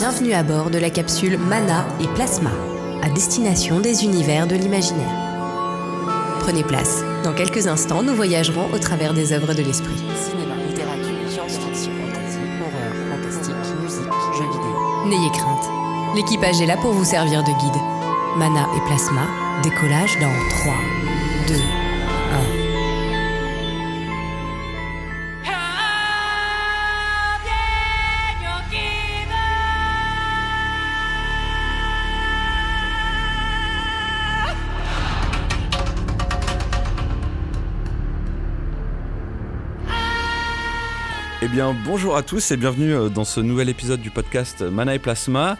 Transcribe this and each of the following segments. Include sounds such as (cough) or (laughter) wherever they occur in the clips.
Bienvenue à bord de la capsule Mana et Plasma, à destination des univers de l'imaginaire. Prenez place. Dans quelques instants, nous voyagerons au travers des œuvres de l'esprit. Cinéma, littérature, science-fiction, fantasy, horreur, fantastique, musique, jeux vidéo. N'ayez crainte. L'équipage est là pour vous servir de guide. Mana et Plasma, décollage dans 3, 2, bonjour à tous et bienvenue euh, dans ce nouvel épisode du podcast Mana Plasma.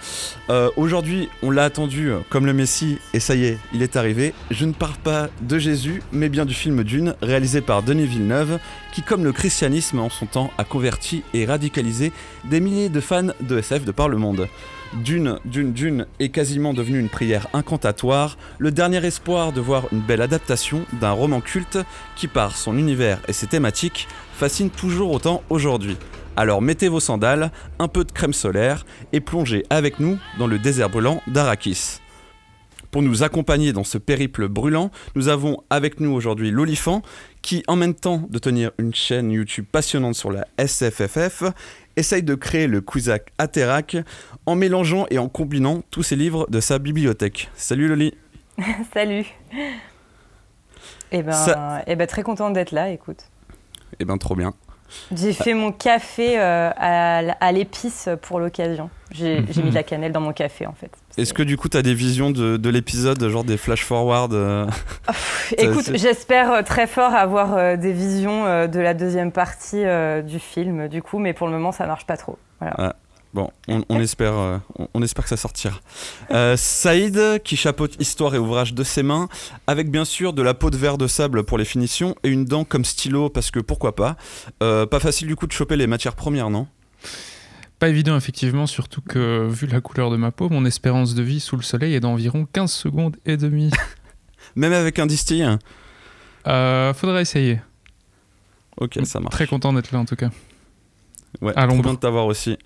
Euh, Aujourd'hui, on l'a attendu euh, comme le Messie et ça y est, il est arrivé. Je ne parle pas de Jésus, mais bien du film Dune, réalisé par Denis Villeneuve, qui, comme le christianisme en son temps, a converti et radicalisé des milliers de fans de SF de par le monde. Dune, Dune, Dune est quasiment devenu une prière incantatoire, le dernier espoir de voir une belle adaptation d'un roman culte qui, par son univers et ses thématiques, fascine toujours autant aujourd'hui. Alors mettez vos sandales, un peu de crème solaire et plongez avec nous dans le désert brûlant d'Arakis. Pour nous accompagner dans ce périple brûlant, nous avons avec nous aujourd'hui l'Olifant, qui, en même temps de tenir une chaîne YouTube passionnante sur la SFFF, essaye de créer le Quizak Aterac en mélangeant et en combinant tous ses livres de sa bibliothèque. Salut Loli (laughs) Salut. Eh ben, Ça- eh ben, très contente d'être là, écoute. Eh ben trop bien. J'ai fait mon café euh, à, l'épice pour l'occasion. J'ai j'ai mis de la cannelle dans mon café, en fait. Est-ce que du coup t'as des visions de, de l'épisode, genre des flash forward euh, (laughs) Ça, Écoute, j'espère euh, très fort avoir euh, des visions de la deuxième partie du film, du coup, mais pour le moment, ça marche pas trop. Voilà. Bon, on, on espère, euh, on, on espère que ça sortira. Euh, Saïd, qui chapeaute histoire et ouvrage de ses mains, avec bien sûr de la peau de verre de sable pour les finitions et une dent comme stylo, parce que pourquoi pas. Euh, pas facile du coup de choper les matières premières, non? Pas évident, effectivement, surtout que, vu la couleur de ma peau, mon espérance de vie sous le soleil est d'environ 15 secondes et demie. (laughs) (laughs) Même avec un distill Euh, faudrait essayer. Ok, ça marche. Très content d'être là, en tout cas. Ouais, À trop bien de t'avoir aussi.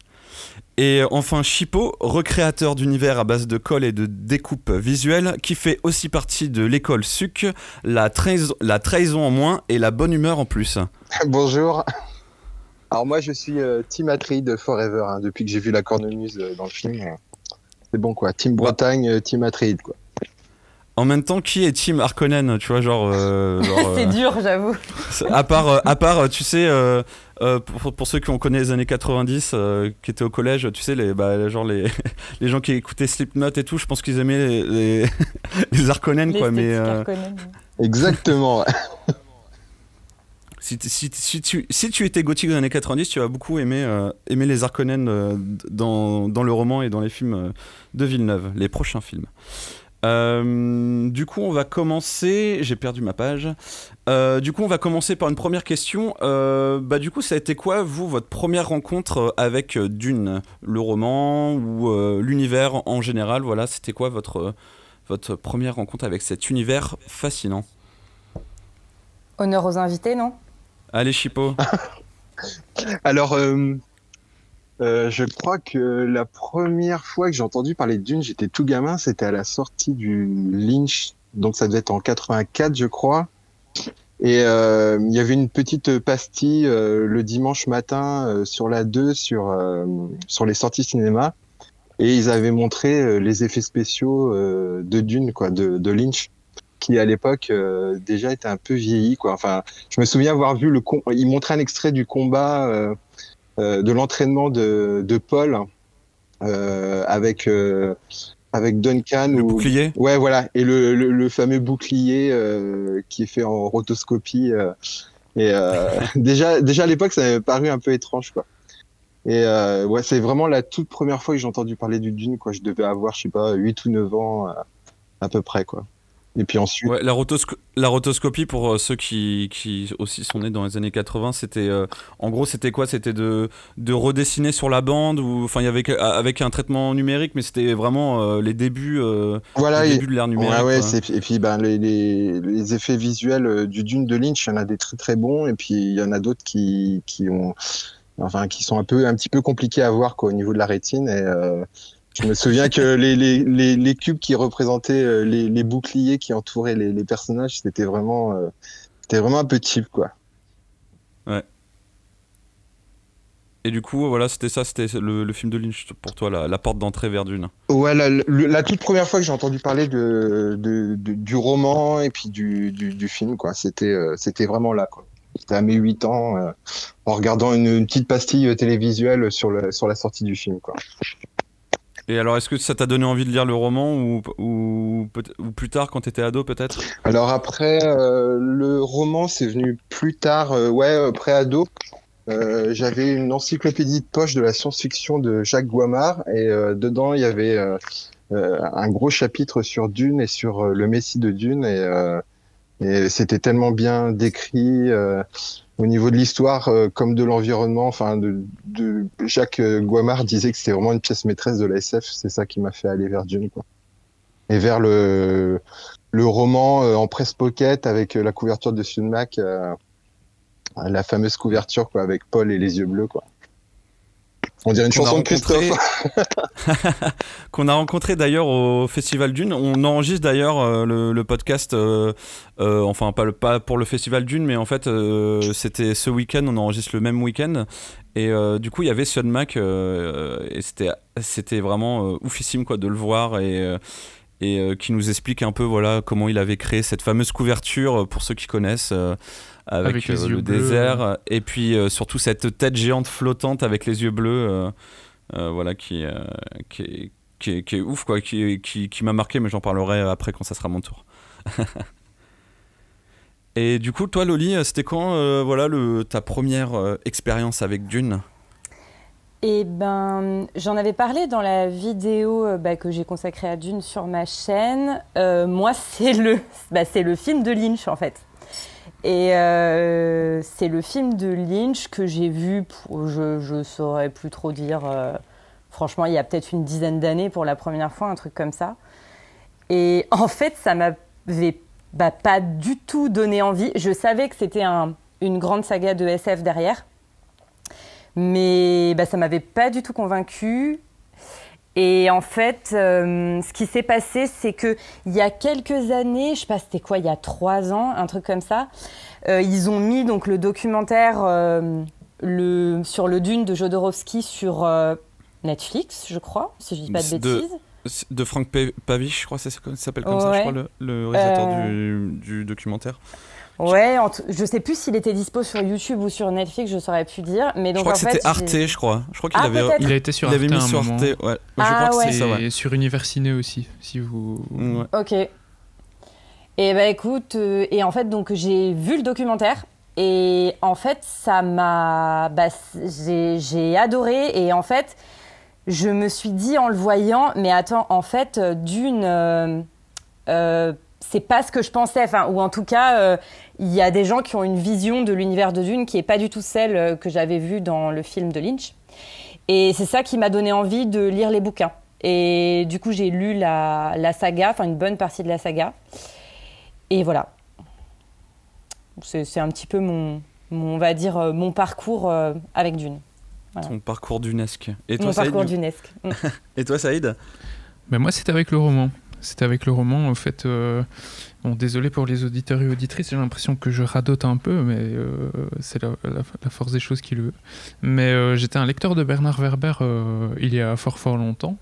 Et enfin, Chipo, recréateur d'univers à base de colle et de découpe visuelle, qui fait aussi partie de l'école SUC, la, trahison- la trahison en moins et la bonne humeur en plus. (laughs) Bonjour. Alors moi je suis euh, Team Atride Forever hein, depuis que j'ai vu la cornemuse euh, dans le film. euh, C'est bon quoi, Team Bretagne, euh, Team Atride quoi. En même temps, qui est Team Harkonnen Tu vois, genre. euh, (laughs) genre, C'est euh, dur, j'avoue. à part, euh, à part, tu sais, euh, euh, pour, pour ceux qui ont connu les années 90, euh, qui étaient au collège, tu sais, les, bah, genre les, (laughs) les gens qui écoutaient Slipknot et tout, je pense qu'ils aimaient les, les, (laughs) les Harkonnen, quoi. Mais euh, Harkonnen. Exactement. si, si, si tu, si tu étais gothique des années 90, tu vas beaucoup aimer, euh, aimer les Harkonnen euh, dans, dans le roman et dans les films euh, de Villeneuve, les prochains films. Euh, du coup, on va commencer. J'ai perdu ma page. Euh, du coup, on va commencer par une première question. Euh, bah, du coup, ça a été quoi, vous, votre première rencontre avec Dune, le roman ou euh, l'univers en général? Voilà, c'était quoi votre, votre première rencontre avec cet univers fascinant? Honneur aux invités, non? Allez, Chipo. (laughs) Alors euh, je crois que la première fois que j'ai entendu parler de Dune, j'étais tout gamin, c'était à la sortie du Lynch, donc ça devait être en 84 je crois. Et euh, il y avait une petite pastille euh, le dimanche matin euh, sur la 2 sur, euh, sur les sorties cinéma. Et ils avaient montré euh, les effets spéciaux de Dune, quoi, de, de Lynch, qui à l'époque euh, déjà était un peu vieilli, quoi. Enfin, je me souviens avoir vu le com il montrait un extrait du combat euh, de l'entraînement de, de Paul euh, avec euh, avec Duncan Le ou bouclier. Ouais voilà. Et le, le, le fameux bouclier euh, qui est fait en rotoscopie euh, et euh, (laughs) déjà déjà à l'époque ça m'avait paru un peu étrange quoi. Et euh, ouais c'est vraiment la toute première fois que j'ai entendu parler du Dune quoi. Je devais avoir je sais pas 8 ou 9 ans euh, à peu près quoi et puis ensuite Ouais, la, rotosco- la rotoscopie, pour euh, ceux qui, qui aussi sont nés dans les années 80, c'était euh, en gros c'était quoi? C'était de, de redessiner sur la bande ou enfin il y avait que- avec un traitement numérique, mais c'était vraiment euh, les débuts, voilà les et- débuts de l'ère numérique. Ouais, ouais, et puis ben, les, les, les effets visuels du Dune de Lynch, il y en a des très très bons, et puis il y en a d'autres qui, qui ont enfin qui sont un peu un petit peu compliqués à voir quoi, au niveau de la rétine. Et je me souviens que les, les, les, les, cubes qui représentaient les, les boucliers qui entouraient les, les personnages, c'était vraiment c'était vraiment un peu cheap quoi. Ouais. Et du coup, voilà, c'était ça, c'était le, film de Lynch pour toi, la, porte d'entrée vers Dune. Ouais, la, toute première fois que j'ai entendu parler de, du roman et puis du, du, film, quoi, c'était euh, c'était vraiment là, quoi. C'était à mes 8 ans, euh, en regardant une, petite pastille télévisuelle sur, le, sur la sortie du film, quoi. Et alors, est-ce que ça t'a donné envie de lire le roman ou, ou, plus tard, quand tu étais ado, peut-être? Alors après, euh, le roman, c'est venu plus tard, ouais, pré-ado. Euh, j'avais une encyclopédie de poche de la science-fiction de Jacques Guamard et euh, dedans il y avait euh, un gros chapitre sur Dune et sur le Messie de Dune et c'était tellement bien décrit au niveau de l'histoire comme de l'environnement. Enfin, de, de, Jacques Guamard disait que c'était vraiment une pièce maîtresse de la SF. C'est ça qui m'a fait aller vers Dune, quoi. Et vers le le roman en presse pocket avec la couverture de Sunmac la fameuse couverture quoi, avec Paul et les yeux bleus. Quoi. On dirait une chanson de Christophe. (laughs) Qu'on a rencontré d'ailleurs au Festival Dune. On enregistre d'ailleurs euh, le, podcast, euh, euh, enfin pas, le, pas pour le Festival Dune, mais en fait c'était ce week-end, on enregistre le même week-end. Et du coup il y avait Sion Mac et c'était, c'était vraiment oufissime quoi, de le voir et, et qui nous explique un peu voilà, comment il avait créé cette fameuse couverture pour ceux qui connaissent avec, euh, le désert et puis euh, surtout cette tête géante flottante avec les yeux bleus euh, voilà qui, qui, qui, qui, est ouf quoi qui, qui, qui m'a marqué mais j'en parlerai après quand ça sera mon tour (laughs) et du coup toi Loli c'était quand voilà le, ta première expérience avec Dune? Eh ben, j'en avais parlé dans la vidéo bah, que j'ai consacrée à Dune sur ma chaîne. moi, (laughs) c'est le, bah, c'est le film de Lynch en fait. Et euh, c'est le film de Lynch que j'ai vu, je ne saurais plus trop dire, euh, franchement, il y a peut-être une dizaine d'années pour la première fois, un truc comme ça. Et (laughs) en fait, ça m'avait bah, pas du tout donné envie. Je savais que c'était un, une grande saga de SF derrière, mais bah, ça m'avait pas du tout convaincu. Et en fait, euh, ce qui s'est passé, c'est que il y a quelques années, je sais pas c'était quoi, il y a trois ans, un truc comme ça, euh, ils ont mis donc le documentaire euh, le, sur le dune de Jodorowsky sur Netflix, je crois, si je dis pas de, bêtises. De Frank Pavich, je crois, ça s'appelle comme ça, je crois, le, le réalisateur du, du documentaire. Ouais, je sais plus s'il était dispo sur YouTube ou sur Netflix, je saurais plus dire. Mais donc, je crois que c'était Arte, je crois. Je crois qu'il ah, avait, il a été sur Arte. Il avait mis sur Arte. Ouais. Ah, je crois que c'est ça. Ouais. sur Universiné aussi, si vous. Ouais. Ok. Et bah écoute, euh, et en fait donc j'ai vu le documentaire et en fait ça m'a, bah, j'ai adoré et en fait je me suis dit en le voyant, mais attends, en fait d'une euh, euh, c'est pas ce que je pensais, enfin, ou en tout cas, euh, il y a des gens qui ont une vision de l'univers de Dune qui est pas du tout celle euh, que j'avais vue dans le film de Lynch. Et c'est ça qui m'a donné envie de lire les bouquins. Et du coup, j'ai lu la, la saga, enfin une bonne partie de la saga. Et voilà. C'est un petit peu mon, mon, on va dire, euh, mon parcours avec Dune. Voilà. Ton parcours dunesque. Et toi, mon Saïd, parcours dunesque. (laughs) Et toi, Saïd ben Moi, c'était avec le roman. C'était avec le roman, en fait. Euh, bon, désolé pour les auditeurs et auditrices, j'ai l'impression que je radote un peu, mais euh, c'est la, force des choses qui le veut. Mais euh, j'étais un lecteur de Bernard Werber il y a fort fort longtemps.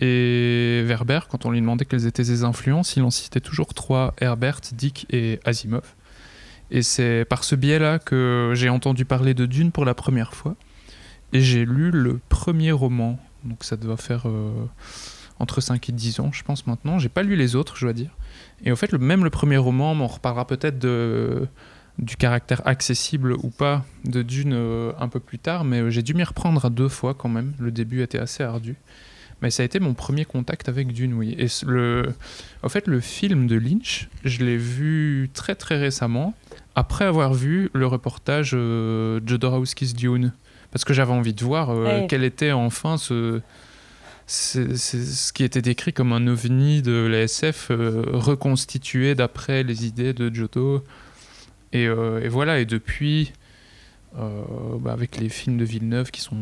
Et Werber, quand on lui demandait quelles étaient ses influences, il en citait toujours trois Herbert, Dick et Asimov. Et c'est par ce biais-là que j'ai entendu parler de Dune pour la première fois. Et j'ai lu le premier roman. Donc ça doit faire entre 5 et 10 ans, je pense maintenant. J'ai pas lu les autres, je dois dire. Et au fait, le, même le premier roman, on reparlera peut-être de, du caractère accessible ou pas de Dune euh, un peu plus tard, mais euh, j'ai dû m'y reprendre à deux fois quand même. Le début était assez ardu. Mais ça a été mon premier contact avec Dune, oui. Et le, en fait, le film de Lynch, je l'ai vu très très récemment, après avoir vu le reportage euh, Jodorowsky's Dune. Parce que j'avais envie de voir euh, quel était enfin ce, c'est ce qui était décrit comme un ovni de la SF euh, reconstitué d'après les idées de Giotto. Et, euh, et, voilà, et depuis, bah, avec les films de Villeneuve qui sont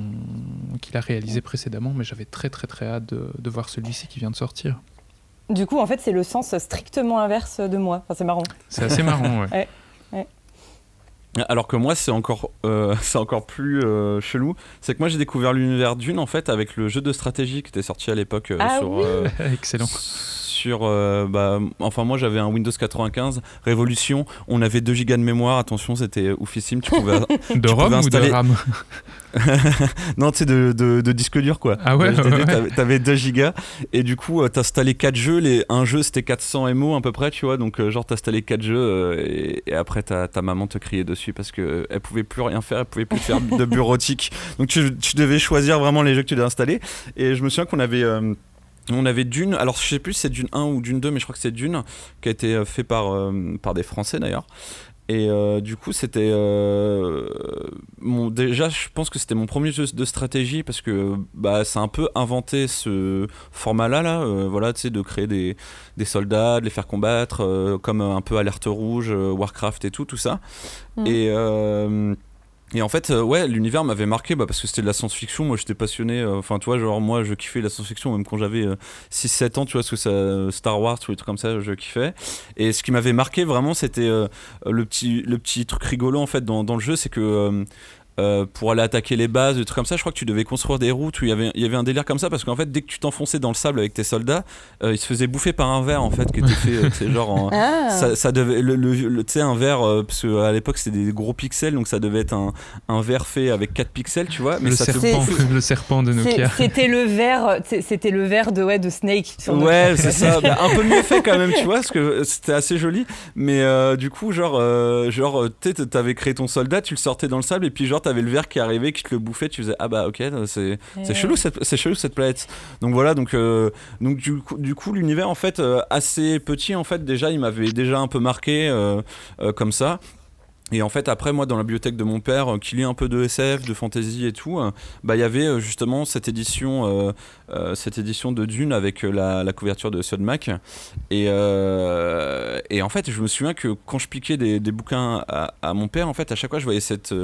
qu'il a réalisé précédemment, mais j'avais très très très hâte de, de voir celui-ci qui vient de sortir. Du coup, en fait, c'est le sens strictement inverse de moi. Enfin, c'est marrant. C'est assez marrant. Ouais, (laughs) ouais. Alors que moi, c'est encore, euh, (laughs) c'est encore plus euh, chelou. C'est que moi, j'ai découvert l'univers Dune en fait avec le jeu de stratégie qui était sorti à l'époque euh, Ah sur. oui. euh, (laughs) Excellent. sur euh, bah, enfin moi j'avais un Windows 95 Révolution on avait 2 gigas de mémoire attention c'était oufissime tu pouvais (laughs) De Tu ROM pouvais ou de RAM? (laughs) non tu sais de, de, de disque dur quoi. Ah ouais, ouais, ouais. t'avais- t'avais 2 gigas. Et du coup euh, t'installais 4 jeux. Les, un jeu c'était 400 MO à peu près tu vois. Donc euh, genre t'installais 4 jeux euh, et, et après ta, ta maman te criait dessus parce que euh, elle pouvait plus rien faire. Elle pouvait plus faire de bureautique. (laughs) Donc tu, tu devais choisir vraiment les jeux que tu devais installer. Et je me souviens qu'on avait euh, on avait Dune, alors je sais plus si c'est Dune 1 ou Dune 2, mais je crois que c'est Dune, qui a été fait par, euh, par des Français d'ailleurs. Et euh, du coup, c'était. euh, mon, déjà, je pense que c'était mon premier jeu de stratégie parce que bah, ça a un peu inventé ce format-là, là, euh, voilà, de créer des, des soldats, de les faire combattre, euh, comme un peu Alerte Rouge, Warcraft et tout, tout ça. Mhm. Et. Euh, et en fait, euh, ouais, l'univers m'avait marqué bah, parce que c'était de la science-fiction. Moi, j'étais passionné. euh, Enfin, tu vois, genre, moi, je kiffais la science-fiction même quand j'avais euh, 6-7 ans, tu vois, parce que ça, Star Wars, tous les trucs comme ça, je kiffais. Et ce qui m'avait marqué vraiment, c'était euh, le, petit, le petit truc rigolo en fait dans le jeu, c'est que. Euh, euh, pour aller attaquer les bases, des trucs comme ça, je crois que tu devais construire des routes où il y avait, il y avait un délire comme ça parce qu'en fait, dès que tu t'enfonçais dans le sable avec tes soldats, euh, ils se faisaient bouffer par un verre en fait qui était fait, euh, tu sais, genre en, (laughs) Ah. ça, ça devait le, le- le- tu sais un verre euh, parce que à l'époque c'était des gros pixels donc ça devait être un, un verre fait avec 4 pixels tu vois mais le, ça serpent, (laughs) le serpent de Nokia. C'était le verre, c'est- c'était le verre de ouais de Snake. sur. Ouais, c'est ça. (laughs) Bah, un peu mieux fait quand même, tu vois, parce que c'était assez joli. Mais euh, du coup, genre, euh, genre, tu sais, t'avais créé ton soldat, tu le sortais dans le sable, et puis genre, t'avais le verre qui arrivait, qui te le bouffait, tu faisais ah bah ok, c'est Ouais. chelou cette, c'est chelou cette planète. Donc voilà, donc euh, donc du coup, du coup, l'univers en fait euh, assez petit en fait déjà, il m'avait déjà un peu marqué euh, euh, comme ça. Et en fait, après, moi, dans la bibliothèque de mon père, euh, qui lit un peu de SF, de fantasy et tout, euh, bah, il y avait euh, justement cette édition, cette édition de Dune avec la, couverture de Sudmac. Et, et en fait, je me souviens que quand je piquais des, bouquins à, à mon père, en fait, à chaque fois, je voyais cette,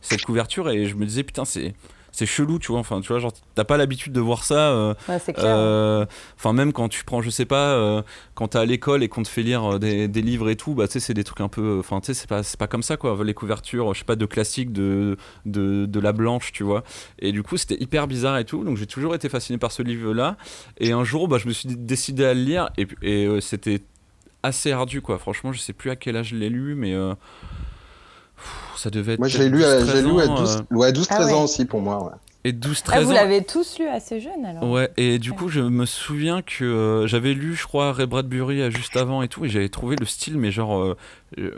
cette couverture et je me disais, putain, c'est. C'est chelou, tu vois. Enfin, tu vois, genre, t'as pas l'habitude de voir ça. euh, Ouais, clair. euh, Enfin, même quand tu prends, je sais pas, euh, quand t'es à l'école et qu'on te fait lire euh, des, des livres et tout, bah, tu sais, c'est des trucs un peu. Enfin, tu sais, c'est pas, pas comme ça, quoi. Les couvertures, je sais pas, de classique, de, de, de la blanche, tu vois. Et du coup, c'était hyper bizarre et tout. Donc, j'ai toujours été fasciné par ce livre-là. Et un jour, bah, je me suis décidé à le lire et, et c'était assez ardu, quoi. Franchement, je sais plus à quel âge je l'ai lu, mais. Ça devait être. Moi, je l'ai lu, à- 12, j'ai lu à 13 ans, 12, euh, ouais, 12 Ah 13 ouais. ans aussi pour moi. Ouais. et 12-13 Ah, vous l'avez tous lu assez jeune alors. Ouais, et du Ouais. coup, je me souviens que euh, j'avais lu, je crois, Ray Bradbury juste avant et tout, et j'avais trouvé le style, mais genre. euh, euh,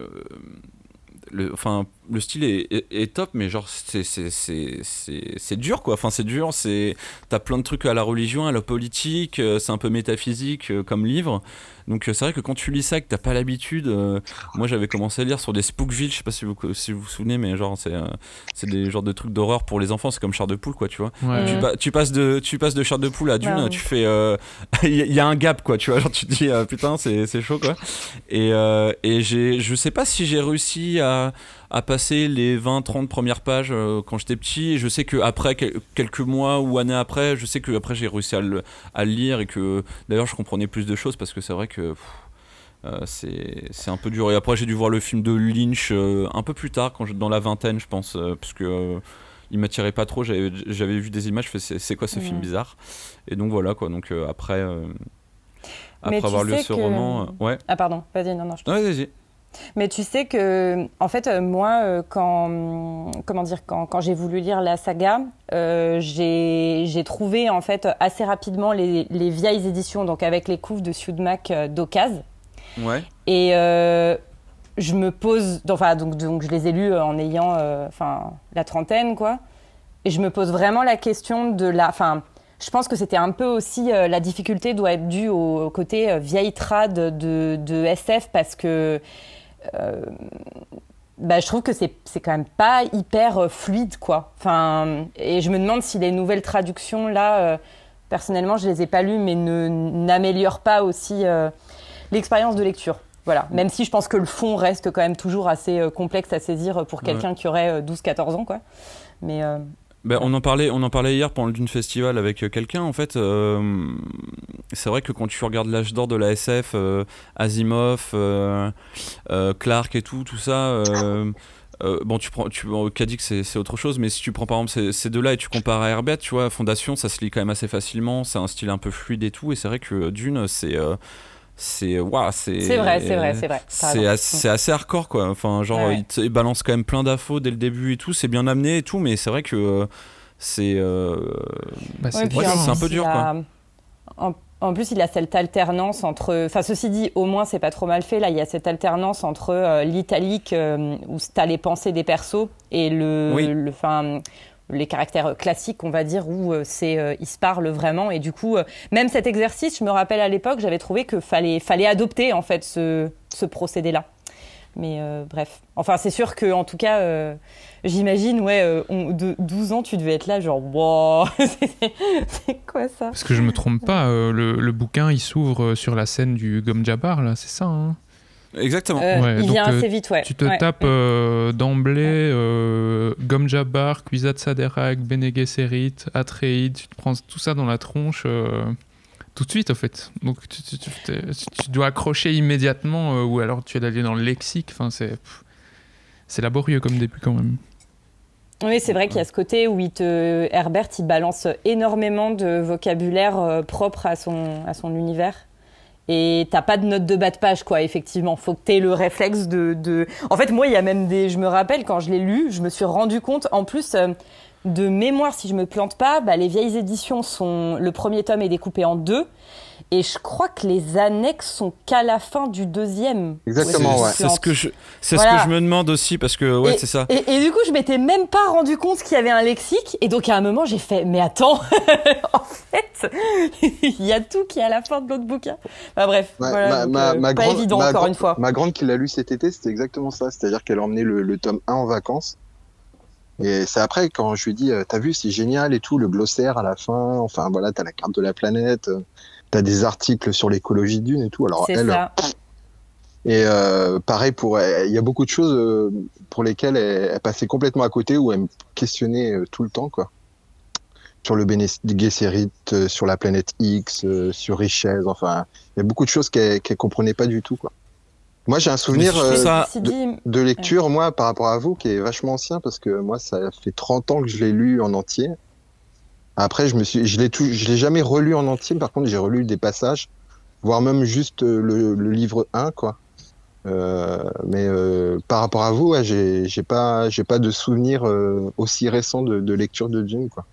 le, enfin, le style est, est- est top, mais genre, c'est- c'est c'est- c'est- c'est dur, quoi. Enfin, c'est dur, c'est. T'as plein de trucs à la religion, à la politique, c'est un peu métaphysique comme livre. Donc, euh, c'est vrai que quand tu lis ça, que t'as pas l'habitude. euh, moi, j'avais commencé à lire sur des Spookville, je sais pas si vous, si vous vous souvenez, mais genre, c'est euh, c'est des genres de trucs d'horreur pour les enfants, c'est comme Char de Poule, quoi, tu vois. Ouais. Tu, pa- tu passes de tu passes de chair de poule à dune Ouais, tu fais euh, (laughs) il y, a- il y a un gap quoi tu vois genre tu te dis euh, putain c'est c'est chaud quoi et euh, et j'ai je sais pas si j'ai réussi à à passer les 20 30 premières pages euh, quand j'étais petit. Et je sais que après quel- quelques mois ou années après je sais que après j'ai réussi à le, à le lire et que d'ailleurs je comprenais plus de choses parce que c'est vrai que pff, euh, c'est un peu dur. Et après j'ai dû voir le film de Lynch euh, un peu plus tard quand je- dans la vingtaine je pense euh, parce que il m'attirait pas trop. J'avais vu des images c'est quoi ce film bizarre? Et donc voilà quoi. Donc après après avoir lu ce que- roman ouais. Ah pardon, vas-y, non, non. je- ouais vas-y Mais tu sais que, en fait, euh, moi, euh, quand, comment dire, quand, quand j'ai voulu lire la saga, euh, j'ai j'ai trouvé en fait assez rapidement les, les vieilles éditions, donc avec les couves de Sudmac euh, d'occasion. ouais Et euh, je me pose, enfin donc, donc je les ai lus en ayant, euh, enfin la trentaine quoi. Et je me pose vraiment la question de la, enfin je pense que c'était un peu aussi euh, la difficulté doit être due au, au côté euh, vieille trad de, de SF parce que bah, je trouve que c'est quand même pas hyper euh, fluide quoi. Enfin et je me demande si les nouvelles traductions là, euh, personnellement je les ai pas lues mais ne n'améliorent pas aussi euh, l'expérience de lecture. voilà. Même si je pense que le fond reste quand même toujours assez euh, complexe à saisir pour quelqu'un qui aurait 12-14 ans, quoi. Mais ben, on en parlait, on en parlait hier pendant le Dune Festival avec quelqu'un. En fait, c'est vrai que quand tu regardes l'âge d'or de la SF, Asimov, Clark et tout, tout ça. bon, tu prends, tu, Kadik c'est autre chose, mais si tu prends par exemple ces, deux-là et tu compares à Herbert, tu vois, Fondation, ça se lit quand même assez facilement, c'est un style un peu fluide et tout, et c'est vrai que Dune, c'est c'est c'est c'est vrai c'est vrai c'est vrai c'est assez, assez, hardcore quoi enfin genre il, te, balance quand même plein d'infos dès le début et tout c'est bien amené et tout mais c'est vrai que euh, c'est euh, bah, c'est un peu dur quoi en, plus, il a cette alternance entre. Enfin, ceci dit, au moins, c'est pas trop mal fait. Là, il y a cette alternance entre euh, l'italique, où tu as les pensées des persos, et le. le les caractères classiques, on va dire, où euh, c'est, euh, ils se parlent vraiment. Et du coup, euh, même cet exercice, je me rappelle à l'époque, j'avais trouvé que fallait, fallait adopter en fait ce, ce procédé-là. Mais bref, enfin c'est sûr que en tout cas, j'imagine, ouais, de 12 ans, tu devais être là, genre, wow, (laughs) c'est quoi ça? Parce que je me trompe pas, le, le, bouquin il s'ouvre sur la scène du Gom Jabbar, là, c'est ça hein? Exactement. Euh, il vient assez vite, ouais. Tu te tapes euh, d'emblée euh, Gom Jabbar, Kwisatz Saderak, Bene Gesserit, Atreid, tu te prends tout ça dans la tronche tout de suite, en fait. Donc tu, tu, dois accrocher immédiatement, ou alors tu es allé dans le lexique. Enfin, c'est, c'est laborieux comme début quand même. Oui, c'est vrai qu'il y a ce côté où il te, Herbert, il balance énormément de vocabulaire propre à son, à son univers et t'as pas de note de bas de page quoi effectivement. Faut que t'aies le réflexe de, de, en fait moi il y a même des je me rappelle quand je l'ai lu je me suis rendu compte en plus euh, de mémoire si je me plante pas bah, les vieilles éditions sont le premier tome est découpé en deux et je crois que les annexes sont qu'à la fin du deuxième. Exactement, ouais. C'est ce que je, c'est ce que je me demande aussi parce que ouais, c'est ça. Et, du coup, je m'étais même pas rendu compte qu'il y avait un lexique. Et donc à un moment, j'ai fait, mais attends, (laughs) en fait, (laughs) il y a tout qui est à la fin de l'autre bouquin. Enfin, bref, voilà, ma, euh, pas grande, évident encore une fois. Ma grande qui l'a lu cet été, c'était exactement ça. C'est-à-dire qu'elle a emmené le, le tome 1 en vacances. Et c'est après quand je lui ai dit, euh, t'as vu, c'est génial et tout, le glossaire à la fin. Enfin voilà, t'as la carte de la planète t'as des articles sur l'écologie d'une et tout. Alors elle, ça. et euh, pareil pour, il y a beaucoup de choses euh, pour lesquelles elle, passait complètement à côté ou elle me questionnait euh, tout le temps quoi. Sur le Bene Gesserit, sur la planète X, sur Richesse, enfin, il y a beaucoup de choses qu'elle ne comprenait pas du tout quoi. Moi, j'ai un souvenir de, de, lecture, moi, par rapport à vous, qui est vachement ancien, parce que moi, ça fait 30 ans que je l'ai lu en entier. Après, je me suis, je l'ai tout, je l'ai jamais relu en entier. Par contre, j'ai relu des passages, voire même juste euh, le, le livre 1, quoi. Euh, mais euh, par rapport à vous, ouais, j'ai, j'ai pas, j'ai pas de souvenir euh, aussi récent de, de, lecture de Dune, quoi.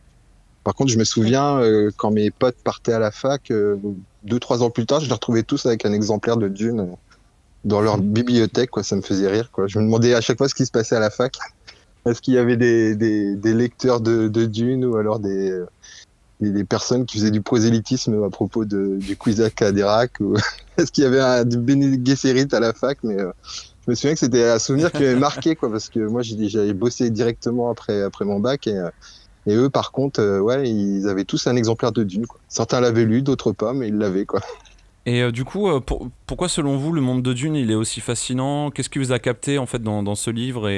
Par contre, je me souviens euh, quand mes potes partaient à la fac, deux trois ans plus tard, je les retrouvais tous avec un exemplaire de Dune dans leur bibliothèque, quoi. Ça me faisait rire, quoi. Je me demandais à chaque fois ce qui se passait à la fac. Est-ce qu'il y avait des, lecteurs de, Dune ou alors des, personnes qui faisaient du prosélytisme à propos de, du Kwisatz Haderach ou (laughs) Est-ce qu'il y avait un, Bene Gesserit à la fac Mais euh, je me souviens que c'était un souvenir qui m'avait marqué, quoi, parce que moi j'avais bossé directement après, mon bac et, euh, et eux, par contre, euh, ils avaient tous un exemplaire de Dune. Certains l'avaient lu, d'autres pas, mais ils l'avaient, quoi. Et du coup, pour, pourquoi selon vous le monde de Dune il est aussi fascinant? Qu'est-ce qui vous a capté en fait dans, ce livre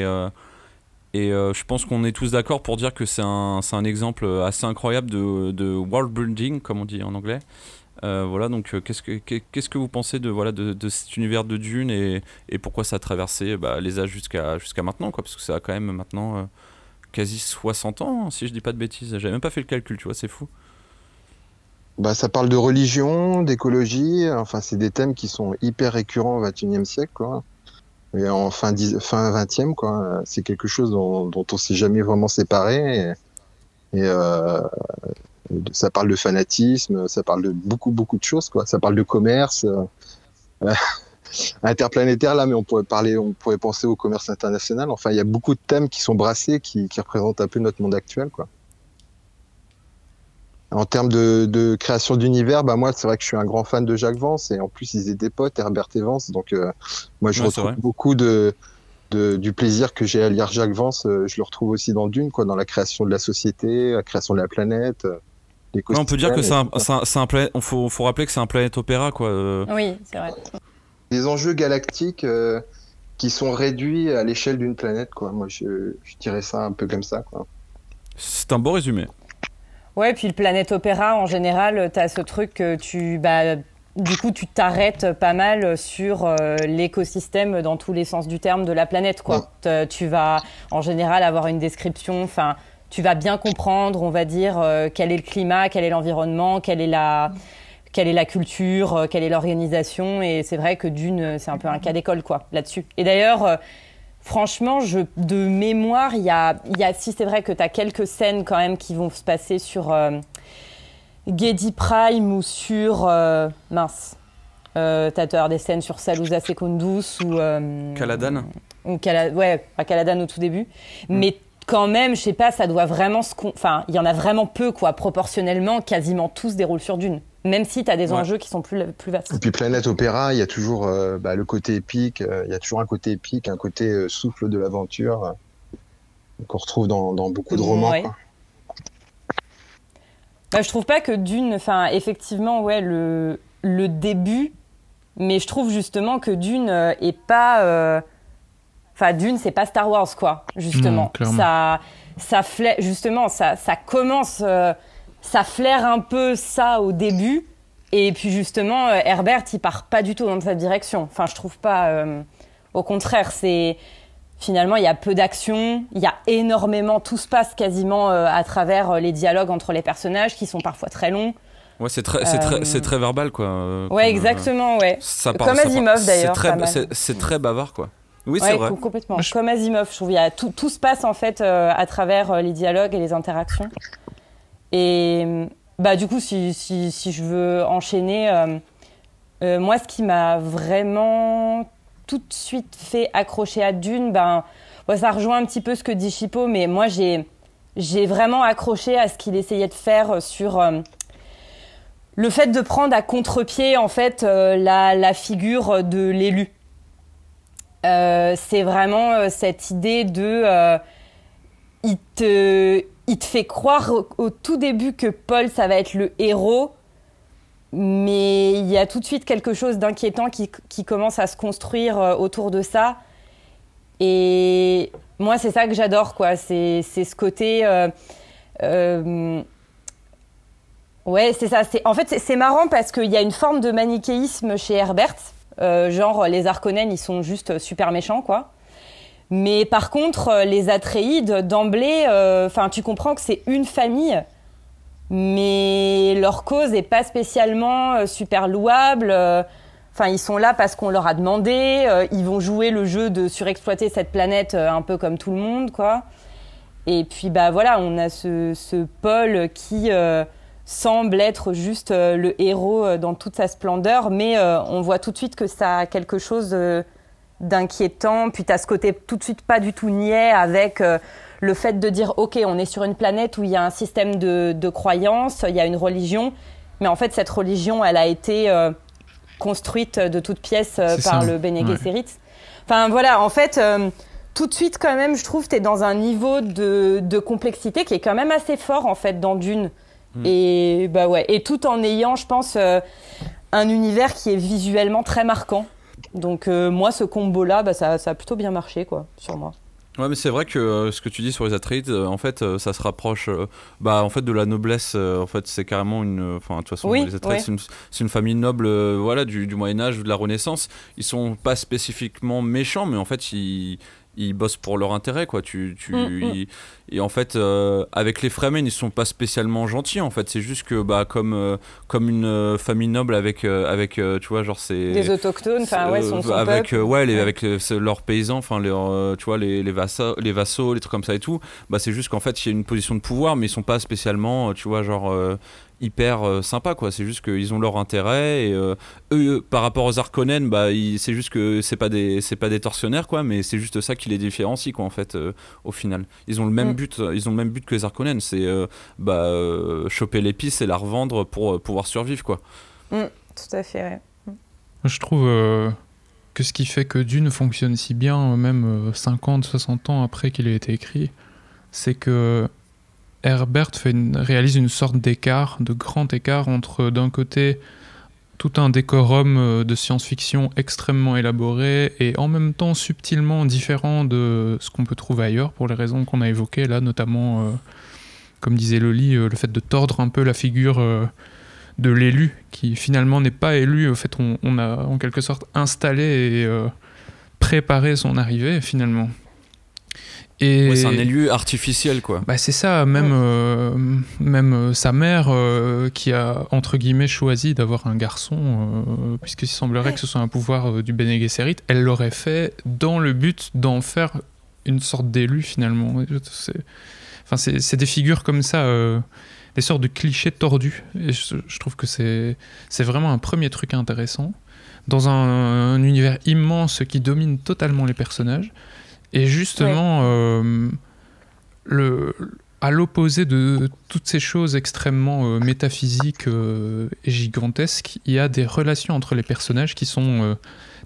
et euh, je pense qu'on est tous d'accord pour dire que c'est un, un, exemple assez incroyable de, de, world building, comme on dit en anglais. Euh, voilà, donc euh, qu'est-ce que qu'est-ce que vous pensez de voilà de, cet univers de Dune et, et pourquoi ça a traversé bah, les âges jusqu'à jusqu'à maintenant quoi parce que ça a quand même maintenant quasi 60 ans hein, si je dis pas de bêtises. J'avais même pas fait le calcul, tu vois, c'est fou. Bah, ça parle de religion, d'écologie, enfin c'est des thèmes qui sont hyper récurrents au XXIe siècle quoi et en fin, fin 20e, quoi. C'est quelque chose dont, dont on s'est jamais vraiment séparé. Et, et euh, ça parle de fanatisme, ça parle de beaucoup, beaucoup de choses, quoi. Ça parle de commerce. Euh, (laughs) interplanétaire là, mais on pourrait parler, on pourrait penser au commerce international. Enfin, il y a beaucoup de thèmes qui sont brassés, qui, qui représentent un peu notre monde actuel, quoi en termes de, de création d'univers, bah moi c'est vrai que je suis un grand fan de Jacques Vance et en plus ils étaient potes, Herbert et Vance, donc euh, moi je retrouve beaucoup de, de, du plaisir que j'ai à lire Jacques Vance, euh, je le retrouve aussi dans Dune, quoi, dans la création de la société, la création de la planète. Euh, on peut dire que c'est un, un, un, planète, faut, faut rappeler que c'est un planète opéra, quoi. Oui, c'est vrai. des enjeux galactiques euh, qui sont réduits à l'échelle d'une planète, quoi. Moi, je, je dirais ça un peu comme ça, quoi. C'est un bon résumé. Ouais, puis le Planète Opéra, en général, tu as ce truc que tu. Bah, du coup, tu t'arrêtes pas mal sur euh, l'écosystème dans tous les sens du terme de la planète, quoi. Tu vas, en général, avoir une description. Enfin, tu vas bien comprendre, on va dire, euh, quel est le climat, quel est l'environnement, quelle est la. Quelle est la culture, euh, quelle est l'organisation, et c'est vrai que Dune, c'est un peu un cas d'école, quoi, là-dessus. Et d'ailleurs, Franchement, je, de mémoire, il y a, il y a, si c'est vrai que tu as quelques scènes quand même qui vont se passer sur euh, Gedi Prime ou sur. euh, mince. Euh, t'as des scènes sur Salusa Secundus ou. euh, Caladan ou Cala- ouais, à Caladan au tout début. Mais quand même, je sais pas, ça doit vraiment se. Enfin, il y en a vraiment peu, quoi. Proportionnellement, quasiment tous se déroulent sur Dune. Même si tu as des Ouais. enjeux qui sont plus, plus vastes. Et puis Planète Opéra, il y a toujours euh, bah, le côté épique, euh, il y a toujours un côté épique, un côté euh, souffle de l'aventure euh, qu'on retrouve dans, dans beaucoup de romans. Ouais. quoi. Bah, je trouve pas que Dune, enfin, effectivement, ouais, le, le début, mais je trouve justement que Dune euh, est pas. Enfin, Dune, c'est pas Star Wars, quoi, justement. Ça, ça flaire, justement, ça, ça commence. euh, ça flaire un peu ça au début. Et puis, justement, euh, Herbert, il part pas du tout dans cette direction. Enfin, je trouve pas. euh, au contraire, c'est. Finalement, il y a peu d'action, il y a énormément, tout se passe quasiment euh, à travers euh, les dialogues entre les personnages qui sont parfois très longs. Ouais, c'est très, c'est très, c'est très verbal, quoi. euh, Ouais, comme, euh, exactement, ouais. ça Comme part- part- Asimov, c'est d'ailleurs, très- c'est très bavard, quoi. Oui, Ouais, c'est vrai. co- complètement. Je- Comme Asimov, je trouve, il y a tout, tout se passe en fait euh, à travers euh, les dialogues et les interactions. Et bah du coup, si, si, si je veux enchaîner, euh, euh, moi, ce qui m'a vraiment tout de suite fait accrocher à Dune, ben, ouais, ça rejoint un petit peu ce que dit Chipo, mais moi, j'ai j'ai vraiment accroché à ce qu'il essayait de faire sur euh, le fait de prendre à contre-pied en fait euh, la, la figure de l'élu. Euh, c'est vraiment euh, cette idée de euh, il te il te fait croire au, tout début que Paul ça va être le héros mais il y a tout de suite quelque chose d'inquiétant qui, qui commence à se construire autour de ça. Et moi c'est ça que j'adore quoi. C'est ce côté ouais c'est ça. En fait c'est- marrant parce qu'il y a une forme de manichéisme chez Herbert genre les Harkonnen ils sont juste super méchants quoi mais par contre euh, les Atréides d'emblée euh, enfin tu comprends que c'est une famille mais leur cause est pas spécialement euh, super louable euh, Enfin, ils sont là parce qu'on leur a demandé. euh, ils vont jouer le jeu de surexploiter cette planète euh, un peu comme tout le monde, quoi. Et puis, bah voilà, on a ce, ce Paul qui euh, semble être juste euh, le héros euh, dans toute sa splendeur, mais euh, on voit tout de suite que ça a quelque chose d'inquiétant. Puis, tu as ce côté tout de suite pas du tout niais avec le fait de dire OK, on est sur une planète où il y a un système de, de croyances, il y a une religion, mais en fait, cette religion, elle a été. euh, construite de toutes pièces euh, par ça, le Bene ouais. Gesserit. Enfin voilà, en fait, euh, tout de suite quand même, je trouve, tu es dans un niveau de, de complexité qui est quand même assez fort en fait dans Dune. Mm. Et bah ouais, et tout en ayant, je pense, euh, un univers qui est visuellement très marquant. Donc euh, moi, ce combo-là, bah, ça, ça a plutôt bien marché quoi, sur moi. Ouais, mais c'est vrai que euh, ce que tu dis sur les Atreides, en fait, ça se rapproche, bah, en fait, de la noblesse. en fait, c'est carrément une, enfin, de toute façon, Oui, les Atreides, ouais. c'est une, une famille noble, voilà, du, du Moyen Âge ou de la Renaissance. Ils sont pas spécifiquement méchants, mais en fait, ils, ils bossent pour leur intérêt, quoi. Tu, tu, Mm, mm. ils- et en fait, euh, avec les Fremen, ils sont pas spécialement gentils. En fait, c'est juste que, bah, comme, euh, comme une euh, famille noble avec, euh, avec, tu vois, genre c'est Des autochtones, enfin ouais, son, son avec peuple. ouais, les, avec les- leurs paysans enfin les tu vois les, les vassaux les vassaux les trucs comme ça et tout bah c'est juste qu'en fait il y a une position de pouvoir mais ils sont pas spécialement tu vois genre hyper euh, sympa quoi c'est juste qu'ils ont leur intérêt et euh, eux par rapport aux Harkonnen bah c'est juste que c'est pas des c'est pas des tortionnaires quoi mais c'est juste ça qui les différencie quoi en fait euh, au final ils ont le même Mm. but ils ont le même but que les Harkonnen c'est euh, bah euh, choper l'épice et la revendre pour euh, pouvoir survivre quoi Tout à fait, ouais. Je trouve euh, que ce qui fait que Dune fonctionne si bien, même euh, 50, 60 ans après qu'il ait été écrit, c'est que Herbert réalise une sorte d'écart, de grand écart entre d'un côté tout un décorum euh, de science-fiction extrêmement élaboré et en même temps subtilement différent de ce qu'on peut trouver ailleurs pour les raisons qu'on a évoquées là, notamment, euh, comme disait Loli, euh, le fait de tordre un peu la figure de l'élu qui finalement n'est pas élu. En fait, on, on, a en quelque sorte installé et préparé son arrivée finalement c'est un élu artificiel, quoi. Bah, c'est ça, même, euh, même euh, sa mère, euh, qui a, entre guillemets, choisi d'avoir un garçon, puisqu'il semblerait que ce soit un pouvoir du Bene Gesserit, elle l'aurait fait dans le but d'en faire une sorte d'élu, finalement. C'est, enfin, c'est, des figures comme ça, des sortes de clichés tordus. Et je, trouve que c'est, c'est vraiment un premier truc intéressant. Dans un univers immense qui domine totalement les personnages. Et justement, euh, le, à l'opposé de toutes ces choses extrêmement euh, métaphysiques euh, et gigantesques, il y a des relations entre les personnages qui sont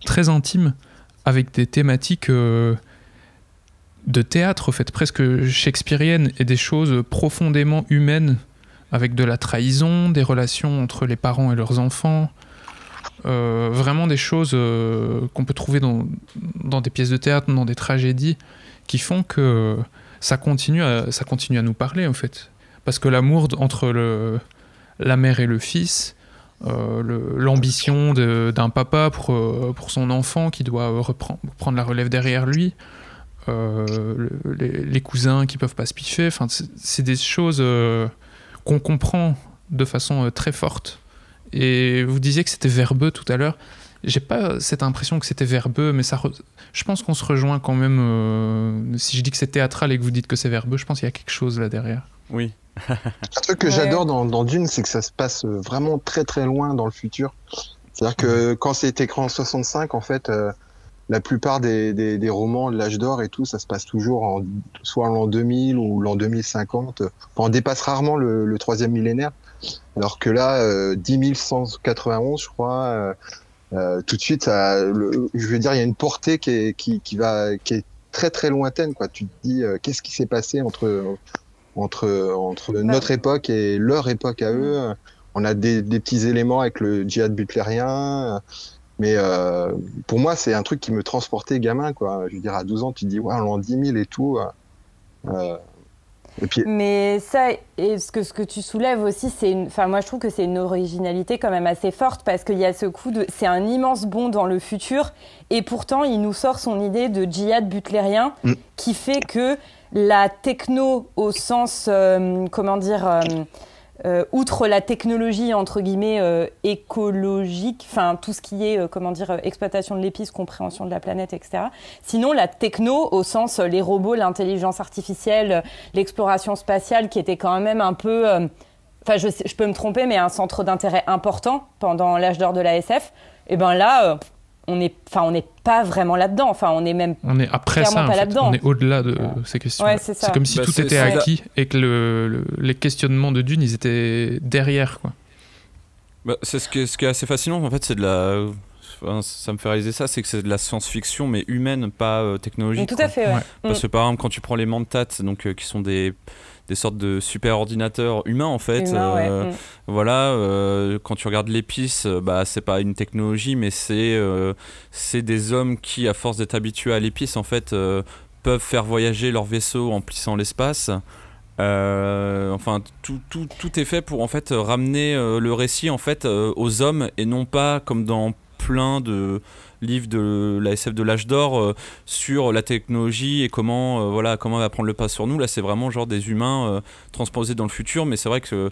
très intimes, avec des thématiques de théâtre, en fait, presque shakespeariennes, et des choses profondément humaines, avec de la trahison, des relations entre les parents et leurs enfants, euh, vraiment des choses euh, qu'on peut trouver dans, dans, des pièces de théâtre, dans des tragédies, qui font que ça continue à, ça continue à nous parler en fait. Parce que l'amour entre la mère et le fils, euh, l'ambition d'un papa pour, pour son enfant qui doit reprendre, prendre la relève derrière lui, les, les, cousins qui peuvent pas se piffer, c'est des choses qu'on comprend de façon très forte et vous disiez que c'était verbeux tout à l'heure. J'ai pas cette impression que c'était verbeux, mais ça je pense qu'on se rejoint quand même. Euh, si je dis que c'est théâtral et que vous dites que c'est verbeux, je pense qu'il y a quelque chose là derrière. Oui. (laughs) Un truc que j'adore dans, dans, Dune, c'est que ça se passe vraiment très très loin dans le futur. C'est-à-dire que quand c'est écrit en 65, en fait, euh, la plupart des, des, des romans de l'âge d'or et tout, ça se passe toujours en, soit en l'an 2000 ou l'an 2050. on dépasse rarement le, le troisième millénaire. Alors que là, euh, 10 191, je crois, euh, euh, tout de suite, ça, je veux dire, il y a une portée qui est, qui, qui, va, qui est très très lointaine. Quoi. Tu te dis, euh, qu'est-ce qui s'est passé entre, entre, entre notre époque et leur époque à eux? On a des, des petits éléments avec le djihad butlérien. Mais euh, pour moi, c'est un truc qui me transportait gamin. Quoi. Je veux dire, à 12 ans, tu te dis, ouais, l'an 10 000 et tout. Euh, mais ça, et ce que, ce que tu soulèves aussi, c'est enfin moi je trouve que c'est une originalité quand même assez forte parce qu'il y a ce coup de, c'est un immense bond dans le futur et pourtant il nous sort son idée de djihad butlérien mm. qui fait que la techno au sens, euh, comment dire, euh, euh, outre la technologie entre guillemets euh, écologique, enfin tout ce qui est euh, comment dire exploitation de l'épice, compréhension de la planète, etc. Sinon la techno au sens les robots, l'intelligence artificielle, l'exploration spatiale qui était quand même un peu, enfin je, je, peux me tromper, mais un centre d'intérêt important pendant l'âge d'or de la SF. Et ben là on n'est enfin on n'est pas vraiment là-dedans. Enfin on est même on est après ça pas là-dedans. On est au-delà de ces questions c'est comme si bah, tout était acquis et que le, les questionnements de Dune ils étaient derrière quoi. Bah, c'est ce qui, est, ce qui est assez fascinant en fait c'est de la ça me fait réaliser ça, c'est que c'est de la science-fiction, mais humaine, pas euh, technologique. Tout à fait, ouais. Parce mm. que par exemple, quand tu prends les Mantat, donc euh, qui sont des des sortes de super ordinateurs humains en fait. Euh, mm. Voilà, euh, quand tu regardes l'épice, euh, bah c'est pas une technologie, mais c'est c'est des hommes qui, à force d'être habitués à l'épice, en fait, peuvent faire voyager leur vaisseau en plissant l'espace. enfin, tout, tout, tout, est fait pour en fait ramener le récit en fait aux hommes et non pas comme dans plein de livre de la SF de l'âge d'or euh, sur la technologie et comment euh, voilà comment elle va prendre le pas sur nous. Là, c'est vraiment genre des humains euh, transposés dans le futur, mais c'est vrai que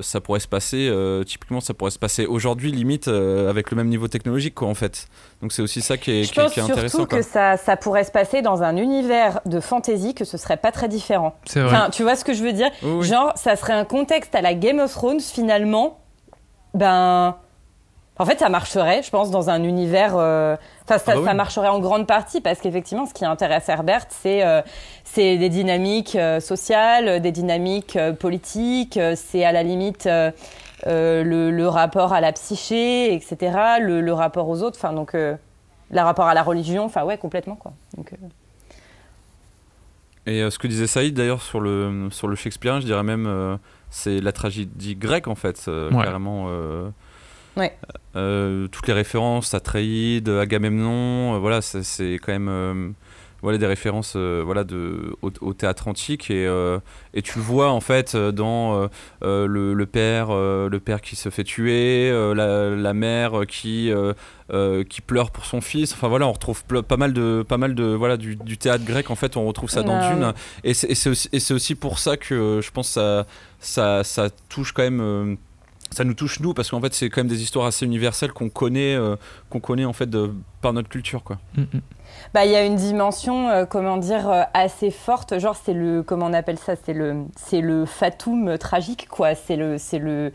ça pourrait se passer typiquement ça pourrait se passer aujourd'hui limite avec le même niveau technologique quoi en fait. Donc c'est aussi ça qui est, Je pense intéressant. Surtout que ça, ça pourrait se passer dans un univers de fantasy que ce serait pas très différent. Enfin, tu vois ce que je veux dire? Genre, ça serait un contexte à la Game of Thrones finalement. Ben, en fait, ça marcherait, je pense, dans un univers. Euh, enfin, ça, ah bah ça, marcherait en grande partie parce qu'effectivement, ce qui intéresse Herbert, c'est euh, c'est des dynamiques euh, sociales, des dynamiques politiques, c'est à la limite le, le, rapport à la psyché, etc., le, le rapport aux autres, enfin donc le rapport à la religion, enfin ouais, complètement quoi. Donc, Et ce que disait Saïd d'ailleurs sur le sur le Shakespeare, je dirais même c'est la tragédie grecque en fait, carrément Ouais. Euh, toutes les références à Atreide, Agamemnon, euh, voilà, c'est- quand même euh, voilà, des références euh, voilà, de, au, au théâtre antique. Et, et tu le vois en fait dans le, le père, le père qui se fait tuer, la, la mère qui, qui pleure pour son fils. Enfin voilà, on retrouve pas mal de, pas mal de voilà, du, du théâtre grec. En fait, on retrouve ça dans Ah, Dune. Et c'est aussi, pour ça que je pense que ça, ça, ça touche quand même. Ça nous touche nous parce qu'en fait c'est quand même des histoires assez universelles qu'on connaît euh, qu'on connaît en fait de, par notre culture quoi. Mm, mm. Bah, il y a une dimension, euh, comment dire, euh, assez forte. Genre, c'est le, comment on appelle ça C'est le, c'est le fatum tragique, quoi. C'est le, c'est le.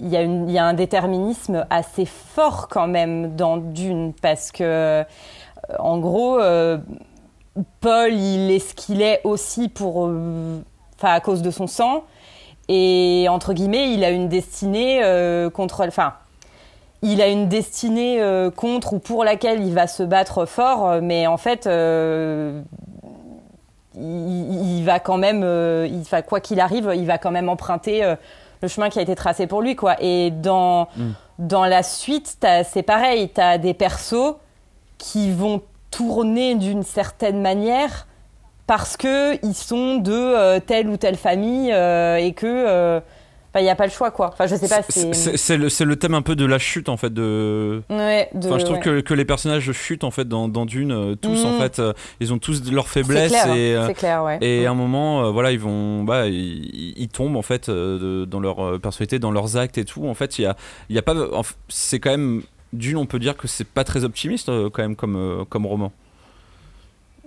Il y, a une- il y a un déterminisme assez fort quand même dans Dune parce que, euh, en gros, euh, Paul, il est ce qu'il est aussi pour, euh, enfin, à cause de son sang. Et entre guillemets, il a une destinée euh, contre, enfin, il a une destinée euh, contre ou pour laquelle il va se battre fort, euh, mais en fait, euh, il, il va quand même, il, quoi qu'il arrive, il va quand même emprunter le chemin qui a été tracé pour lui, quoi. Et dans Mm. dans la suite, c'est pareil, tu as des persos qui vont tourner d'une certaine manière parce que ils sont de euh, telle ou telle famille euh, et que euh, il n'y a pas le choix quoi. Enfin je sais pas C'est- le, le thème un peu de la chute en fait de. ouais, de- Enfin, je trouve ouais. que, que les personnages chutent en fait dans, dans Dune euh, tous en Mhm. fait euh, ils ont tous leurs faiblesses clair, hein, et euh, c'est clair ouais. et Mm. à un moment euh, voilà ils vont bah ils, ils tombent en fait euh, de- dans leur euh, personnalité dans leurs actes et tout en fait il y a il y a pas c'est quand même Dune on peut dire que c'est pas très optimiste euh, quand même comme euh, comme roman.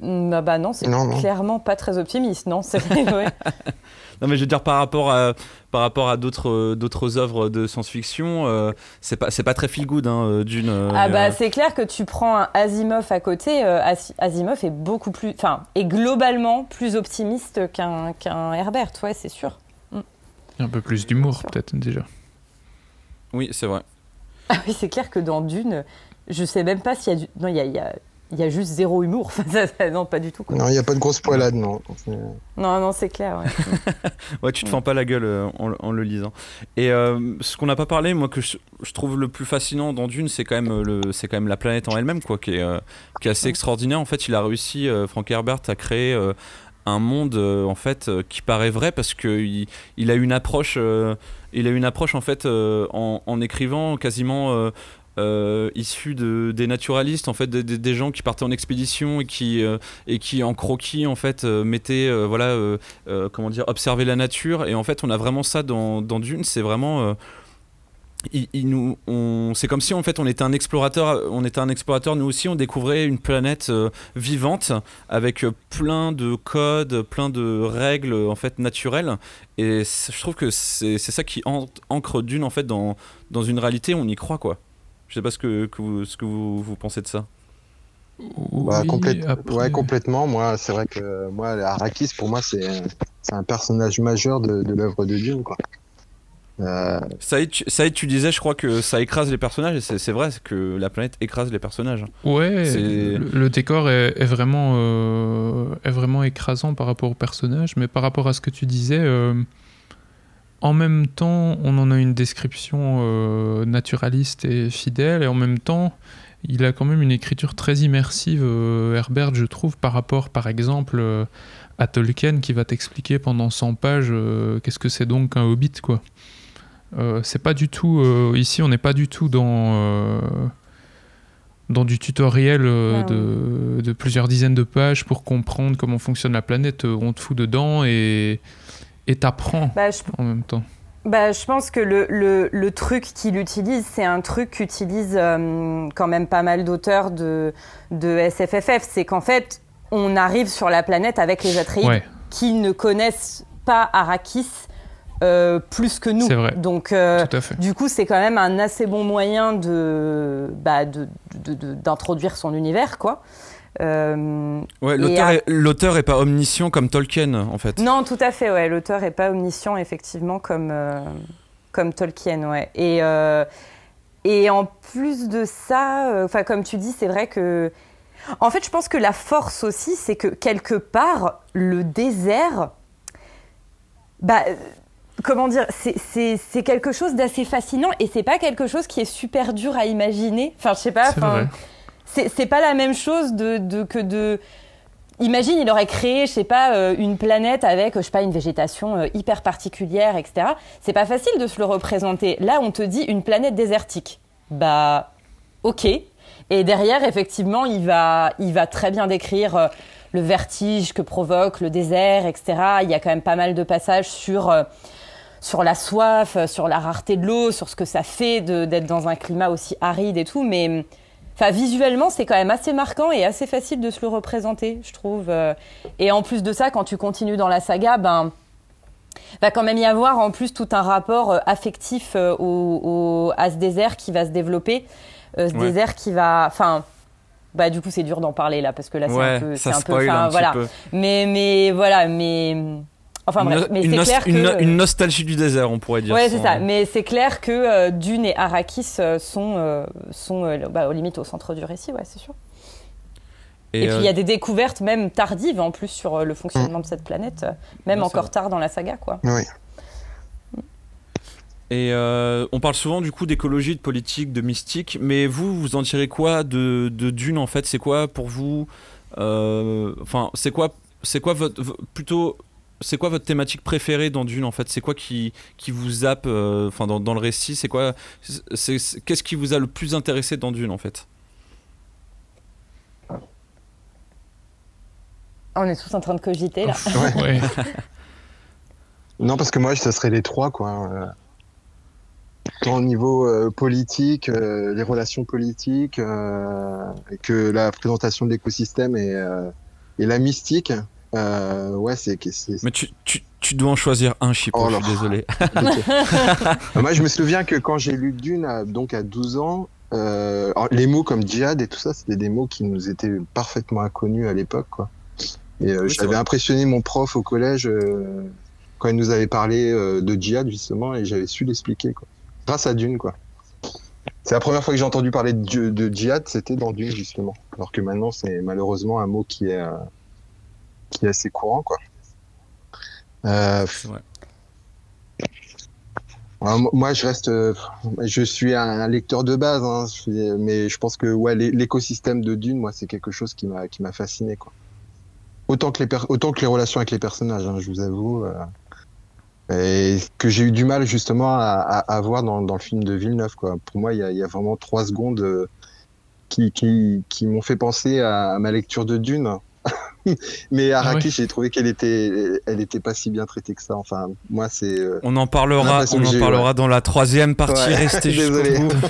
Mm, bah, bah non, c'est Non, non. clairement pas très optimiste, non c'est ouais. (laughs) Non mais je veux dire par rapport à par rapport à d'autres euh, d'autres œuvres de science-fiction euh, c'est pas c'est pas très feel good hein, euh, Dune. euh, Ah bah euh, c'est clair que tu prends un Asimov à côté, euh, Asi- Asimov est beaucoup plus, enfin est globalement plus optimiste qu'un qu'un Herbert, ouais c'est sûr. Un peu plus d'humour, peut-être, déjà. oui c'est vrai. Ah oui, c'est clair que dans Dune, je sais même pas s'il y a du... Non, il y a, il y a- il y a juste zéro humour. (laughs) Non, pas du tout. quoi. Non, il n'y a pas de grosse poilade, non. C'est- Non, non, c'est clair. ouais. (laughs) Ouais, tu te Mm. fends pas la gueule euh, en, le- en le lisant. Et euh, ce qu'on n'a pas parlé, moi, que je, je trouve le plus fascinant dans Dune, c'est quand même euh, le, c'est quand même la planète en elle-même, quoi, qui est, euh, qui est assez extraordinaire. En fait, il a réussi, euh, Frank Herbert, à créer euh, un monde, euh, en fait, euh, qui paraît vrai parce que il, il a une approche, euh, il a une approche, en fait, euh, en, en écrivant quasiment. Euh, euh, issu de, des naturalistes en fait des, gens qui partaient en expédition et qui euh, et qui en croquis en fait euh, mettaient voilà comment dire observer la nature. Et en fait on a vraiment ça dans, Dune. C'est vraiment il, il nous c'est comme si en fait on était un explorateur on était un explorateur. Nous aussi on découvrait une planète vivante avec plein de codes plein de règles en fait naturelles. Et je trouve que c'est ça qui an- ancre Dune en fait dans dans une réalité. On y croit quoi je sais pas ce que, que vous, ce que vous, vous pensez de ça Bah, Oui, complète- après- Ouais, complètement. Moi, c'est vrai que moi, Arrakis, pour moi, c'est c'est un personnage majeur de, de l'œuvre de Dune, quoi. Euh, Saïd, tu, Saïd, tu disais, je crois que ça écrase les personnages, et c'est c'est vrai c'est que la planète écrase les personnages. Ouais, le, le décor est, est vraiment, euh, est vraiment écrasant par rapport au personnage, mais par rapport à ce que tu disais, euh, en même temps, on en a une description euh, naturaliste et fidèle, et en même temps, il a quand même une écriture très immersive, euh, Herbert, je trouve, par rapport, par exemple, euh, à Tolkien, qui va t'expliquer pendant 100 pages qu'est-ce que c'est donc qu'un hobbit, quoi. C'est pas du tout. ici, on n'est pas du tout dans. dans du tutoriel euh, Ah de, de plusieurs dizaines de pages pour comprendre comment fonctionne la planète. On te fout dedans et et t'apprends Bah, je, en même temps. bah, je pense que le, le, le truc qu'il utilise, c'est un truc qu'utilisent euh, quand même pas mal d'auteurs de, de SFFF. C'est qu'en fait, on arrive sur la planète avec les Atreides Ouais, qui ne connaissent pas Arrakis euh, plus que nous. C'est vrai. Donc, euh, tout à fait. Du coup, c'est quand même un assez bon moyen de, bah, de- de- de- d'introduire son univers, quoi. Euh, Ouais, l'auteur à- est, l'auteur est pas omniscient comme Tolkien, en fait. non, tout à fait, ouais. L'auteur est pas omniscient, effectivement, comme, euh, comme Tolkien, ouais. Et, euh, et en plus de ça, euh, enfin, comme tu dis, c'est vrai que. En fait, je pense que la force aussi, c'est que quelque part, le désert. Bah, comment dire, c'est quelque chose d'assez fascinant et c'est pas quelque chose qui est super dur à imaginer. Enfin, je sais pas. C'est pas la même chose que de. Imagine, il aurait créé, je sais pas, euh, une planète avec, je sais pas, une végétation euh, hyper particulière, etc. C'est pas facile de se le représenter. Là, on te dit une planète désertique. Bah, ok. Et derrière, effectivement, il va, il va très bien décrire euh, le vertige que provoque le désert, etc. Il y a quand même pas mal de passages sur sur la soif, sur la rareté de l'eau, sur ce que ça fait d'être dans un climat aussi aride et tout. Mais enfin, visuellement, c'est quand même assez marquant et assez facile de se le représenter, je trouve. Euh. Et en plus de ça, quand tu continues dans la saga, ben va quand même y avoir en plus tout un rapport euh, affectif au, à ce désert qui va se développer. ce désert qui va. Enfin. Bah, du coup, c'est dur d'en parler là, parce que là, c'est un peu. Ça un peu voilà. Mais, mais voilà, mais Enfin bref, mais c'est clair que... Une, nostalgie du désert, on pourrait dire. Ouais, c'est ça. Mais c'est clair que euh, Dune et Arrakis euh, sont, euh, sont bah, aux limites au centre du récit, ouais, c'est sûr. Et, puis il y a des découvertes même tardives en plus sur le fonctionnement de cette planète, même encore tard dans la saga, quoi. Oui. Et on parle souvent du coup d'écologie, de politique, de mystique, mais vous, vous en tirez quoi de, de Dune en fait? C'est quoi pour vous Enfin, c'est quoi, c'est quoi votre, plutôt c'est quoi votre thématique préférée dans Dune en fait? C'est quoi qui, qui vous zappe euh, enfin dans, dans, le récit? C'est quoi Qu'est-ce qui vous a le plus intéressé dans Dune en fait? On est tous en train de cogiter là. (laughs) (laughs) non, parce que moi, ça serait les trois quoi. Euh, tant au niveau euh, politique, les relations politiques, que la présentation de l'écosystème et, et la mystique. Euh, ouais, c'est. Mais tu, tu, tu, dois en choisir un, Chipo, oh je suis désolé. (laughs) (laughs) Moi, je me souviens que quand j'ai lu Dune, à, donc à 12 ans, euh, les mots comme djihad et tout ça, c'était des mots qui nous étaient parfaitement inconnus à l'époque, quoi. Et euh, j'avais impressionné mon prof au collège quand il nous avait parlé de djihad, justement, et j'avais su l'expliquer, quoi. Grâce à Dune, quoi. C'est la première fois que j'ai entendu parler de, de djihad, c'était dans Dune, justement. Alors que maintenant, c'est malheureusement un mot qui est qui est assez courant, quoi. Euh, moi, je reste, je suis un lecteur de base, hein, mais je pense que ouais, l'écosystème de Dune, moi, c'est quelque chose qui m'a qui m'a fasciné, quoi. Autant que les autant que les relations avec les personnages, hein, je vous avoue, euh, et que j'ai eu du mal justement à, à, voir dans, dans, le film de Villeneuve, quoi. Pour moi, il y a, y a, vraiment trois secondes euh, qui qui, qui m'ont fait penser à, ma lecture de Dune. Mais ah Araki, j'ai trouvé qu'elle était, elle était pas si bien traitée que ça. Enfin, moi, c'est. Euh, on en parlera, on en parlera dans la troisième partie. Ouais. Restez (laughs) jusqu'au bout. (laughs)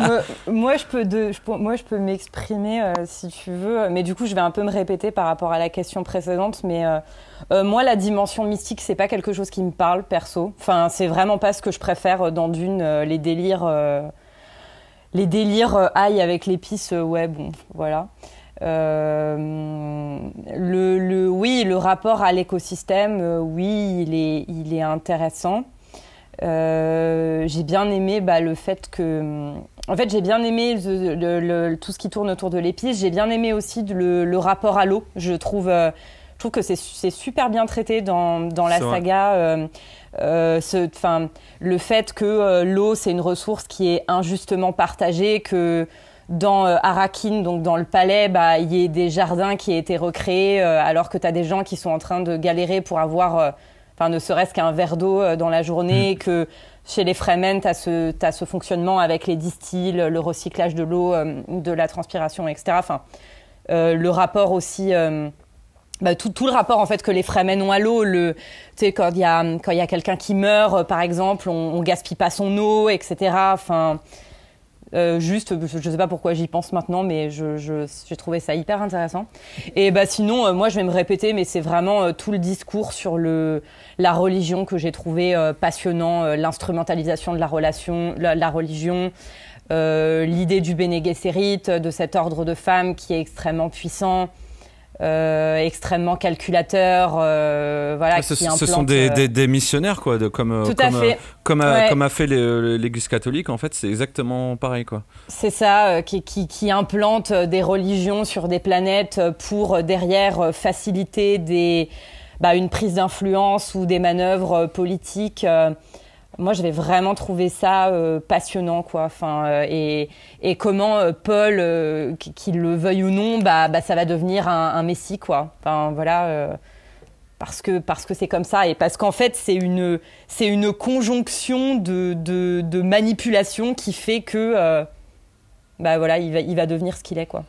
Euh, moi, je peux, de, moi, je peux m'exprimer euh, si tu veux, mais du coup, je vais un peu me répéter par rapport à la question précédente. Mais moi, la dimension mystique, c'est pas quelque chose qui me parle perso. Enfin, c'est vraiment pas ce que je préfère dans Dune, les délires. les délires aïe avec l'épice, ouais, bon, voilà. Euh, le, le, oui, le rapport à l'écosystème, euh, oui, il est, il est intéressant. Euh, j'ai bien aimé bah, le fait que. En fait, j'ai bien aimé le, tout ce qui tourne autour de l'épice. J'ai bien aimé aussi le, rapport à l'eau. Je trouve, je trouve que c'est super bien traité dans, dans la saga. Ce, le fait que l'eau, c'est une ressource qui est injustement partagée, que dans euh, Arakin, donc dans le palais, bah, il y a des jardins qui ont été recréés, euh, alors que tu as des gens qui sont en train de galérer pour avoir, euh, enfin, ne serait-ce qu'un verre d'eau dans la journée, mm. que chez les Fremen, tu as, ce fonctionnement avec les distilles, le recyclage de l'eau, de la transpiration, etc. Enfin, le rapport aussi. Bah, tout, tout, le rapport en fait que les Fremen ont à l'eau, le, quand il y a quand il y a quelqu'un qui meurt, par exemple, on, on gaspille pas son eau, etc. Enfin, euh, juste, je ne sais pas pourquoi j'y pense maintenant, mais j'ai je, trouvé ça hyper intéressant. Et bah, sinon, euh, moi, je vais me répéter, mais c'est vraiment euh, tout le discours sur le, la religion que j'ai trouvé passionnant, l'instrumentalisation de la, relation, la, religion, l'idée du Bene de cet ordre de femmes qui est extrêmement puissant. Euh, extrêmement calculateur, euh, voilà. Ah, ce, ce sont des, euh, des, des, missionnaires, quoi, de, comme, Tout comme, à fait. comme, a, comme, a, fait l'Église catholique, en fait, c'est exactement pareil, quoi. C'est ça, qui, qui, qui, implante des religions sur des planètes pour derrière faciliter des bah, une prise d'influence ou des manœuvres politiques. Moi, j'avais vraiment trouvé ça passionnant, quoi. Enfin, et, et, comment Paul, qu'il le veuille ou non, bah, bah ça va devenir un, messie, quoi. Enfin, voilà parce que parce que c'est comme ça et parce qu'en fait c'est une c'est une conjonction de, de, de, manipulation qui fait que euh, bah voilà il va il va devenir ce qu'il est quoi.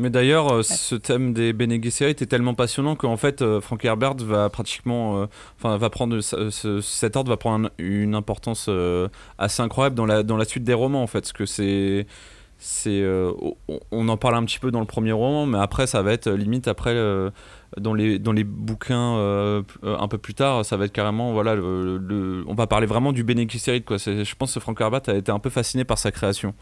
Mais d'ailleurs, euh, ce thème des Bene Gesserit est tellement passionnant qu'en fait, euh, Frank Herbert va pratiquement, enfin, va prendre cet ordre va prendre une importance assez incroyable dans la dans la suite des romans en fait, parce que c'est c'est on en parle un petit peu dans le premier roman, mais après ça va être limite après dans les, dans les bouquins euh, un peu plus tard, ça va être carrément, voilà, le, on va parler vraiment du Bene quoi. Je pense que Frank Herbert a été un peu fasciné par sa création.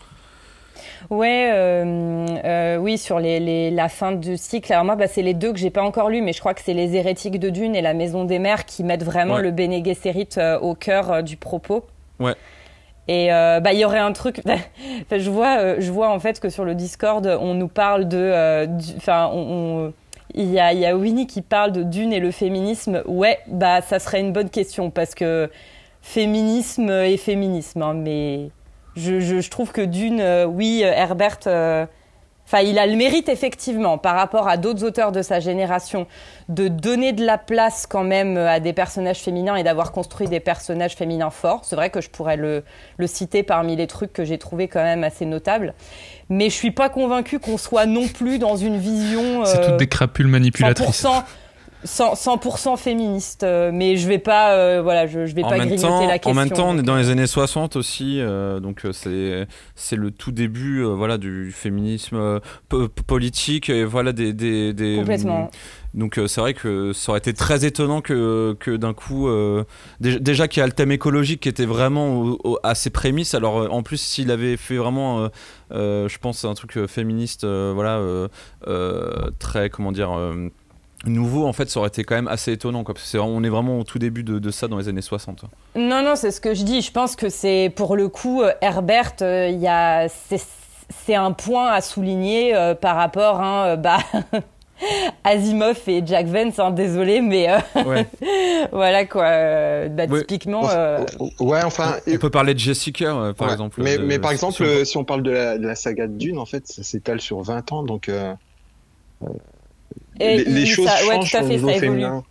Ouais, euh, euh, oui, sur les, la fin du cycle. Alors moi, bah, c'est les deux que j'ai pas encore lus, mais je crois que c'est les Hérétiques de Dune et la Maison des Mers qui mettent vraiment le Bene Gesserit au cœur du propos. Ouais. Et bah il y aurait un truc. (laughs) je vois, je vois en fait que sur le Discord, on nous parle de, enfin, on il y, a, Winnie qui parle de Dune et le féminisme. Ouais, bah ça serait une bonne question parce que féminisme et féminisme. Hein, mais je, trouve que Dune, euh, oui, Herbert, euh, Enfin, il a le mérite effectivement, par rapport à d'autres auteurs de sa génération, de donner de la place quand même à des personnages féminins et d'avoir construit des personnages féminins forts. C'est vrai que je pourrais le, citer parmi les trucs que j'ai trouvé quand même assez notables. Mais je suis pas convaincue qu'on soit non plus dans une vision. C'est toutes euh, des crapules manipulatrices. 100%, féministe, euh, mais je vais pas, euh, voilà, je, je vais pas grignoter la question. En même temps, on est dans les années 60 aussi, euh, donc c'est c'est le tout début, voilà, du féminisme politique et voilà des des, des complètement. donc c'est vrai que ça aurait été très étonnant que, que d'un coup, déjà qu'il y a le thème écologique qui était vraiment à ses prémices. Alors en plus, s'il avait fait vraiment, je pense, un truc féministe, voilà, très comment dire nouveau, en fait, ça aurait été quand même assez étonnant. Quoi, parce on est vraiment au tout début de, ça dans les années 60. Non, non, c'est ce que je dis. Je pense que c'est pour le coup, euh, Herbert, euh, il y a, c'est, un point à souligner euh, par rapport à hein, bah, (laughs) Asimov et Jack Vance. Hein, désolé, mais (laughs) voilà quoi. Bah, Typiquement. Ouais, enfin. On peut parler de Jessica, par exemple. Mais, mais par exemple, si on parle de la, de la, saga de Dune, en fait, ça s'étale sur 20 ans. Donc les, choses changent au niveau féminin.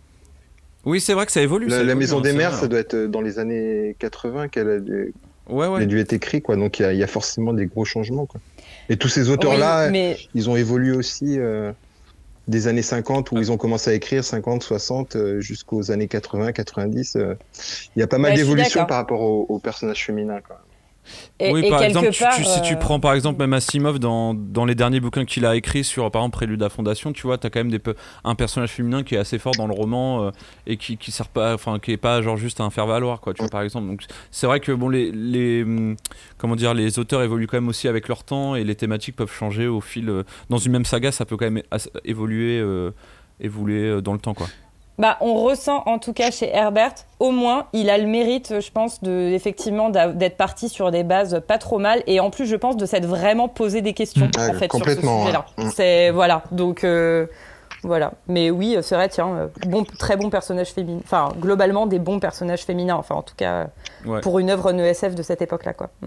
Oui, c'est vrai que ça évolue. La, Maison hein, des Mers, ça doit être dans les années 80 qu'elle a, dû... ouais, dû être écrit, quoi. Donc il y, a forcément des gros changements, quoi. Et tous ces auteurs-là, ils ont évolué aussi euh, des années 50 où ils ont commencé à écrire 50, 60 euh, jusqu'aux années 80, 90. Euh. Il y a pas mal d'évolution par rapport aux, personnages féminins, quoi oui, par exemple, si tu euh, prends par exemple même Asimov dans, dans les derniers bouquins qu'il a écrits sur par exemple Prélude à Fondation, tu vois, tu as quand même des, un personnage féminin qui est assez fort dans le roman euh, et qui, qui sert pas, enfin qui est pas genre juste un faire valoir quoi, tu vois par exemple. Donc c'est vrai que bon les, les hum, comment dire les auteurs évoluent quand même aussi avec leur temps et les thématiques peuvent changer au fil. Euh, dans une même saga, ça peut quand même évoluer évoluer dans le temps quoi bah, on ressent en tout cas chez Herbert, au moins, il a le mérite, je pense, de, effectivement d'être parti sur des bases pas trop mal, et en plus, je pense de s'être vraiment posé des questions mmh. en fait sur ce sujet-là. Mmh. C'est voilà, donc euh, voilà. Mais oui, c'est vrai, tiens, bon, très bon personnage féminin. Enfin, globalement, des bons personnages féminins. Enfin, en tout cas, pour une œuvre NESF de cette époque-là, quoi. Mmh.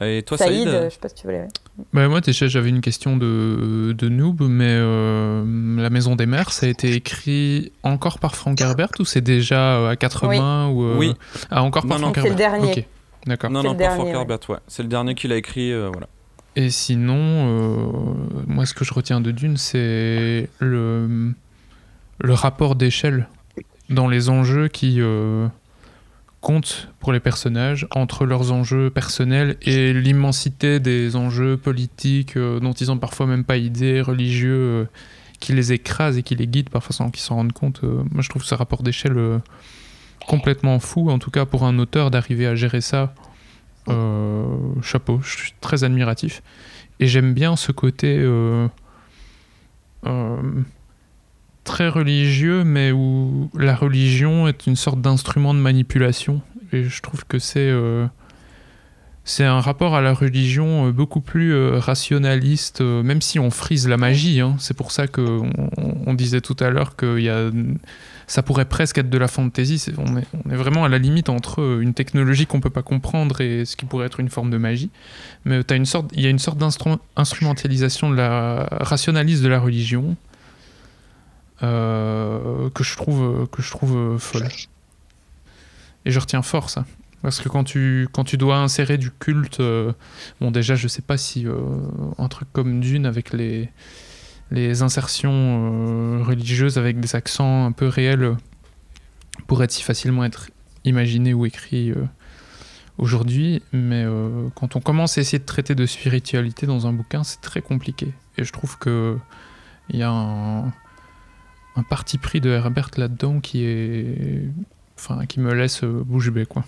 Et toi, Saïd, je sais pas si tu voulais. Bah, moi, déjà, j'avais une question de, de noob, mais euh, La Maison des Mers, ça a été écrit encore par Frank Herbert ou c'est déjà euh, à quatre mains ou, euh, Oui. Ah, encore par Frank Herbert C'est le dernier. D'accord. Non, non, par Frank Herbert, ouais. C'est le dernier qu'il a écrit, voilà. Et sinon, moi, ce que je retiens de Dune, c'est le, le rapport d'échelle dans les enjeux qui compte pour les personnages entre leurs enjeux personnels et l'immensité des enjeux politiques euh, dont ils ont parfois même pas idée, religieux, euh, qui les écrasent et qui les guident parfois sans qu'ils s'en rendent compte. Euh, moi, je trouve ce rapport d'échelle complètement fou, en tout cas pour un auteur d'arriver à gérer ça. chapeau, je suis très admiratif. Et j'aime bien ce côté très religieux, mais où la religion est une sorte d'instrument de manipulation. Et je trouve que c'est euh, un rapport à la religion euh, beaucoup plus euh, rationaliste, même si on frise la magie. Hein. C'est pour ça qu'on on disait tout à l'heure qu'il y a ça pourrait presque être de la fantasy. C'est- on, est, vraiment à la limite entre une technologie qu'on peut pas comprendre et ce qui pourrait être une forme de magie. Mais il y a une sorte d'instrumentalisation de la rationaliste de la religion euh, que je trouve que je trouve folle. Et je retiens fort ça. Parce que quand tu, quand tu dois insérer du culte, euh, bon déjà je sais pas si euh, un truc comme Dune avec les, les insertions religieuses avec des accents un peu réels pourrait si facilement être imaginé ou écrit aujourd'hui, mais quand on commence à essayer de traiter de spiritualité dans un bouquin, c'est très compliqué. Et je trouve que il y a un, un parti pris de Herbert là-dedans qui est, enfin, qui me laisse euh, bouche bée quoi.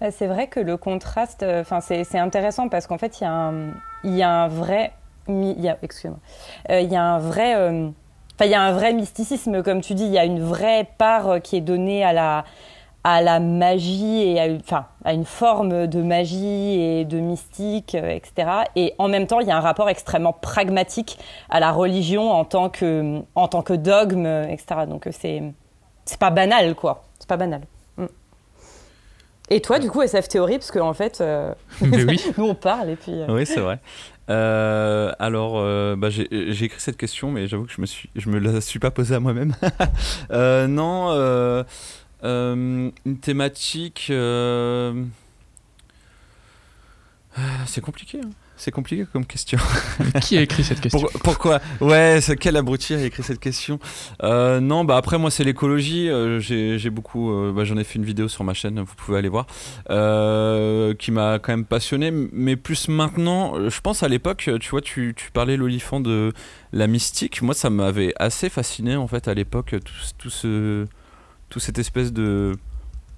Bah, C'est vrai que le contraste, euh, enfin c'est intéressant parce qu'en fait il y a un, il y a un vrai, il y a, excuse-moi, Euh, il y a un vrai, euh, il y a un vrai mysticisme comme tu dis, il y a une vraie part qui est donnée à la, à la magie et à, une- enfin à une forme de magie et de mystique, euh, etc. Et en même temps il y a un rapport extrêmement pragmatique à la religion en tant que, en tant que dogme, etc. Donc euh, c'est, c'est pas banal quoi, c'est pas banal. Mm. Et toi, du coup, SF théorie, parce qu'en fait, euh, (laughs) oui. (laughs) nous on parle et puis. euh, Oui, c'est vrai. Euh, alors, euh, bah, j'ai écrit cette question, mais j'avoue que je me suis, je me la suis pas posée à moi-même. (laughs) Euh, non, une thématique. euh, ah, C'est compliqué. hein. C'est compliqué comme question. qui a écrit cette question Pour- pourquoi? Ouais, quel abruti a écrit cette question? Euh, Non, bah après moi c'est l'écologie. euh, j'ai beaucoup, euh, bah, j'en ai fait une vidéo sur ma chaîne, vous pouvez aller voir, euh, qui m'a quand même passionné. Mais plus maintenant, euh, je pense à l'époque, tu vois, tu, tu parlais l'olifant de la mystique. Moi, ça m'avait assez fasciné en fait à l'époque, tout, tout ce, tout cette espèce de,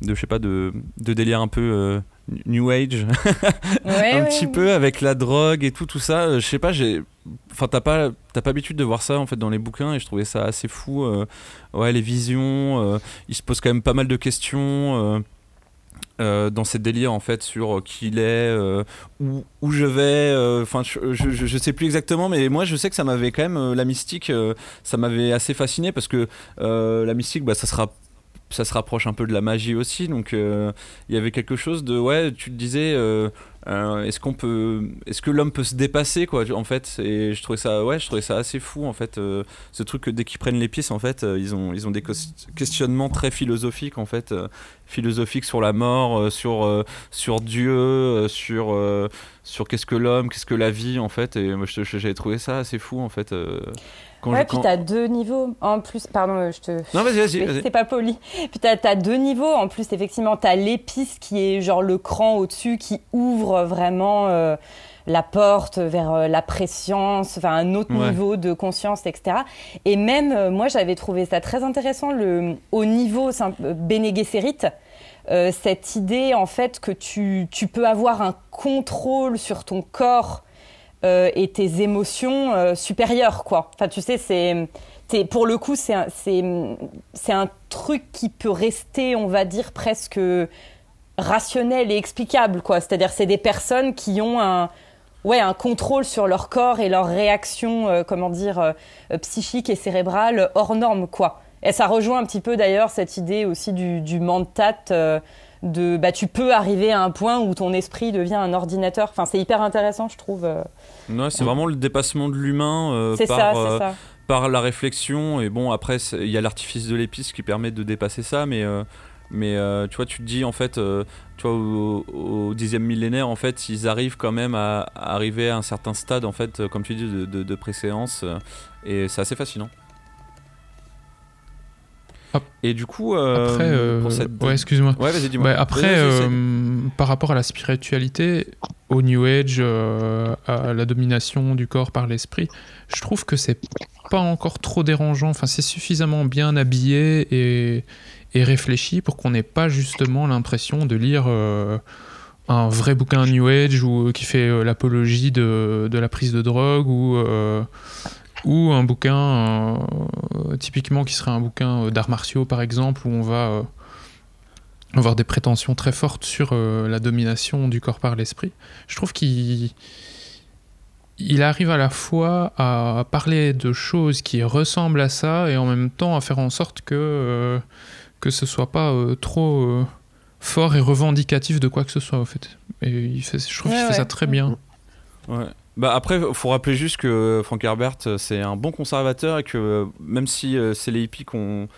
de je sais pas, de, de délire un peu euh, New Age (laughs) ouais, un ouais, petit ouais. peu avec la drogue et tout tout ça euh, je sais pas j'ai enfin t'as pas t'as pas l'habitude de voir ça en fait dans les bouquins et je trouvais ça assez fou euh, ouais les visions euh, il se pose quand même pas mal de questions dans ces délires en fait sur qui il est où, où je vais enfin je, je, je- sais plus exactement mais moi je sais que ça m'avait quand même la mystique ça m'avait assez fasciné parce que la mystique bah ça sera ça se rapproche un peu de la magie aussi donc euh, il y avait quelque chose de ouais tu te disais euh, euh, est-ce qu'on peut est-ce que l'homme peut se dépasser quoi en fait et je trouvais ça ouais je trouvais ça assez fou en fait ce truc que dès qu'ils prennent les pistes en fait ils ont ils ont des questionnements très philosophiques en fait philosophiques sur la mort sur sur Dieu sur sur qu'est-ce que l'homme qu'est-ce que la vie en fait et moi j'avais trouvé ça assez fou en fait quand Ouais, je- puis t'as deux niveaux en plus. Pardon, euh, je te. non vas-y vas-y c'est pas poli. (laughs) Puis t'as as deux niveaux en plus, effectivement. T'as l'épice qui est genre le cran au-dessus qui ouvre vraiment euh, la porte vers euh, la préscience, enfin un autre Ouais. niveau de conscience, etc. Et même, euh, moi, j'avais trouvé ça très intéressant le, au niveau Bene Gesserit, euh, cette idée en fait que tu, tu peux avoir un contrôle sur ton corps euh, et tes émotions euh, supérieures, quoi. Enfin, tu sais, c'est... Pour le coup, c'est c'est, un truc qui peut rester, on va dire, presque rationnel et explicable, quoi. C'est-à-dire, c'est des personnes qui ont un, ouais, un contrôle sur leur corps et leurs réactions, euh, comment dire, euh, psychiques et cérébrales hors normes, quoi. Et ça rejoint un petit peu d'ailleurs cette idée aussi du, du mentat, euh, de bah, tu peux arriver à un point où ton esprit devient un ordinateur. Enfin, c'est hyper intéressant, je trouve. euh. Ouais, c'est vraiment le dépassement de l'humain euh, par, ça, euh, ça. par la réflexion. Et bon, après, il y a l'artifice de l'épice qui permet de dépasser ça, mais, mais euh, tu vois, tu te dis en fait, euh, tu vois, au, dixième millénaire, en fait, ils arrivent quand même à, à arriver à un certain stade, en fait, comme tu dis, de, de, de préséance, euh, et c'est assez fascinant. Et du coup, euh, Après, euh, pour cette... ouais, excuse-moi. Ouais, vas-y, dis-moi. Ouais, après, euh, par rapport à la spiritualité, au New Age, euh, à la domination du corps par l'esprit, je trouve que c'est pas encore trop dérangeant. Enfin, c'est suffisamment bien habillé et, et réfléchi pour qu'on n'ait pas justement l'impression de lire euh, un vrai bouquin New Age ou qui fait euh, l'apologie de, de la prise de drogue ou euh, ou un bouquin euh, typiquement qui serait un bouquin euh, d'arts martiaux par exemple où on va euh, avoir des prétentions très fortes sur euh, la domination du corps par l'esprit. Je trouve qu'il il arrive à la fois à parler de choses qui ressemblent à ça et en même temps à faire en sorte que, euh, que ce soit pas euh, trop euh, fort et revendicatif de quoi que ce soit, en fait. Et il fait, je trouve Ouais, qu'il fait ça très bien. Ouais. Bah après, faut rappeler juste que Frank Herbert, euh, c'est un bon conservateur et que euh, même si euh, c'est les hippies qui ont,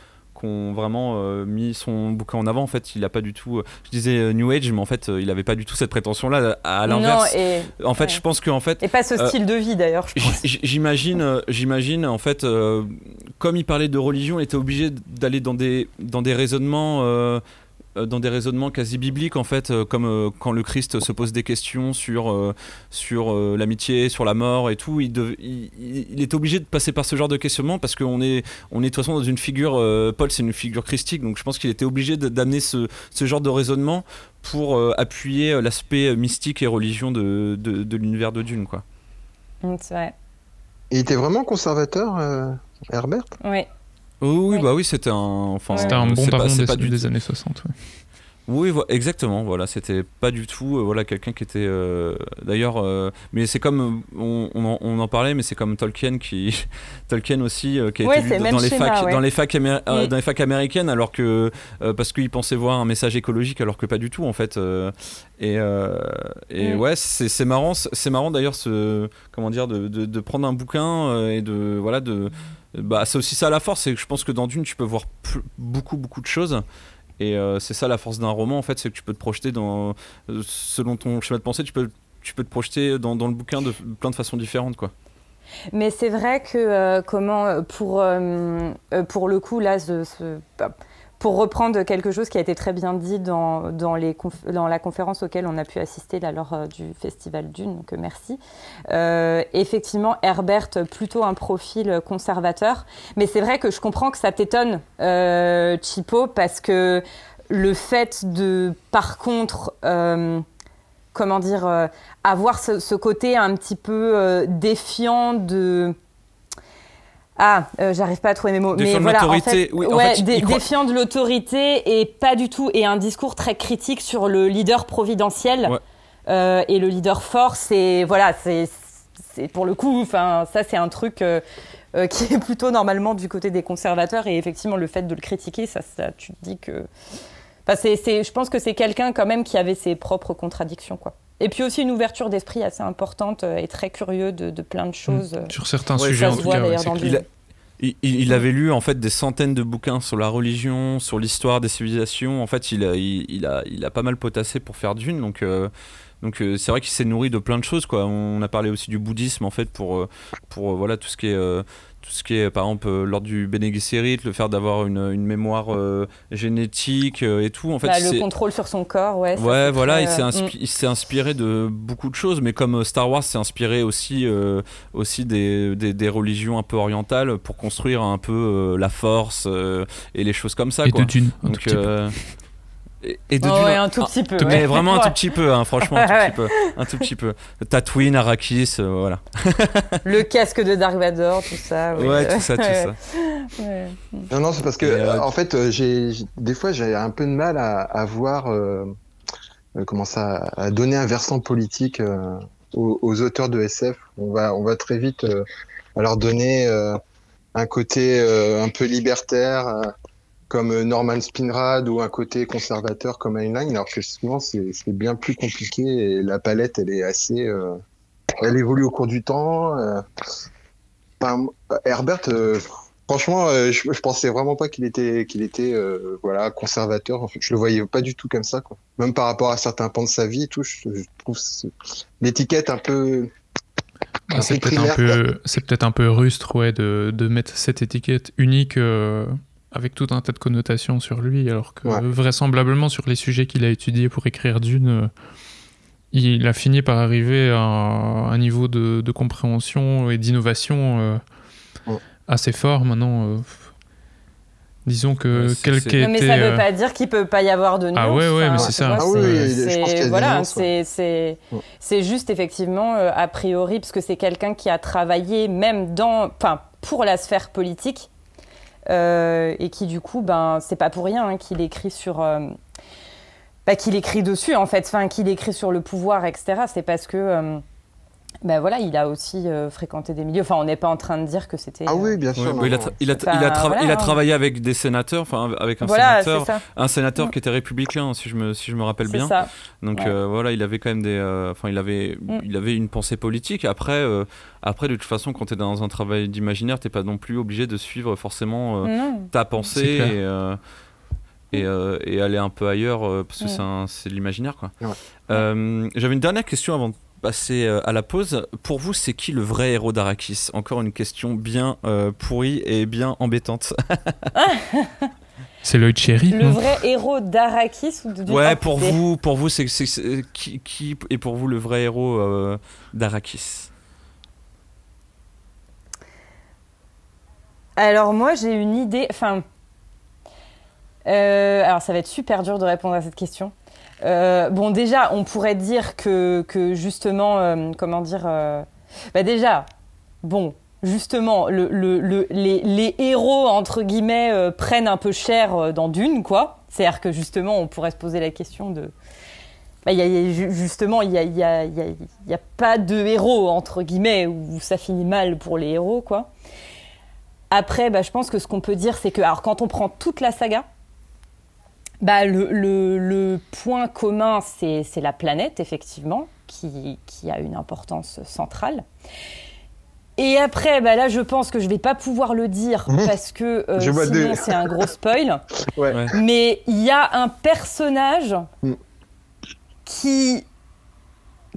vraiment euh, mis son bouquin en avant, en fait, il a pas du tout. euh, je disais euh, New Age, mais en fait, il avait pas du tout cette prétention-là. À l'inverse, Non, et, en fait, ouais. je pense qu'en fait, et pas ce style de vie d'ailleurs, je J'imagine, j'imagine en fait, comme il parlait de religion, il était obligé d'aller dans des dans des raisonnements, dans des raisonnements quasi bibliques en fait, euh, comme euh, quand le Christ se pose des questions sur euh, sur euh, l'amitié, sur la mort et tout. Il, dev- il, il- il était obligé de passer par ce genre de questionnement parce qu'on est on est de toute façon dans une figure. euh, Paul, c'est une figure christique, donc je pense qu'il était obligé de- d'amener ce ce genre de raisonnement pour euh, appuyer euh, l'aspect mystique et religion de de, de l'univers de Dune, quoi. Mm, C'est vrai. Il était vraiment conservateur, euh, Herbert? Oui. Oui, bah oui, c'était un. Enfin, C'était un bon c'est pas- des, pas du des années 60. ouais. Oui, exactement. Voilà, c'était pas du tout. euh, voilà, quelqu'un qui était. euh, D'ailleurs, euh, mais c'est comme euh, on, on en, on en parlait, mais c'est comme Tolkien qui, (laughs) Tolkien aussi, euh, qui a Ouais, été lu dans les schéma, facs, ouais. dans les facs, améri- euh, Mm. dans les facs américaines, alors que euh, parce qu'il pensait voir un message écologique, alors que pas du tout en fait. euh, et euh, et Mm. ouais, c'est marrant, c'est marrant d'ailleurs ce comment dire de, de, de prendre un bouquin euh, et de voilà de bah c'est aussi ça la force, c'est que je pense que dans Dune tu peux voir beaucoup beaucoup de choses. Et euh, c'est ça la force d'un roman en fait, c'est que tu peux te projeter dans euh, selon ton schéma de pensée, tu peux tu peux te projeter dans, le bouquin de plein de façons différentes quoi. Mais c'est vrai que euh, comment pour pour le coup là ce- pour reprendre quelque chose qui a été très bien dit dans, dans, les dans la conférence auquel on a pu assister lors euh, du festival Dune, donc euh, merci. Euh, effectivement, Herbert, plutôt un profil conservateur. Mais c'est vrai que je comprends que ça t'étonne, Chipo, parce que le fait de, par contre, comment dire, avoir ce, côté un petit peu défiant de. Ah, euh, j'arrive pas à trouver mes mots. Défiant mais de en l'autorité, fait, oui, en ouais, fait, dé- croit- défiant de l'autorité et pas du tout, et un discours très critique sur le leader providentiel Ouais. euh, et le leader fort. C'est voilà, c'est pour le coup, enfin ça c'est un truc euh, qui est plutôt normalement du côté des conservateurs et effectivement le fait de le critiquer, ça, ça tu te dis que, enfin c'est- je pense que c'est quelqu'un quand même qui avait ses propres contradictions quoi. Et puis aussi une ouverture d'esprit assez importante euh, et très curieux de, de plein de choses. euh. Sur certains Ouais, sujets, ça en se tout voit cas. ouais, dans. Il, a- il, il- il avait lu en fait des centaines de bouquins sur la religion, sur l'histoire des civilisations. En fait, il a, il, il a, il a pas mal potassé pour faire Dune. Donc, euh, donc euh, c'est vrai qu'il s'est nourri de plein de choses. Quoi. On a parlé aussi du bouddhisme en fait pour, pour voilà tout ce qui est euh, tout ce qui est par exemple euh, lors du Bene Gesserit, le fait d'avoir une, une mémoire euh, génétique euh, et tout. En fait, Bah, le contrôle sur son corps, ouais. Ouais, voilà, très, il s'est, inspi- inspiré de beaucoup de choses, mais comme Star Wars s'est inspiré aussi, euh, aussi des, des, des religions un peu orientales pour construire un peu euh, la force euh, et les choses comme ça. Et quoi. de tout Donc, et, de Oh, ouais, un tout petit peu. mais ouais. vraiment un tout (laughs) petit peu, hein, franchement, un (laughs) tout petit peu, un tout petit peu. Tatooine, Arrakis, euh, voilà. (laughs) Le casque de Dark Vador, tout ça. oui. Ouais, tout ça, tout ça. ouais. Non, non, c'est parce que, euh, en fait, euh, j'ai, des fois, j'ai un peu de mal à, à voir, euh, comment ça, à donner un versant politique euh, aux, aux auteurs de SF. On va, on va très vite euh, à leur donner euh, un côté euh, un peu libertaire, euh, comme euh, Norman Spinrad, ou un côté conservateur comme Heinlein, alors que souvent, c'est, bien plus compliqué et la palette, elle est assez, euh, elle évolue au cours du temps. euh. Herbert, euh, Franchement, je, je pensais vraiment pas qu'il était, qu'il était, voilà, conservateur. En fait, je le voyais pas du tout comme ça, quoi. Même par rapport à certains pans de sa vie et tout, je, je trouve l'étiquette un peu. Ah, c'est peu peut-être un peu, peut-être un peu rustre, ouais, de, de mettre cette étiquette unique avec tout un tas de connotations sur lui, alors que Ouais. vraisemblablement sur les sujets qu'il a étudiés pour écrire Dune, euh, il a fini par arriver à un niveau de, de compréhension et d'innovation euh, Ouais. assez fort. Maintenant, euh, disons que quel qu'ait mais ça veut euh, pas dire qu'il peut pas y avoir de nuances. Ah ouais, ouais, enfin, mais c'est ça. vois, Ah oui, je pense y a voilà, c'est c'est Ouais. c'est juste effectivement euh, a priori parce que c'est quelqu'un qui a travaillé même dans, enfin, pour la sphère politique et qui du coup, ben, c'est pas pour rien hein, qu'il écrit sur. euh, bah, qu'il écrit dessus en fait, enfin qu'il écrit sur le pouvoir, etc. C'est parce que euh, ben voilà, il a aussi euh, fréquenté des milieux. Enfin, on n'est pas en train de dire que c'était. Ah oui, euh, bien sûr. Ouais, non, il, a non. tra- il a- Enfin, il a tra- voilà, il a hein. travaillé avec des sénateurs, enfin avec un Voilà, sénateur, un sénateur qui était républicain, si je me, si je me rappelle bien. ça. Donc Ouais. euh, voilà, il avait quand même des, euh, enfin il avait, Mm. il avait une pensée politique. Après, euh, après de toute façon, quand tu es dans un travail d'imaginaire, t'es pas non plus obligé de suivre forcément euh, ta pensée et, euh, et, euh, et aller un peu ailleurs euh, parce que Mm. c'est l'imaginaire quoi. Ouais. Euh, J'avais une dernière question avant de passer euh, à la pause. Pour vous, c'est qui le vrai héros d'Arakis Encore une question bien euh, pourrie et bien embêtante. (laughs) C'est Lloyd Cherry. Le vrai héros d'Arakis ou de Ouais, pour vous, pour vous, c'est c'est- c'est- qui, qui est pour vous le vrai héros euh, d'Arakis Alors moi j'ai une idée, enfin, euh, alors ça va être super dur de répondre à cette question. Euh, bon déjà on pourrait dire que, justement, euh, comment dire, euh, bah déjà, bon, justement, le, le- le- les, héros entre guillemets prennent un peu cher dans Dune quoi. C'est-à-dire que justement on pourrait se poser la question de bah, y a- justement, il n'y a, y a pas de héros, entre guillemets, où ça finit mal pour les héros, quoi. Après, bah, je pense que ce qu'on peut dire, c'est que alors, quand on prend toute la saga, bah, le, le- le point commun, c'est c'est la planète, effectivement, qui, qui a une importance centrale. Et après, bah, là, je pense que je vais pas pouvoir le dire Mhm. parce que euh, sinon, c'est un gros spoil. (laughs) Ouais. Mais il y a un personnage Mm. qui,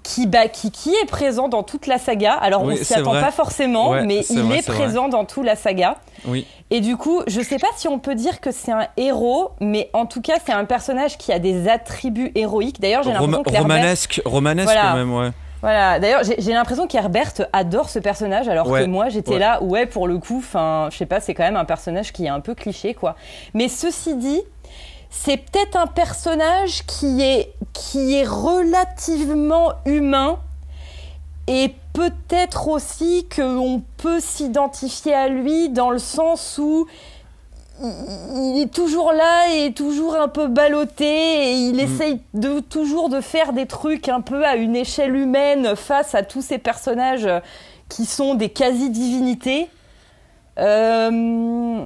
qui, bah, qui, qui est présent dans toute la saga. Alors, Oui, on s'y attend vrai. pas forcément, Ouais, mais il vrai, est présent dans toute la saga. Oui. Et du coup, je sais pas si on peut dire que c'est un héros, mais en tout cas, c'est un personnage qui a des attributs héroïques. D'ailleurs, j'ai l'impression que Herbert- romanesque, romanesque Voilà. quand même, ouais. voilà, d'ailleurs, j'ai j'ai l'impression qu'Herbert adore ce personnage, alors Ouais, que moi, j'étais ouais. là, ouais, pour le coup, enfin, je sais pas, c'est quand même un personnage qui est un peu cliché, quoi. Mais ceci dit, c'est peut-être un personnage qui est, qui est relativement humain et peut-être aussi qu'on peut s'identifier à lui dans le sens où il est toujours là et toujours un peu ballotté et il Mm. essaye de, toujours de faire des trucs un peu à une échelle humaine face à tous ces personnages qui sont des quasi-divinités. Euh,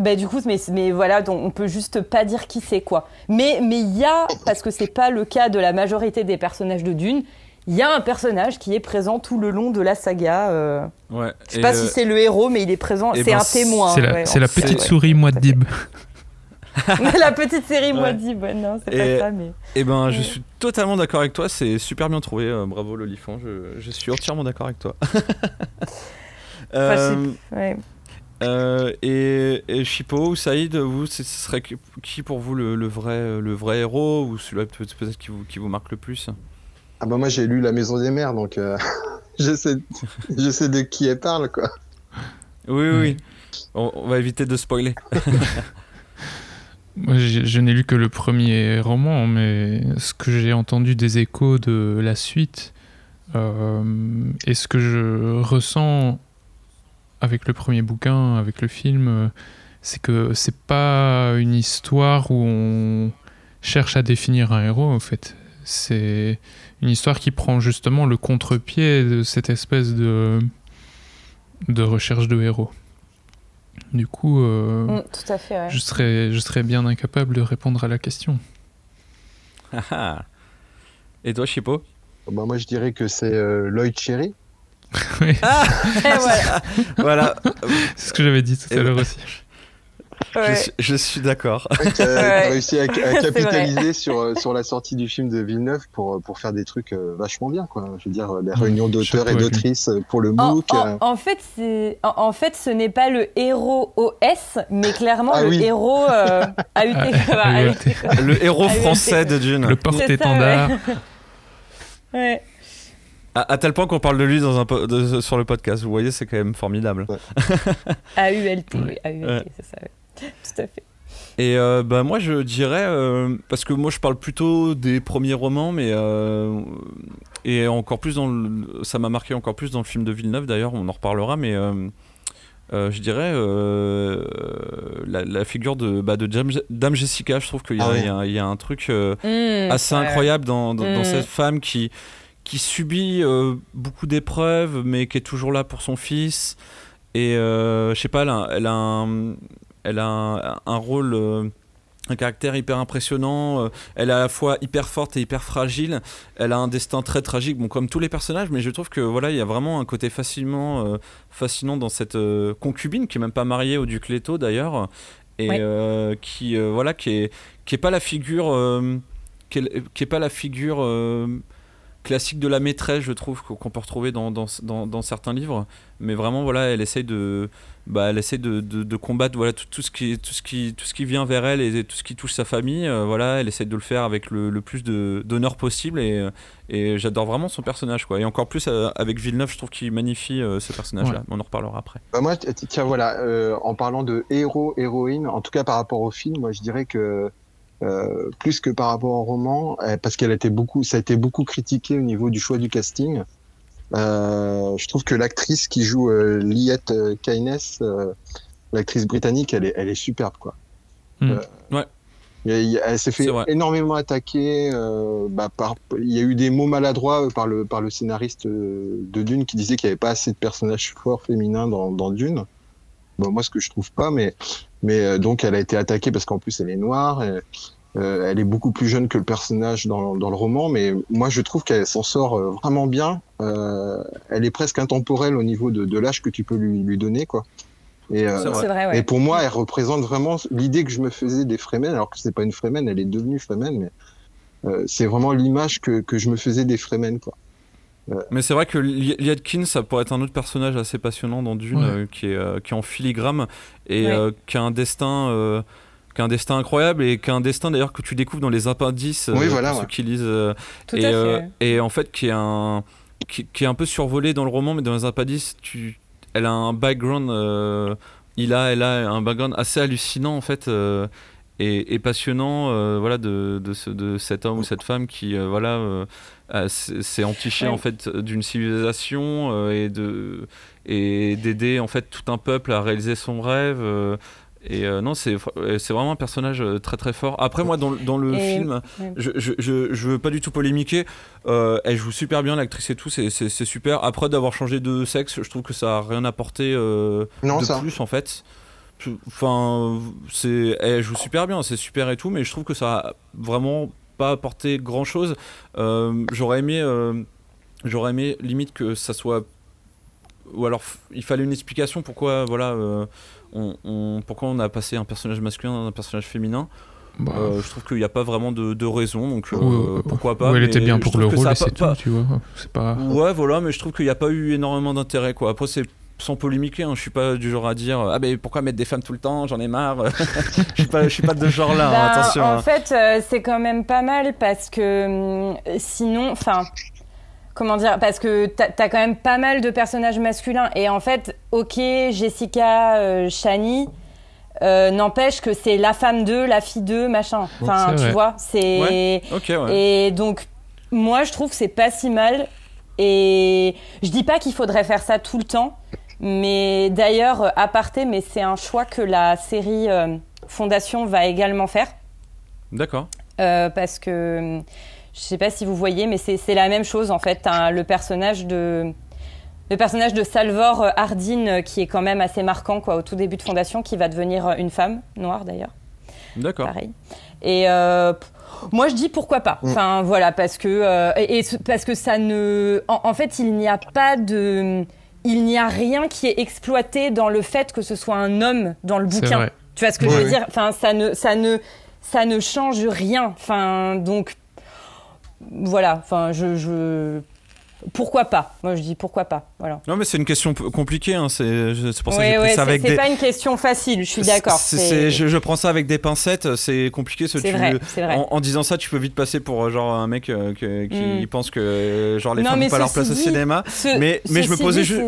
bah, du coup, mais, mais voilà, donc on peut juste pas dire qui c'est quoi. Mais mais il y a, parce que c'est pas le cas de la majorité des personnages de Dune, il y a un personnage qui est présent tout le long de la saga. euh, ouais. je sais pas euh, si c'est le héros, mais il est présent. eh C'est ben, un témoin. C'est la, ouais, c'est la petite ouais. souris Muad'Dib. (laughs) (laughs) la petite série Ouais. Moadib, ouais, non, c'est Et- pas ça, mais. Eh ben, je suis totalement d'accord avec toi. C'est super bien trouvé. euh, bravo l'olifant. Je, je suis entièrement d'accord avec toi. (laughs) Enfin, Euh, ouais. Euh, et, et Chipo ou Saïd, vous, ce serait qui pour vous le, le vrai, le vrai héros ou peut- peut-être qui vous, qui vous marque le plus? Ah bah moi j'ai lu La Maison des Mers, donc euh, je, sais, je sais de qui elle parle, quoi. Oui, oui. On, on va éviter de spoiler. (laughs) Moi, je n'ai lu que le premier roman, mais ce que j'ai entendu des échos de la suite euh, et ce que je ressens avec le premier bouquin, avec le film, euh, c'est que c'est pas une histoire où on cherche à définir un héros, en fait. C'est une histoire qui prend justement le contre-pied de cette espèce de, de recherche de héros. Du coup, euh, Mm, tout à fait, ouais. je serais, je serais bien incapable de répondre à la question. Ah, ah. et toi, Chipo? Bah moi je dirais que c'est euh, Lloyd Cherry. Oui, (laughs) Et voilà. Voilà, c'est ce que j'avais dit tout à l'heure aussi. je, Ouais. suis- je suis d'accord. qui a, qui a Ouais. réussi à, (laughs) capitaliser sur, euh, sur la sortie du film de Villeneuve pour, pour faire des trucs euh, vachement bien. Quoi. Je veux dire, euh, les réunions d'auteurs et d'autrices euh, pour le MOOC. en- euh, en fait, c'est, en, en fait, ce n'est pas le héros OS, mais clairement Ah le oui. héros euh, (laughs) AUT. Ah. Le héros Ah français de Dune. Le porte-étendard. Ouais. À, à tel point qu'on parle de lui dans un po- de- sur le podcast. Vous voyez, c'est quand même formidable. AULT, (laughs) oui, Ouais. AULT, Ouais. c'est ça. ouais. (laughs) Tout à fait. Et euh, bah, moi, je dirais, euh, parce que moi, je parle plutôt des premiers romans, mais. euh, et encore plus dans le- Ça m'a marqué encore plus dans le film de Villeneuve, d'ailleurs, on en reparlera, mais. euh, euh, je dirais euh, la, la figure de, bah, de Dame, Dame Jessica, je trouve qu'il y, a- Ah y y a un truc euh, Mm, assez ouais, incroyable dans, dans, dans Mm. cette femme qui, qui subit euh, beaucoup d'épreuves, mais qui est toujours là pour son fils. Et euh, je sais pas, elle a, elle a un, elle a un, un rôle, euh, un caractère hyper impressionnant. euh, Elle est à la fois hyper forte et hyper fragile. Elle a un destin très tragique, bon, comme tous les personnages, mais je trouve que voilà, il y a vraiment un côté facilement fascinant dans cette concubine qui est même pas mariée au duc Leto d'ailleurs, et Ouais. qui voilà, qui est qui est pas la figure, qui est, qui est pas la figure. Classique de la maîtresse, je trouve, qu'on peut retrouver dans, dans, dans, dans certains livres. Mais vraiment, voilà, elle essaye de, bah, elle essaie de, de, de combattre voilà, tout, tout, ce qui, tout, ce qui, tout ce qui vient vers elle et tout ce qui touche sa famille. euh, voilà, elle essaie de le faire avec le, le plus de- d'honneur possible et, et j'adore vraiment son personnage. Quoi. Et encore plus euh, avec Villeneuve, je trouve qu'il magnifie euh, ce personnage-là. Ouais. On en reparlera après. Bah moi, tiens, voilà, euh, en parlant de héros, héroïne, en tout cas par rapport au film, moi je dirais que euh, plus que par rapport au roman, euh, parce qu'elle a été beaucoup, ça a été beaucoup critiqué au niveau du choix du casting. Euh, je trouve que l'actrice qui joue euh, Liette Keynes, euh, l'actrice britannique, elle est, elle est superbe, quoi. Mm. Euh, Ouais. il y a- il y a- elle s'est fait énormément attaquer. euh, bah, par, il y a eu des mots maladroits par le, par le scénariste de Dune qui disait qu'il n'y avait pas assez de personnages forts féminins dans, dans Dune. Bon, moi, ce que je trouve pas, mais, mais euh, donc elle a été attaquée parce qu'en plus elle est noire. et, euh, elle est beaucoup plus jeune que le personnage dans, dans le roman, mais moi je trouve qu'elle s'en sort euh, vraiment bien. Euh, elle est presque intemporelle au niveau de, de l'âge que tu peux lui, lui donner, quoi. Et, euh, vrai. Ouais. et pour moi, elle représente vraiment l'idée que je me faisais des Fremen, alors que c'est pas une Fremen, elle est devenue Fremen, mais euh, c'est vraiment l'image que, que je me faisais des Fremen, quoi. Mais c'est vrai que Li- Liadkin, ça pourrait être un autre personnage assez passionnant dans Dune, Ouais. euh, qui, est, euh, qui est en filigrane et Ouais. euh, qui a un destin. euh, qui a un destin incroyable et qui a un destin d'ailleurs que tu découvres dans les appendices euh, Oui, voilà, pour ouais. ceux qui lisent euh, Tout et, à fait. euh, ouais. et en fait qui est un qui, qui est un peu survolé dans le roman mais dans les appendices tu elle a un background euh, il a elle a un background assez hallucinant en fait euh, et, et passionnant euh, voilà de, de, ce- de cet homme ou cette femme qui euh, voilà euh, s'est entiché Ouais. en fait d'une civilisation euh, et de et d'aider en fait tout un peuple à réaliser son rêve euh, et euh, non c'est vraiment un personnage très très fort après moi dans, le- dans le Et- film je, je, je, je veux pas du tout polémiquer euh, elle joue super bien l'actrice et tout c'est super après d'avoir changé de sexe je trouve que ça a rien apporté euh, Non, de ça. plus en fait enfin c'est elle joue super bien c'est super et tout mais je trouve que ça a vraiment pas apporté grand chose j'aurais aimé euh, j'aurais aimé limite que ça soit ou alors il fallait une explication pourquoi voilà euh, on, on- pourquoi on a passé un personnage masculin à un personnage féminin Bah, euh, je trouve qu'il n'y a pas vraiment de, de raison, donc euh, ouais, pourquoi pas. ouais, elle était bien pour le rôle c'est pas- tout, tu vois. Pas- Ouais, voilà, mais je trouve qu'il n'y a pas eu énormément d'intérêt, quoi. Après, c'est sans polémiquer, hein, je suis pas du genre à dire ah ben pourquoi mettre des femmes tout le temps, j'en ai marre. (laughs) je suis pas, je suis pas de ce genre-là, hein, Bah, attention. En hein. fait, euh, c'est quand même pas mal parce que hum, sinon, enfin, comment dire, parce que t'as as quand même pas mal de personnages masculins et en fait, ok, Jessica, euh, Shani. euh, N'empêche que c'est la femme d'eux, la fille d'eux, machin. Enfin, tu vrai. vois, c'est. Ouais, Ok, ouais. Et donc, moi, je trouve que c'est pas si mal. Et je dis pas qu'il faudrait faire ça tout le temps, mais d'ailleurs, euh, aparté, mais c'est un choix que la série euh, Fondation va également faire. D'accord. Euh, parce que hum, je sais pas si vous voyez, mais c'est c'est la même chose en fait. Le personnage de le personnage de Salvor Hardin qui est quand même assez marquant quoi au tout début de Fondation, qui va devenir une femme noire d'ailleurs D'accord. pareil. Et euh, moi, je dis pourquoi pas. Mm. Enfin, voilà, parce que euh, et, et ce- parce que ça ne, en, en fait, il n'y a pas de, il n'y a rien qui est exploité dans le fait que ce soit un homme dans le bouquin. Tu vois ce que Ouais, je veux dire? Enfin, ça ne, ça ne, ça ne change rien. Enfin, donc voilà. Enfin, je, je, pourquoi pas? Moi, je dis pourquoi pas. Voilà. Non, mais c'est une question compliquée, hein, c'est c'est pour ça que Ouais, j'ai ouais, ça c'est avec c'est des. pas une question facile. Je suis d'accord. C'est- C'est c'est- je, je prends ça avec des pincettes, c'est compliqué ce c'est tu- vrai. C'est vrai. En, en disant ça, tu peux vite passer pour euh, genre un mec euh, que- qui Mm. pense que euh, genre les Non, femmes n'ont pas leur place au cinéma. Ce- mais- mais je me posais dit, ju- c'est-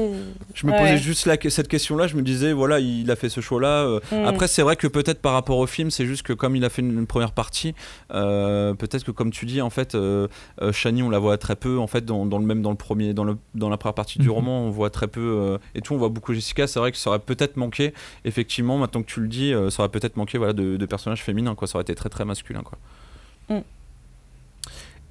Je me Ouais. posais juste la- cette question-là, je me disais, voilà, il a fait ce choix-là. Mm. Après, c'est vrai que peut-être par rapport au film, c'est juste que comme il a fait une, une première partie, euh, peut-être que comme tu dis, en fait, euh, Shani, on la voit très peu, en fait, dans, dans le même dans le premier, dans, le, dans la première partie du Mhm. roman, on voit très peu euh, et tout, on voit beaucoup Jessica. C'est vrai que ça aurait peut-être manqué, effectivement, maintenant que tu le dis, euh, ça aurait peut-être manqué, voilà, de, de personnages féminins, quoi. Ça aurait été très très masculin, quoi. Mm.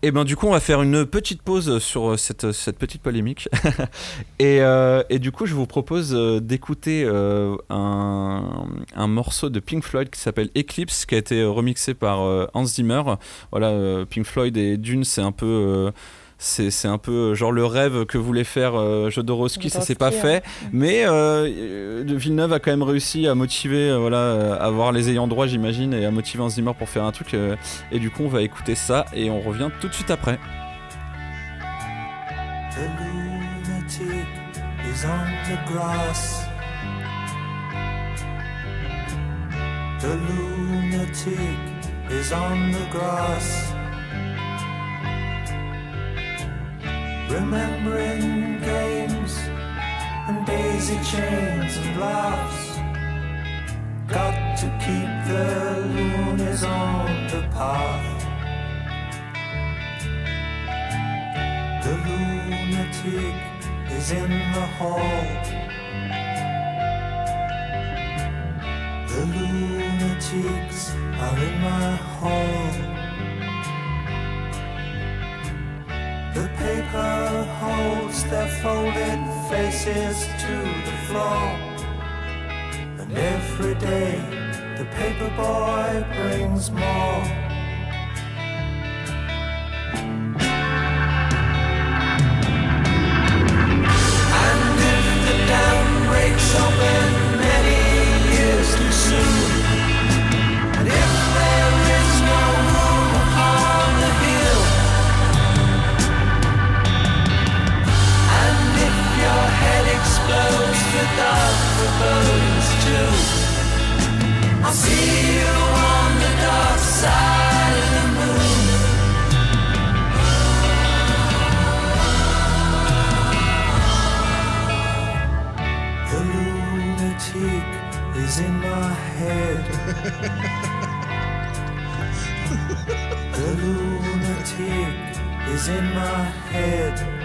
Et ben du coup, on va faire une petite pause sur euh, cette, cette petite polémique. (laughs) et, euh, et, du coup, je vous propose euh, d'écouter un, un, morceau de Pink Floyd qui s'appelle Eclipse, qui a été remixé par Hans Zimmer. Voilà, Pink Floyd et Dune, c'est un peu c'est un peu euh, genre le rêve que voulait faire euh, Jodorowsky, ça s'est pas fait. Mais euh, Villeneuve a quand même réussi à motiver, euh, voilà, à voir les ayants droit, j'imagine, et à motiver Hans Zimmer pour faire un truc. et du coup, on va écouter ça et on revient tout de suite après. The lunatic is on the grass. The lunatic is on the grass. Remembering games and daisy chains and laughs. Got to keep the loonies on the path. The lunatic is in the hall. The lunatics are in my hall. The paper holds their folded faces to the floor. And every day the paper boy brings more. And if the dam breaks open The lunatic is in my head.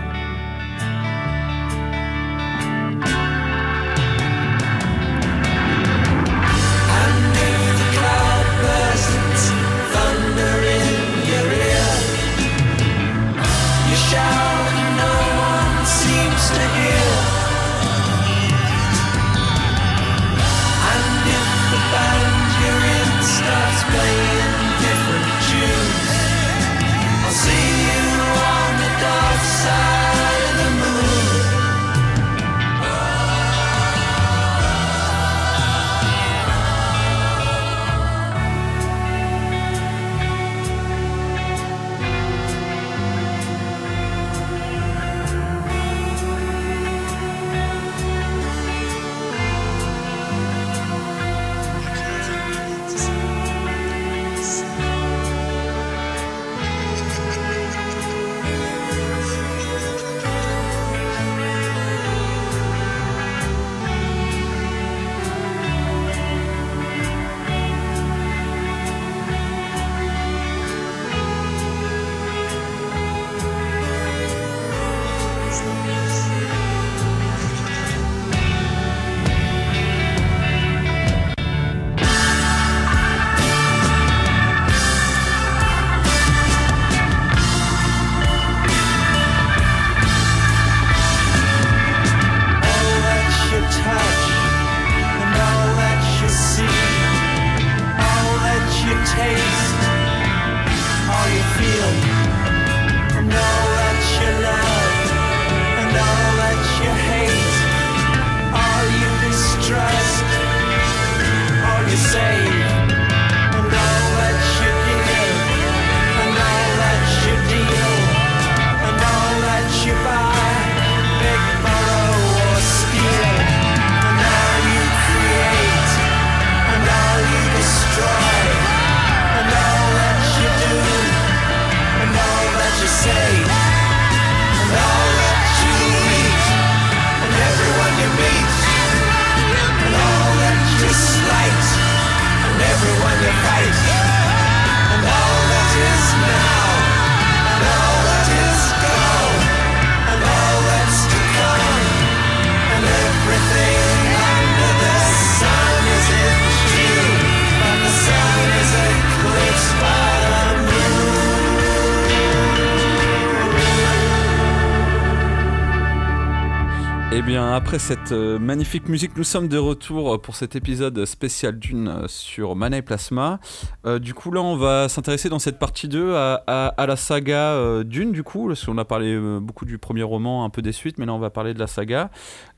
Après cette euh, magnifique musique, nous sommes de retour pour cet épisode spécial d'une euh, sur Mana et Plasma. Euh, du coup, là, on va s'intéresser dans cette partie 2 à, la saga euh, Dune, du coup, parce qu'on a parlé euh, beaucoup du premier roman, un peu des suites, mais là, on va parler de la saga.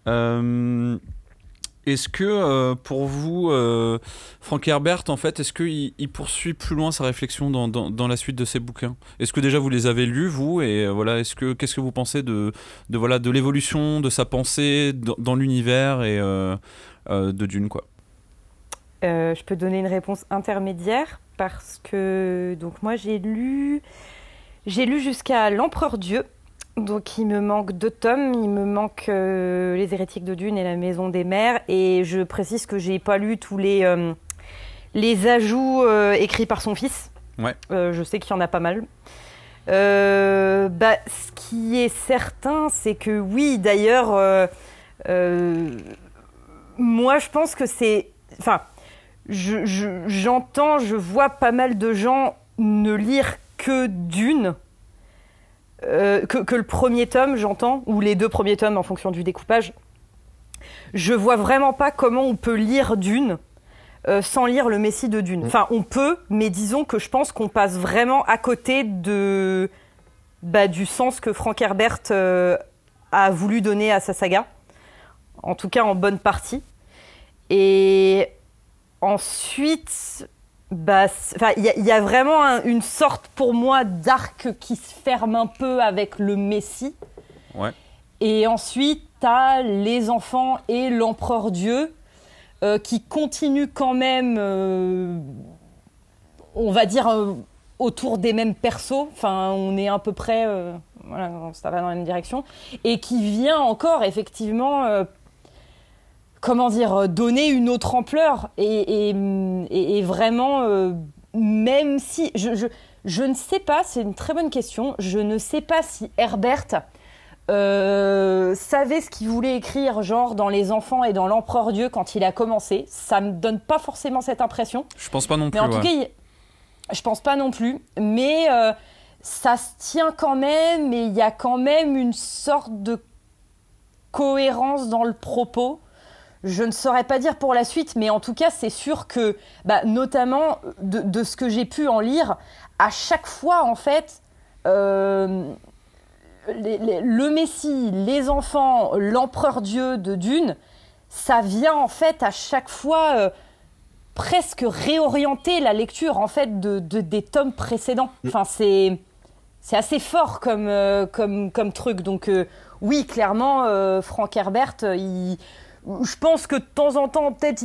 Euh, est-ce que euh, pour vous, euh, Frank Herbert, en fait, est-ce qu'il il poursuit plus loin sa réflexion dans, la suite de ses bouquins? Est-ce que déjà vous les avez lus, vous? Et euh, voilà, est-ce que qu'est-ce que vous pensez de, voilà de l'évolution de sa pensée dans, l'univers et euh, de Dune, quoi? Je peux donner une réponse intermédiaire parce que donc moi j'ai lu jusqu'à l'Empereur Dieu. Donc il me manque deux tomes, il me manque euh, Les hérétiques de Dune et La Maison des Mers et je précise que j'ai pas lu tous les euh, les ajouts euh, écrits par son fils. Ouais. Je sais qu'il y en a pas mal. Bah, ce qui est certain, c'est que oui, d'ailleurs, moi je pense que c'est. Enfin, je- je- j'entends, je, vois pas mal de gens ne lire que d'une. Euh, que, que le premier tome, j'entends, ou les deux premiers tomes en fonction du découpage. Je vois vraiment pas comment on peut lire Dune euh, sans lire le Messie de Dune. Enfin, on peut, mais disons que je pense qu'on passe vraiment à côté de, bah, du sens que Frank Herbert euh, a voulu donner à sa saga. En tout cas, en bonne partie. Et ensuite, bah, il y, a- il y a vraiment un- une sorte pour moi d'arc qui se ferme un peu avec le Messie. Ouais. Et ensuite, tu as les enfants et l'empereur Dieu euh, qui continuent quand même, euh, on va dire, euh, autour des mêmes persos. Enfin, on est à peu près, voilà, ça va dans la même direction. Et qui vient encore, effectivement, comment dire, euh, donner une autre ampleur. Et, et- et- et vraiment, euh, même si. Je, je, je ne sais pas, c'est une très bonne question. Je ne sais pas si Herbert euh, savait ce qu'il voulait écrire, genre dans Les Enfants et dans L'Empereur Dieu quand il a commencé. Ça me donne pas forcément cette impression. Je pense pas non plus. Mais en tout cas, je pense pas non plus. Mais euh, ça se tient quand même et il y a quand même une sorte de cohérence dans le propos. Je ne saurais pas dire pour la suite, mais en tout cas, c'est sûr que, bah, notamment de, de ce que j'ai pu en lire, à chaque fois, en fait, euh, les- les- le Messie, les enfants, l'empereur Dieu de Dune, ça vient en fait à chaque fois euh, presque réorienter la lecture en fait de, de- des tomes précédents. Enfin, c'est c'est assez fort comme, euh, comme, comme truc. Donc euh, oui, clairement, euh, Frank Herbert, il- je pense que de temps en temps, peut-être,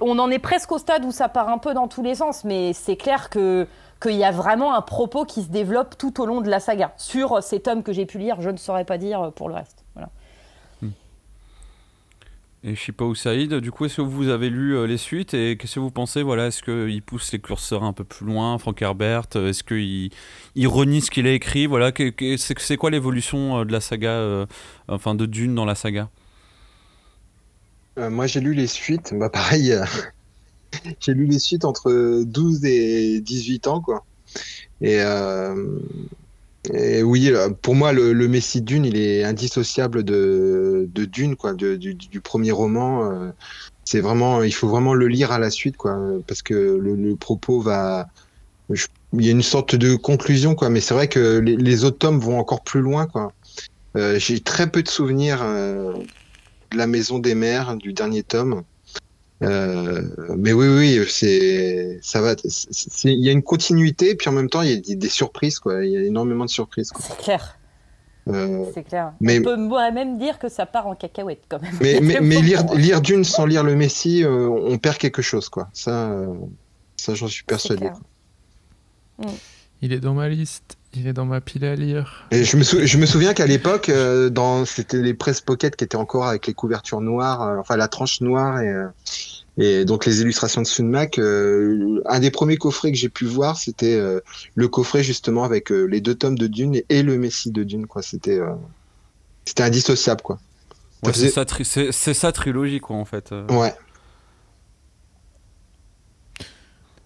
on en est presque au stade où ça part un peu dans tous les sens, mais c'est clair que qu'il y a vraiment un propos qui se développe tout au long de la saga. Sur ces tomes que j'ai pu lire, je ne saurais pas dire pour le reste. Voilà. Et Chipa ou Saïd, du coup, est-ce que vous avez lu euh, les suites et qu'est-ce que vous pensez Voilà, est-ce qu'il pousse les curseurs un peu plus loin, Frank Herbert euh, Est-ce qu'il il ce qu'il a écrit Voilà, c'est quoi l'évolution euh, de la saga, euh, enfin de Dune dans la saga? Euh, moi, j'ai lu les suites. Bah, pareil, euh, (laughs) j'ai lu les suites entre 12 et 18 ans, quoi. Et, euh, et oui, euh, pour moi, le, le Messie Dune, il est indissociable de, Dune, quoi, du, premier roman. C'est vraiment, il faut vraiment le lire à la suite, quoi, parce que le, propos va. il y a une sorte de conclusion, quoi. Mais c'est vrai que les, les autres tomes vont encore plus loin, quoi. J'ai très peu de souvenirs. De la maison des mers du dernier tome. Euh, mais oui, oui, c'est, ça va. Il y a une continuité, puis en même temps, il y a des, des surprises, quoi. Il y a énormément de surprises, quoi. C'est clair, Euh, c'est clair. Mais- On peut même dire que ça part en cacahuète quand même. mais, (laughs) mais, mais lire, lire Dune sans lire le Messie, euh, on perd quelque chose, quoi. Ça, euh, ça, j'en suis persuadé. quoi. Il est dans ma liste, il est dans ma pile à lire. Et je me, sou- je me souviens qu'à l'époque, euh, dans, c'était les presse pocket qui étaient encore avec les couvertures noires, euh, enfin la tranche noire et, euh, et donc les illustrations de Sunmac. euh, un des premiers coffrets que j'ai pu voir, c'était euh, le coffret justement avec euh, les deux tomes de Dune et, et le Messie de Dune. Quoi, c'était, euh, c'était indissociable, quoi. Ouais, faisait- C'est sa, tri- c'est- c'est sa trilogie, quoi, en fait. euh. Ouais.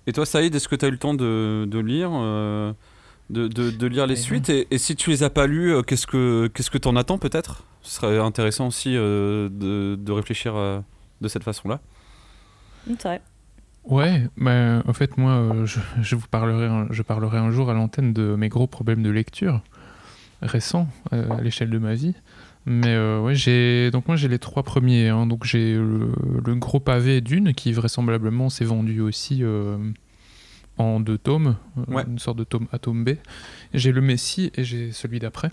Et toi, Saïd, est-ce que tu as eu le temps de, de lire euh, de, de- de lire les Eh suites et, et si tu les as pas lues, euh, qu'est-ce que qu'est-ce que t'en attends peut-être? Ce serait intéressant aussi euh, de, de réfléchir euh, de cette façon-là. C'est vrai. Ouais, bah, en fait, moi, je, je vous parlerai, un- je parlerai un jour à l'antenne de mes gros problèmes de lecture récents euh, à l'échelle de ma vie. Mais euh, ouais, j'ai donc moi j'ai les trois premiers. hein. donc j'ai le, le gros pavé d'une qui vraisemblablement s'est vendu aussi euh, en deux tomes, euh, Ouais. une sorte de tome A, tome B. J'ai le Messie et j'ai celui d'après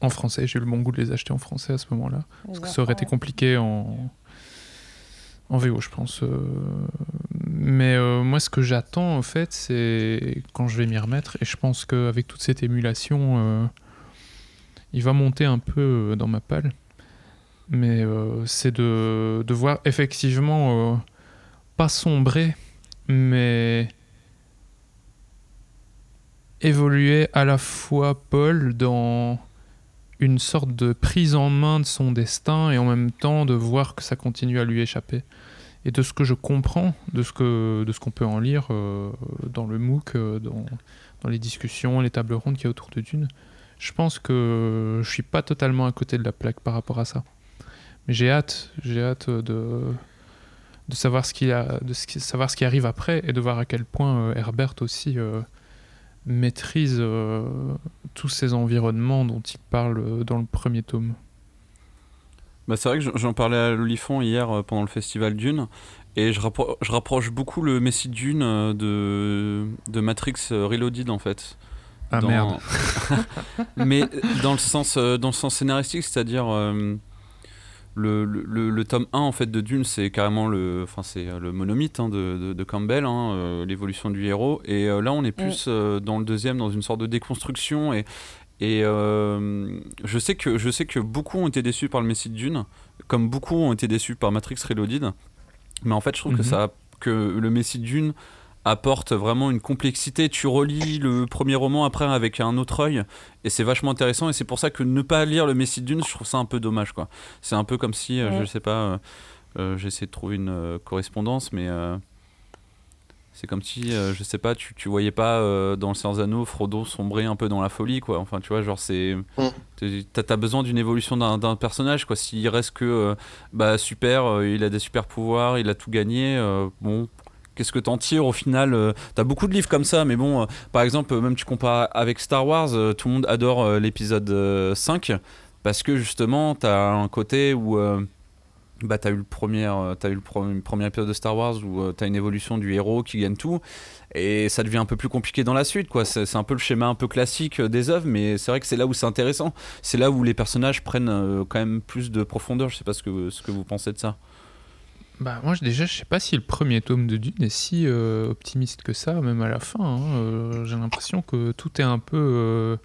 en français. J'ai eu le bon goût de les acheter en français à ce moment-là. Parce que ça aurait été compliqué en, en VO, je pense. euh. Mais euh, moi, ce que j'attends, en fait, c'est quand je vais m'y remettre. Et je pense qu'avec toute cette émulation, euh, il va monter un peu dans ma palle. Mais euh, c'est de, de voir effectivement, pas sombrer, mais évoluer à la fois Paul dans une sorte de prise en main de son destin et en même temps de voir que ça continue à lui échapper. Et de ce que je comprends, de ce que de qu'on peut en lire euh, dans le MOOC, euh, dans, dans les discussions, les tables rondes qu'il y a autour de Dune, je pense que je suis pas totalement à côté de la plaque par rapport à ça. Mais j'ai hâte, j'ai hâte de de savoir ce qu'il a, de savoir ce qui arrive après et de voir à quel point euh, Herbert aussi maîtrise euh, tous ces environnements dont il parle euh, dans le premier tome. Bah, c'est vrai que j'en- parlais à l'Olifant hier euh, pendant le festival Dune, et je, rappro- je rapproche beaucoup le Messie Dune de, de Matrix Reloaded en fait. Ah Dans- merde. (laughs) Mais dans le sens, dans le sens scénaristique, c'est-à-dire euh, le, le, le- tome 1 en fait de Dune, c'est carrément le, enfin c'est euh, le monomythe hein, de, de, de Campbell, hein, euh, l'évolution du héros. Et euh, là, on est plus euh, dans le deuxième, dans une sorte de déconstruction. Et, et je sais que je sais que beaucoup ont été déçus par le Messie de Dune, comme beaucoup ont été déçus par Matrix Reloaded. Mais en fait, je trouve que Mhm. ça, que le Messie de Dune apporte vraiment une complexité. Tu relis le premier roman après avec un autre œil et c'est vachement intéressant. Et c'est pour ça que ne pas lire le Messie de Dune, je trouve ça un peu dommage. quoi. C'est un peu comme si, euh, Ouais. je sais pas, euh, euh, j'essaie de trouver une euh, correspondance, mais euh, c'est comme si, euh, je sais pas, tu, tu voyais pas euh, dans le Seigneur Anneaux Frodo sombrer un peu dans la folie, quoi. Enfin, tu vois, genre, c'est. T'as t'as besoin d'une évolution d'un d'un personnage, quoi. S'il reste que, euh, bah, super, euh, il a des super pouvoirs, il a tout gagné, euh, bon. Qu'est-ce que t'en tires au final euh, T'as beaucoup de livres comme ça, mais bon, euh, par exemple, euh, même tu compares avec Star Wars, tout le monde adore l'épisode euh, 5 parce que justement, t'as un côté où bah, t'as eu le premier, euh, t'as eu le premier épisode de Star Wars où t'as une évolution du héros qui gagne tout, et ça devient un peu plus compliqué dans la suite, quoi. C'est un peu le schéma un peu classique des œuvres, mais c'est vrai que c'est là où c'est intéressant. C'est là où les personnages prennent quand même plus de profondeur. Je sais pas ce que, ce que vous pensez de ça. Bah moi déjà je sais pas si le premier tome de Dune est si euh, optimiste que ça, même à la fin. hein. Euh, J'ai l'impression que tout est un peu euh,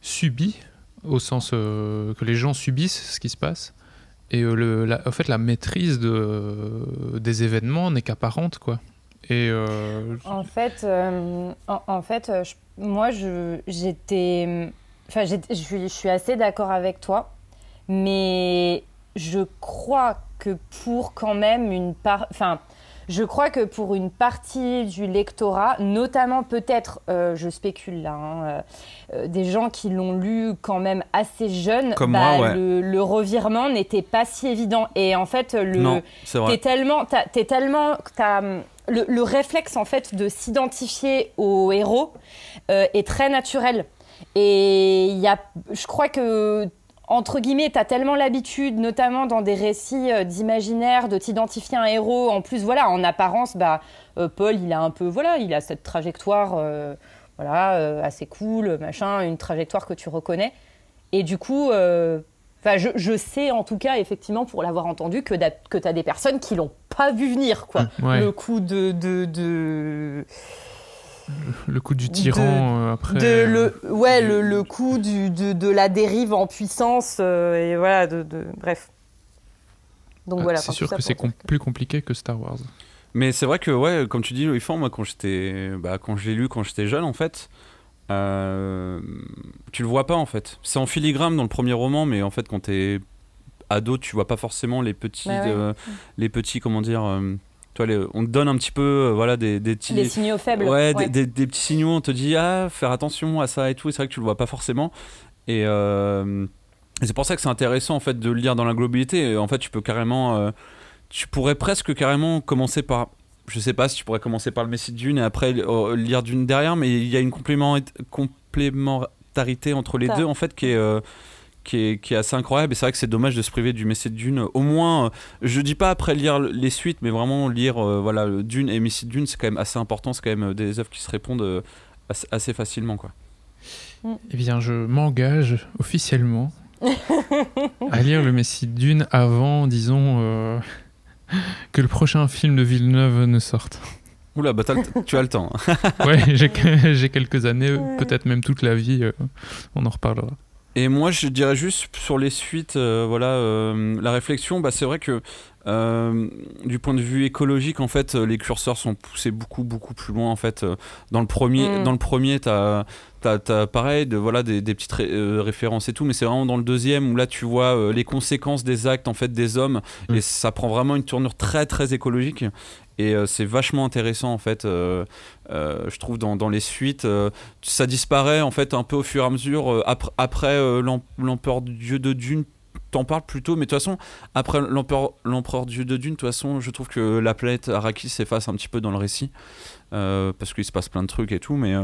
subi, au sens que les gens subissent ce qui se passe. Et le, en fait la maîtrise de, des événements n'est qu'apparente quoi. Et En fait, en, en fait je- moi, j'étais. Enfin, je suis, assez d'accord avec toi, mais je crois pour quand même une part. Enfin, je crois que pour une partie du lectorat, notamment peut-être, euh, je spécule là, hein, euh, euh, des gens qui l'ont lu quand même assez jeunes, Comme bah, moi, ouais. le, le revirement n'était pas si évident. Et en fait, le, non. T'es tellement, t'as- t'es tellement, t'as, le, le réflexe en fait de s'identifier au héros euh, est très naturel. Et il y a, je crois que entre guillemets, t'as tellement l'habitude, notamment dans des récits euh, d'imaginaire, de t'identifier un héros. En plus, voilà, en apparence, bah, euh, Paul, il a un peu, voilà, il a cette trajectoire, euh, voilà, euh, assez cool, machin, une trajectoire que tu reconnais. Et du coup, euh, je, je sais en tout cas, effectivement, pour l'avoir entendu, que, tu as des personnes qui l'ont pas vu venir, quoi. ouais, Le coup de. de, de, le coup du de- tyran euh, après. de euh, le, ouais, le, le coup du, de, de la dérive en puissance, euh, et voilà, de, de- bref. Donc ah, voilà. c'est sûr que c'est plus compliqué que Star Wars. Mais c'est vrai que, ouais, comme tu dis, le moi, quand j'étais, bah, quand je l'ai lu quand j'étais jeune, en fait, euh, tu le vois pas, en fait. C'est en filigrane dans le premier roman, mais en fait, quand t'es ado, tu vois pas forcément les petits, Ouais, ouais. euh, les petits, comment dire, euh, toi, les- on te donne un petit peu, euh, voilà, des, des petits. Les signaux faibles. Ouais, ouais. Des, des- des petits signaux, on te dit ah, faire attention à ça et tout, et c'est vrai que tu le vois pas forcément. Et, euh, c'est pour ça que c'est intéressant en fait de le lire dans la globalité. En fait, tu peux carrément, euh, tu pourrais presque carrément commencer par, je sais pas si tu pourrais commencer par le Messie de Dune et après euh, lire Dune derrière, mais il y a une complément- complémentarité entre les Ça. deux en fait qui est, euh, qui est, qui est assez incroyable. Et c'est vrai que c'est dommage de se priver du Messie de Dune. Au moins, euh, je dis pas après lire les suites, mais vraiment lire euh, voilà Dune et Messie de Dune, c'est quand même assez important. C'est quand même euh, des œuvres qui se répondent euh, assez, assez facilement quoi. Eh bien, je m'engage officiellement à lire le Messie de Dune avant, disons, euh, que le prochain film de Villeneuve ne sorte. Oula, bah le- tu as le temps. hein. Ouais, j'ai que- j'ai quelques années, peut-être même toute la vie, euh, on en reparlera. Et moi, je dirais juste sur les suites, euh, voilà, euh, la réflexion, bah, c'est vrai que euh, du point de vue écologique, en fait, les curseurs sont poussés beaucoup, beaucoup plus loin. En fait, dans le premier, Mm. dans le premier, t'as T'as, pareil, de, voilà, des, des petites ré- euh, références et tout, mais c'est vraiment dans le deuxième où là tu vois euh, les conséquences des actes en fait des hommes Mm. et ça prend vraiment une tournure très très écologique et euh, c'est vachement intéressant en fait, euh, euh, je trouve dans, les suites, ça disparaît en fait un peu au fur et à mesure après, après l'em- l'empereur dieu de Dune. T'en parles plutôt, mais de toute façon, après l'empereur, l'empereur dieu de Dune, de toute façon, je trouve que la planète Arrakis s'efface un petit peu dans le récit parce qu'il se passe plein de trucs et tout, mais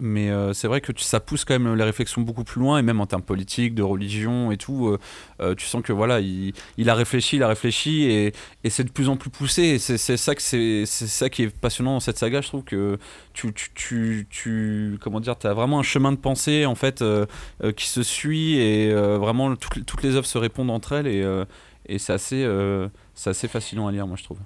mais euh, c'est vrai que ça pousse quand même les réflexions beaucoup plus loin et même en termes politiques, de religion et tout, euh, euh, tu sens que voilà, il, a réfléchi, il a réfléchi et, c'est de plus en plus poussé. Et c'est ça ça qui est passionnant dans cette saga. Je trouve que tu tu, tu, comment dire, as vraiment un chemin de pensée en fait qui se suit et vraiment toutes, les- œuvres se répondent entre elles et, et c'est assez c'est assez fascinant à lire, moi je trouve.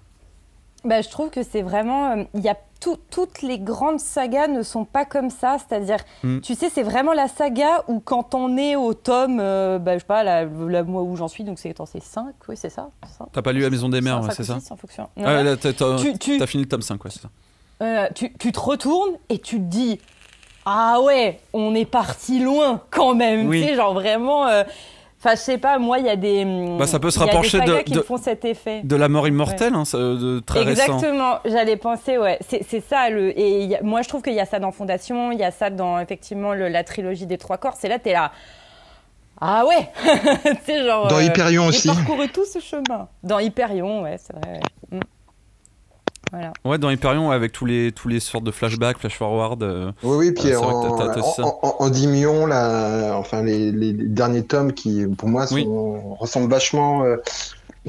Bah, je trouve que c'est vraiment. euh, Il y a tout- toutes les grandes sagas ne sont pas comme ça. C'est-à-dire, Mm. tu sais, c'est vraiment la saga où quand on est au tome, euh, bah, je sais pas, la, la- moi où j'en suis, donc c'est attends, c'est 5, oui, c'est ça. T'as pas lu La Maison des ou c'est ça. Ah, tu- t'as fini le tome 5, ouais, c'est ça. Euh, tu, tu te retournes et tu te dis ah ouais on est parti loin quand même Oui. tu sais genre vraiment euh, enfin je sais pas moi il y a des Bah, ça peut se il y a des rapprocher de- qui de- font cet effet De la mort immortelle, hein, de très récent. Exactement, j'allais penser, ouais, c'est ça. Le, et a- moi, je trouve qu'il y a ça dans Fondation, il y a ça dans effectivement le- la trilogie des trois corps. C'est là, t'es là. Ah ouais (laughs) Tu sais, genre. Dans euh, Hyperion j'ai aussi. parcouru tout ce chemin. Dans Hyperion, ouais, c'est vrai. ouais. Mm. Voilà. Ouais, dans Hyperion, avec tous les, tous les sortes de flashbacks, flash forward. euh, Oui, oui, puis vrai en, que t'as- t'as- t'as ça. en, en, en diminuant, là, enfin, les, les, derniers tomes qui, pour moi, sont, Oui. ressemblent vachement euh,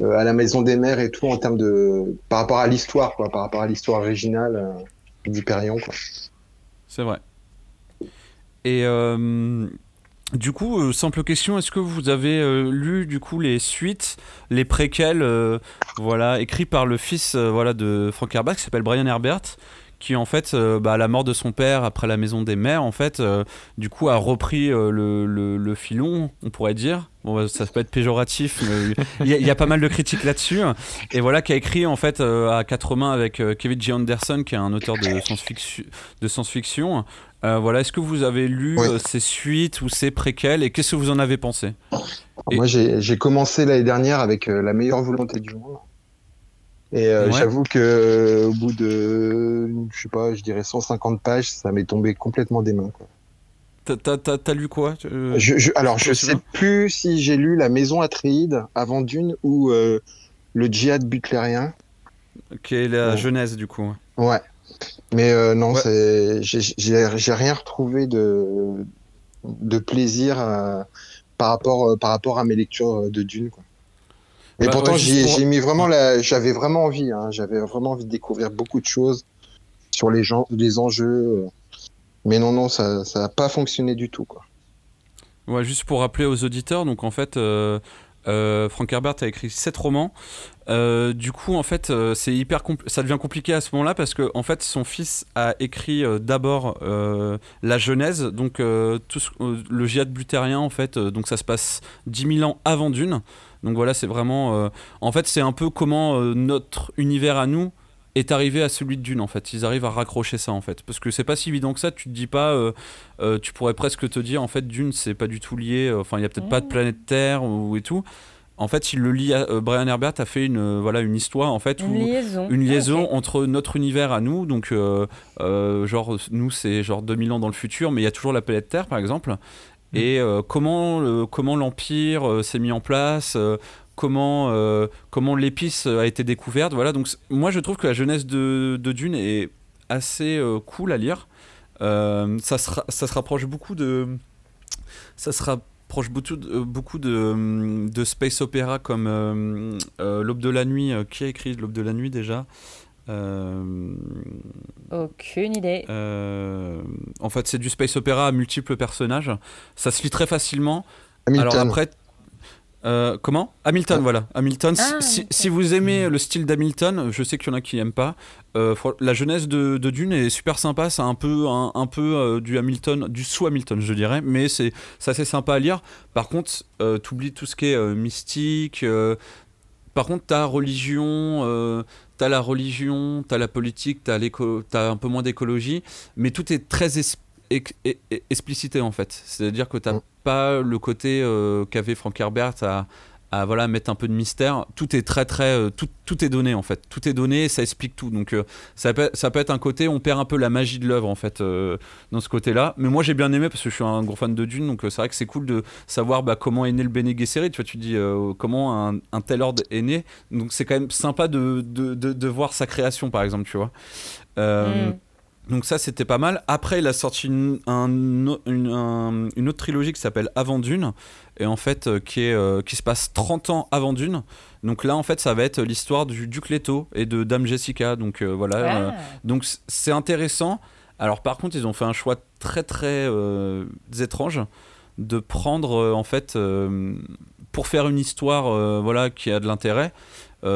euh, à la Maison des Mers et tout en termes de. par rapport à l'histoire, quoi, par rapport à l'histoire originale euh, d'Hyperion, quoi. C'est vrai. Et euh, du coup, euh, simple question, est-ce que vous avez euh, lu du coup les suites, les préquels, euh, voilà, écrits par le fils voilà, de Frank Herbert, qui s'appelle Brian Herbert, qui en fait, euh, bah, à la mort de son père après la maison des mères, en fait, euh, du coup, a repris euh, le, le- le filon, on pourrait dire. Bon, bah, ça peut être péjoratif, mais il y, a- il y a pas mal de critiques là-dessus. Et voilà, qui a écrit en fait à quatre mains avec Kevin J. Anderson, qui est un auteur de science-fiction. De science-fiction. Voilà, est-ce que vous avez lu Oui. ces suites ou ces préquels et qu'est-ce que vous en avez pensé? Et- Moi, j'ai j'ai commencé l'année dernière avec la meilleure volonté du monde. Et euh, Ouais. j'avoue que au bout de, je sais pas, je dirais 150 pages, ça m'est tombé complètement des mains. T'as- lu quoi Euh, Je, je- alors, je sais plus si j'ai lu La Maison Atréide avant Dune ou euh, Le djihad butlérien. Qui est la Ouais. genèse du coup. Ouais. Mais euh, non, Ouais. j'ai- rien retrouvé de de plaisir par rapport par rapport à mes lectures de Dune. Quoi. Et Bah, pourtant, ouais, pour- j'ai mis vraiment la, j'avais vraiment envie. Hein, j'avais vraiment envie de découvrir beaucoup de choses sur les gens, les enjeux. euh. Mais non, non, ça ça a pas fonctionné du tout. Quoi. Ouais, juste pour rappeler aux auditeurs, donc en fait, euh, euh, Frank Herbert a écrit sept romans. Euh, du coup, en fait, euh, c'est hyper ça devient compliqué à ce moment-là parce que en fait, son fils a écrit d'abord la Genèse, donc tout ce- le djihad buttérien, en fait, donc ça se passe 10 000 ans avant Dune. Donc voilà, c'est vraiment, euh, en fait, c'est un peu comment euh, notre univers à nous est arrivé à celui de Dune en fait. Ils arrivent à raccrocher ça en fait, parce que c'est pas si évident que ça. Tu te dis pas, euh, euh, tu pourrais presque te dire en fait Dune c'est pas du tout lié. Enfin, il y a peut-être pas de planète Terre ou et tout. En fait, il le lie. à- euh, Brian Herbert a fait une voilà une histoire en fait Une où liaison. une liaison Ok. entre notre univers à nous, donc genre nous c'est genre 2000 ans dans le futur, mais il y a toujours la planète Terre par exemple. Et euh, comment, comment l'Empire euh, s'est mis en place, euh, comment, comment l'épice a été découverte. Voilà, donc moi je trouve que la jeunesse de, Dune est assez cool à lire. Ça, se ça se rapproche beaucoup de. Ça se rapproche beaucoup de, beaucoup de, de space opéra comme L'Aube de la Nuit. Qui a écrit L'Aube de la Nuit déjà Euh, Aucune idée. euh, en fait, c'est du space opéra à multiples personnages. Ça se lit très facilement. Hamilton. Alors après, euh, comment? Hamilton, Ouais. voilà. Hamilton. si- Ah, si, vous aimez le style d'Hamilton, je sais qu'il y en a qui n'aiment pas. euh, la jeunesse de, de Dune est super sympa. C'est un peu, un, un peu euh, du Hamilton, du sous Hamilton, je dirais, mais c'est c'est assez sympa à lire. Par contre, euh, t'oublies tout ce qui est euh, mystique. Par contre, ta religion, euh, t'as la religion, t'as la politique, t'as t'as un peu moins d'écologie, mais tout est très explicité en fait. C'est-à-dire que t'as Mm. pas le côté euh, qu'avait Frank Herbert à, à voilà mettre un peu de mystère. Tout est très très euh, tout, tout est donné en fait. Tout est donné, ça explique tout. Donc euh, ça peut ça peut être un côté on perd un peu la magie de l'œuvre en fait euh, dans ce côté-là. Mais moi j'ai bien aimé parce que je suis un gros fan de Dune, donc c'est vrai que c'est cool de savoir bah, comment est né le Bene Gesserit. Tu vois, tu dis comment un, tel ordre est né. Donc c'est quand même sympa de, de, de, voir sa création par exemple, tu vois. Mm. Donc ça, c'était pas mal. Après, il a sorti une, un- une, un- une autre trilogie qui s'appelle Avant Dune, et en fait, euh, qui, est, euh, qui se passe 30 ans avant Dune. Donc là, en fait, ça va être l'histoire du Duc Leto et de Dame Jessica. Donc euh, voilà. Ah. donc c'est intéressant. Alors par contre, ils ont fait un choix très très étrange de prendre en fait pour faire une histoire voilà qui a de l'intérêt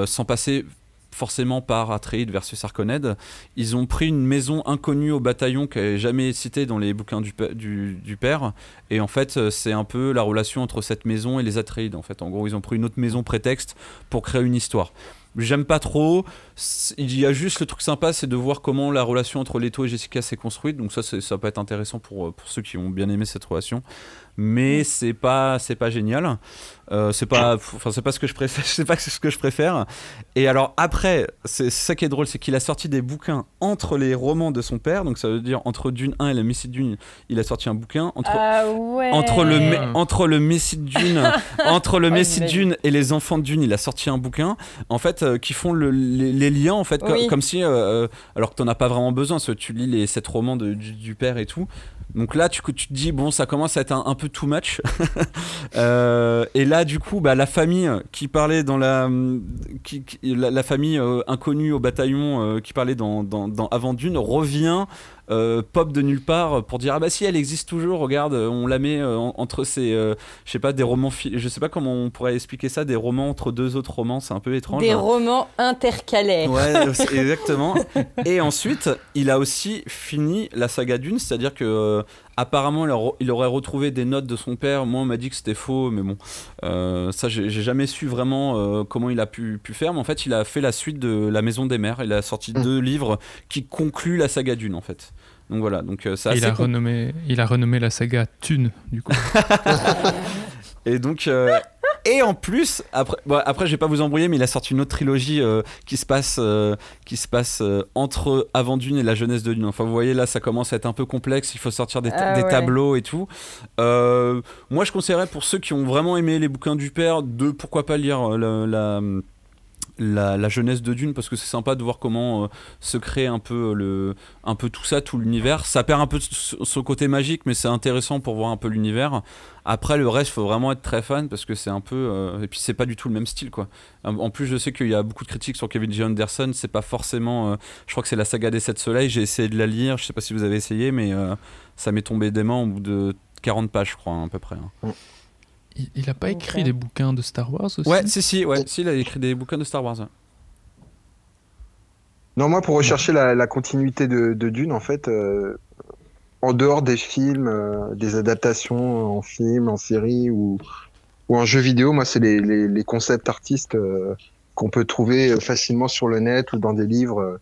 sans passer forcément par Atreides versus Harkonnen. Ils ont pris une maison inconnue au bataillon qui n'est jamais citée dans les bouquins du, père. Et en fait, euh, c'est un peu la relation entre cette maison et les Atreides. En fait, en gros, ils ont pris une autre maison prétexte pour créer une histoire. J'aime pas trop. Il y a juste le truc sympa, c'est de voir comment la relation entre Leto et Jessica s'est construite. Donc ça, ça peut être intéressant pour, euh, pour ceux qui ont bien aimé cette relation. Mais c'est pas, c'est pas génial. Euh, c'est pas, enfin c'est pas ce que je préfère. (laughs) C'est pas ce que je préfère. Et alors après, c'est ça qui est drôle, c'est qu'il a sorti des bouquins entre les romans de son père. Donc ça veut dire entre Dune 1 et le Messie Dune, il a sorti un bouquin. Entre, Ah ouais. entre le, entre le Messie Dune, (laughs) entre le Messie. Dune et les enfants de Dune, il a sorti un bouquin, en fait, euh, qui font le- les, les liens, en fait, Oui. comme si, euh, euh, alors que t'en as pas vraiment besoin, parce que tu lis les sept romans de- du, du père et tout. Donc là, tu, tu te dis, bon, ça commence à être un, un peu too much. (laughs) Euh, et là, du coup, bah, la famille qui parlait dans la. Qui, qui- la, la famille euh, inconnue au bataillon euh, qui parlait dans, dans, dans Avant Dune revient. Euh, pop de nulle part pour dire ah bah si elle existe toujours regarde on la met euh, en- entre ces euh, je sais pas des romans je sais pas comment on pourrait expliquer ça des romans entre deux autres romans c'est un peu étrange Des romans intercalaires. Ouais, (laughs) c'est- exactement. Et ensuite, il a aussi fini la saga Dune, c'est-à-dire que euh, apparemment, il aura- il aurait retrouvé des notes de son père. Moi, on m'a dit que c'était faux, mais bon, euh, ça, j'ai jamais su vraiment euh, comment il a pu, pu faire. Mais en fait, il a fait la suite de La Maison des Mers. Il a sorti Mm. deux livres qui concluent la saga Dune, en fait. Donc voilà, donc euh, il, a com- renommé, il a renommé la saga Thune, du coup. (laughs) Et donc, euh, et en plus, après, bon, après, je vais pas vous embrouiller, mais il a sorti une autre trilogie euh, qui se passe, euh, qui se passe euh, entre Avant Dune et la jeunesse de Dune. Enfin, vous voyez, là, ça commence à être un peu complexe. Il faut sortir des, ta- Ah des ouais. tableaux et tout. Euh, moi, je conseillerais pour ceux qui ont vraiment aimé les bouquins du père de pourquoi pas lire euh, la, la, la- jeunesse de Dune parce que c'est sympa de voir comment euh, se crée un peu le, un peu tout ça, tout l'univers. Ça perd un peu ce côté magique, mais c'est intéressant pour voir un peu l'univers. Après, le reste, faut vraiment être très fan parce que c'est un peu. euh, et puis, c'est pas du tout le même style, quoi. En plus, je sais qu'il y a beaucoup de critiques sur Kevin J. Anderson. C'est pas forcément. euh, je crois que c'est la saga des Sept Soleils. J'ai essayé de la lire. Je sais pas si vous avez essayé, mais ça m'est tombé des mains au bout de 40 pages, je crois, hein, à peu près. hein. Il, il a pas écrit des bouquins de Star Wars aussi Ouais, si, si, ouais. Si, il a écrit des bouquins de Star Wars. ouais. Non, moi, pour rechercher la, la continuité de, de Dune, en fait, euh, en dehors des films, euh, des adaptations en film, en série ou, ou en jeu vidéo, moi, c'est les, les, les concepts artistes euh, qu'on peut trouver facilement sur le net ou dans des livres.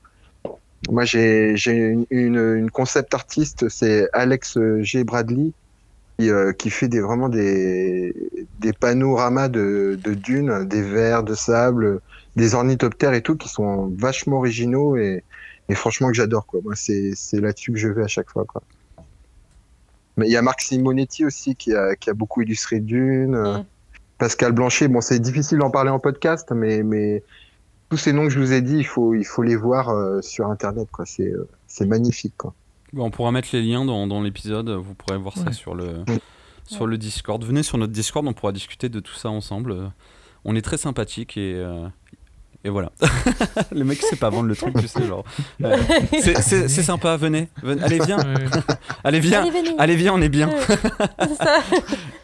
Moi, j'ai une, une, une concept artiste, c'est Alex G. Bradley, euh, qui fait des, vraiment des, des panoramas de, de dunes, des vers de sable, des ornithoptères et tout qui sont vachement originaux et, et franchement que j'adore quoi. Moi c'est c'est là-dessus que je vais à chaque fois quoi. Mais il y a Marc Simonetti aussi qui a, qui a beaucoup illustré Dune. euh, Mm. Pascal Blanchet, bon, c'est difficile d'en parler en podcast, mais, mais tous ces noms que je vous ai dit, il faut, il faut les voir euh, sur Internet. quoi. C'est euh, c'est magnifique. Quoi. Bon, on pourra mettre les liens dans, dans l'épisode, vous pourrez voir ça sur le, sur le Discord. Venez sur notre Discord, on pourra discuter de tout ça ensemble. On est très sympathique et, euh, et voilà. (laughs) le mec sait pas vendre le truc, tu sais, genre. euh, c'est- c'est c'est sympa, venez. venez. Allez, viens, Ouais. (laughs) allez, viens. Allez, viens, on est bien. (laughs) C'est ça.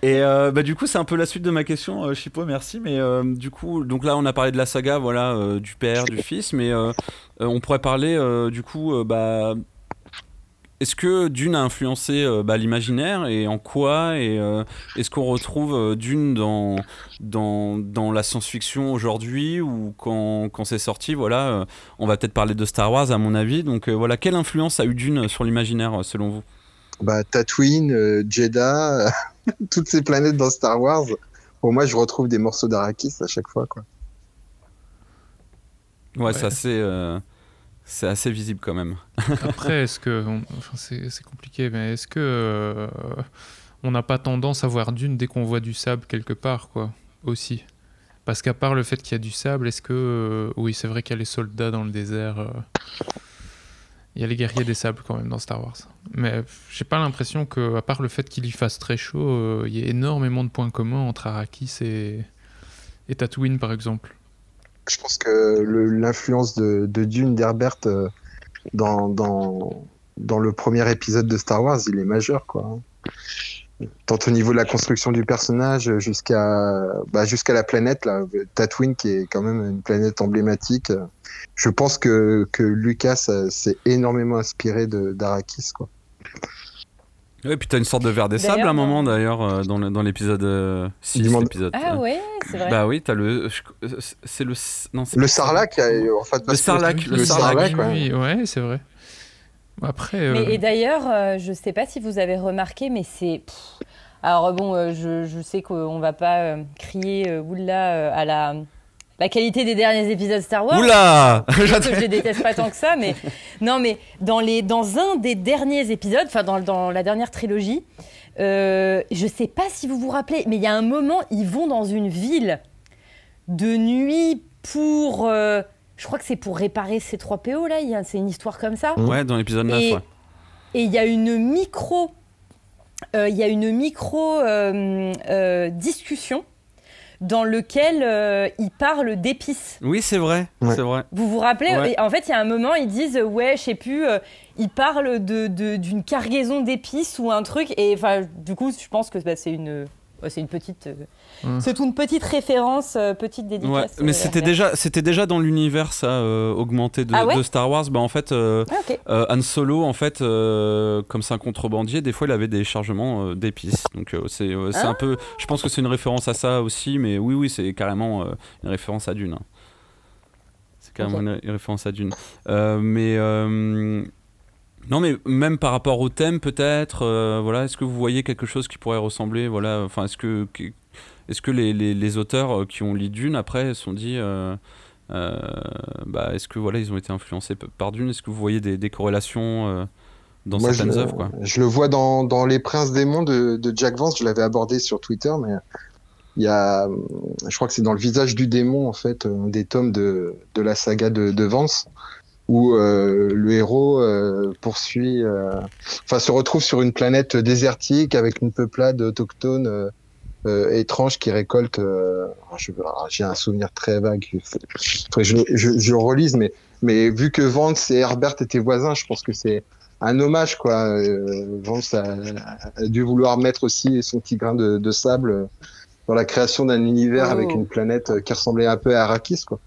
Et euh, bah, du coup, c'est un peu la suite de ma question, euh, Chipo, merci. Mais euh, du coup, donc là, on a parlé de la saga, voilà, euh, du père, du fils, mais euh, euh, on pourrait parler euh, du coup, euh, bah, est-ce que Dune a influencé euh, bah, l'imaginaire et en quoi Et euh, est-ce qu'on retrouve euh, Dune dans, dans, dans la science-fiction aujourd'hui ou quand, quand c'est sorti Voilà, on va peut-être parler de Star Wars à mon avis. Donc voilà, quelle influence a eu Dune sur l'imaginaire selon vous? Bah, Tatooine, Jeddah, (laughs) toutes ces planètes dans Star Wars. Pour moi, je retrouve des morceaux d'Arakis à chaque fois. Quoi. Ouais, Ouais. c'est c'est assez visible quand même. Après, (laughs) est-ce que. Enfin, c'est compliqué, mais est-ce que. euh, on n'a pas tendance à voir Dune dès qu'on voit du sable quelque part, quoi, aussi? Parce qu'à part le fait qu'il y a du sable, est-ce que. euh, oui, c'est vrai qu'il y a les soldats dans le désert. euh, Il y a les guerriers des sables quand même dans Star Wars. Mais j'ai pas l'impression que, à part le fait qu'il y fasse très chaud, il y ait énormément de points communs entre Arrakis et, et Tatooine, par exemple. Je pense que l'influence de, Dune d'Herbert euh, dans, le premier épisode de Star Wars, il est majeur. Quoi. Tant au niveau de la construction du personnage jusqu'à bah, la planète, Tatooine, qui est quand même une planète emblématique. Je pense que, Lucas euh, s'est énormément inspiré d'Arrakis. quoi. Ouais, puis t'as une sorte de verre des sables à un moment d'ailleurs euh, dans le- dans l'épisode 6 Du monde- l'épisode. Ah ouais, c'est vrai. Bah oui, t'as le je- c'est le non, c'est Le Sarlac, euh, en fait, que- Sarlac, le le Sarlac, oui, ouais. oui, c'est vrai. Après. euh, Mais, et d'ailleurs, euh, je sais pas si vous avez remarqué, mais c'est. Alors bon, euh, je, je sais qu'on va pas euh, crier euh, oula euh, à la, la qualité des derniers épisodes Star Wars. Oula que (laughs) je les déteste pas tant que ça, mais (laughs) non, mais dans les dans un des derniers épisodes, enfin dans, dans la dernière trilogie, euh, je sais pas si vous vous rappelez, mais il y a un moment, ils vont dans une ville de nuit pour, euh, je crois que c'est pour réparer ces 3 PO là, il y a- c'est une histoire comme ça. Ouais, dans l'épisode 9 Et- ouais. Et il y a une micro, euh, il y a une micro euh, euh, discussion dans lequel euh, ils parlent d'épices. Oui, c'est vrai, Ouais. c'est vrai. Vous vous rappelez Ouais. Et En fait, il y a un moment, ils disent euh, ouais, je sais plus, euh, ils parlent de d'une cargaison d'épices ou un truc. Et enfin, du coup, je pense que bah, c'est une c'est une petite, euh, c'est une petite référence, euh, petite Ouais, dédicace. mais euh, c'était déjà c'était déjà dans l'univers ça euh, augmenté de, Ah ouais de Star Wars. Bah en fait euh, Ah, euh, Han Solo en fait euh, comme c'est un contrebandier, des fois il avait des chargements euh, d'épices. Donc euh, c'est euh, c'est Ah. un peu je pense que c'est une référence à ça aussi mais oui oui, c'est carrément euh, une référence à Dune. hein. C'est carrément une, une référence à Dune. Euh, mais euh, non, mais même par rapport au thème, peut-être, euh, voilà, est-ce que vous voyez quelque chose qui pourrait ressembler, voilà, enfin, est-ce que, que- est-ce que les, les, les auteurs euh, qui ont lu Dune après se sont dit, euh, euh, bah, est-ce que voilà, ils ont été influencés par Dune? Est-ce que vous voyez des, des corrélations dans Moi, certaines œuvres, quoi? je le vois dans, dans Les Princes Démons de, de Jack Vance, je l'avais abordé sur Twitter, mais il y a, je crois que c'est dans Le Visage du démon, en fait, un des tomes de, de la saga de, de Vance, où euh, le héros euh, poursuit, euh, enfin se retrouve sur une planète désertique avec une peuplade autochtone euh, étrange qui récolte. euh, ah, J'ai un souvenir très vague. Je, je, je relise, mais mais vu que Vance et Herbert étaient voisins, je pense que c'est un hommage quoi. Vance a, a dû vouloir mettre aussi son petit grain de, de sable dans la création d'un univers Oh. avec une planète qui ressemblait un peu à Arrakis quoi.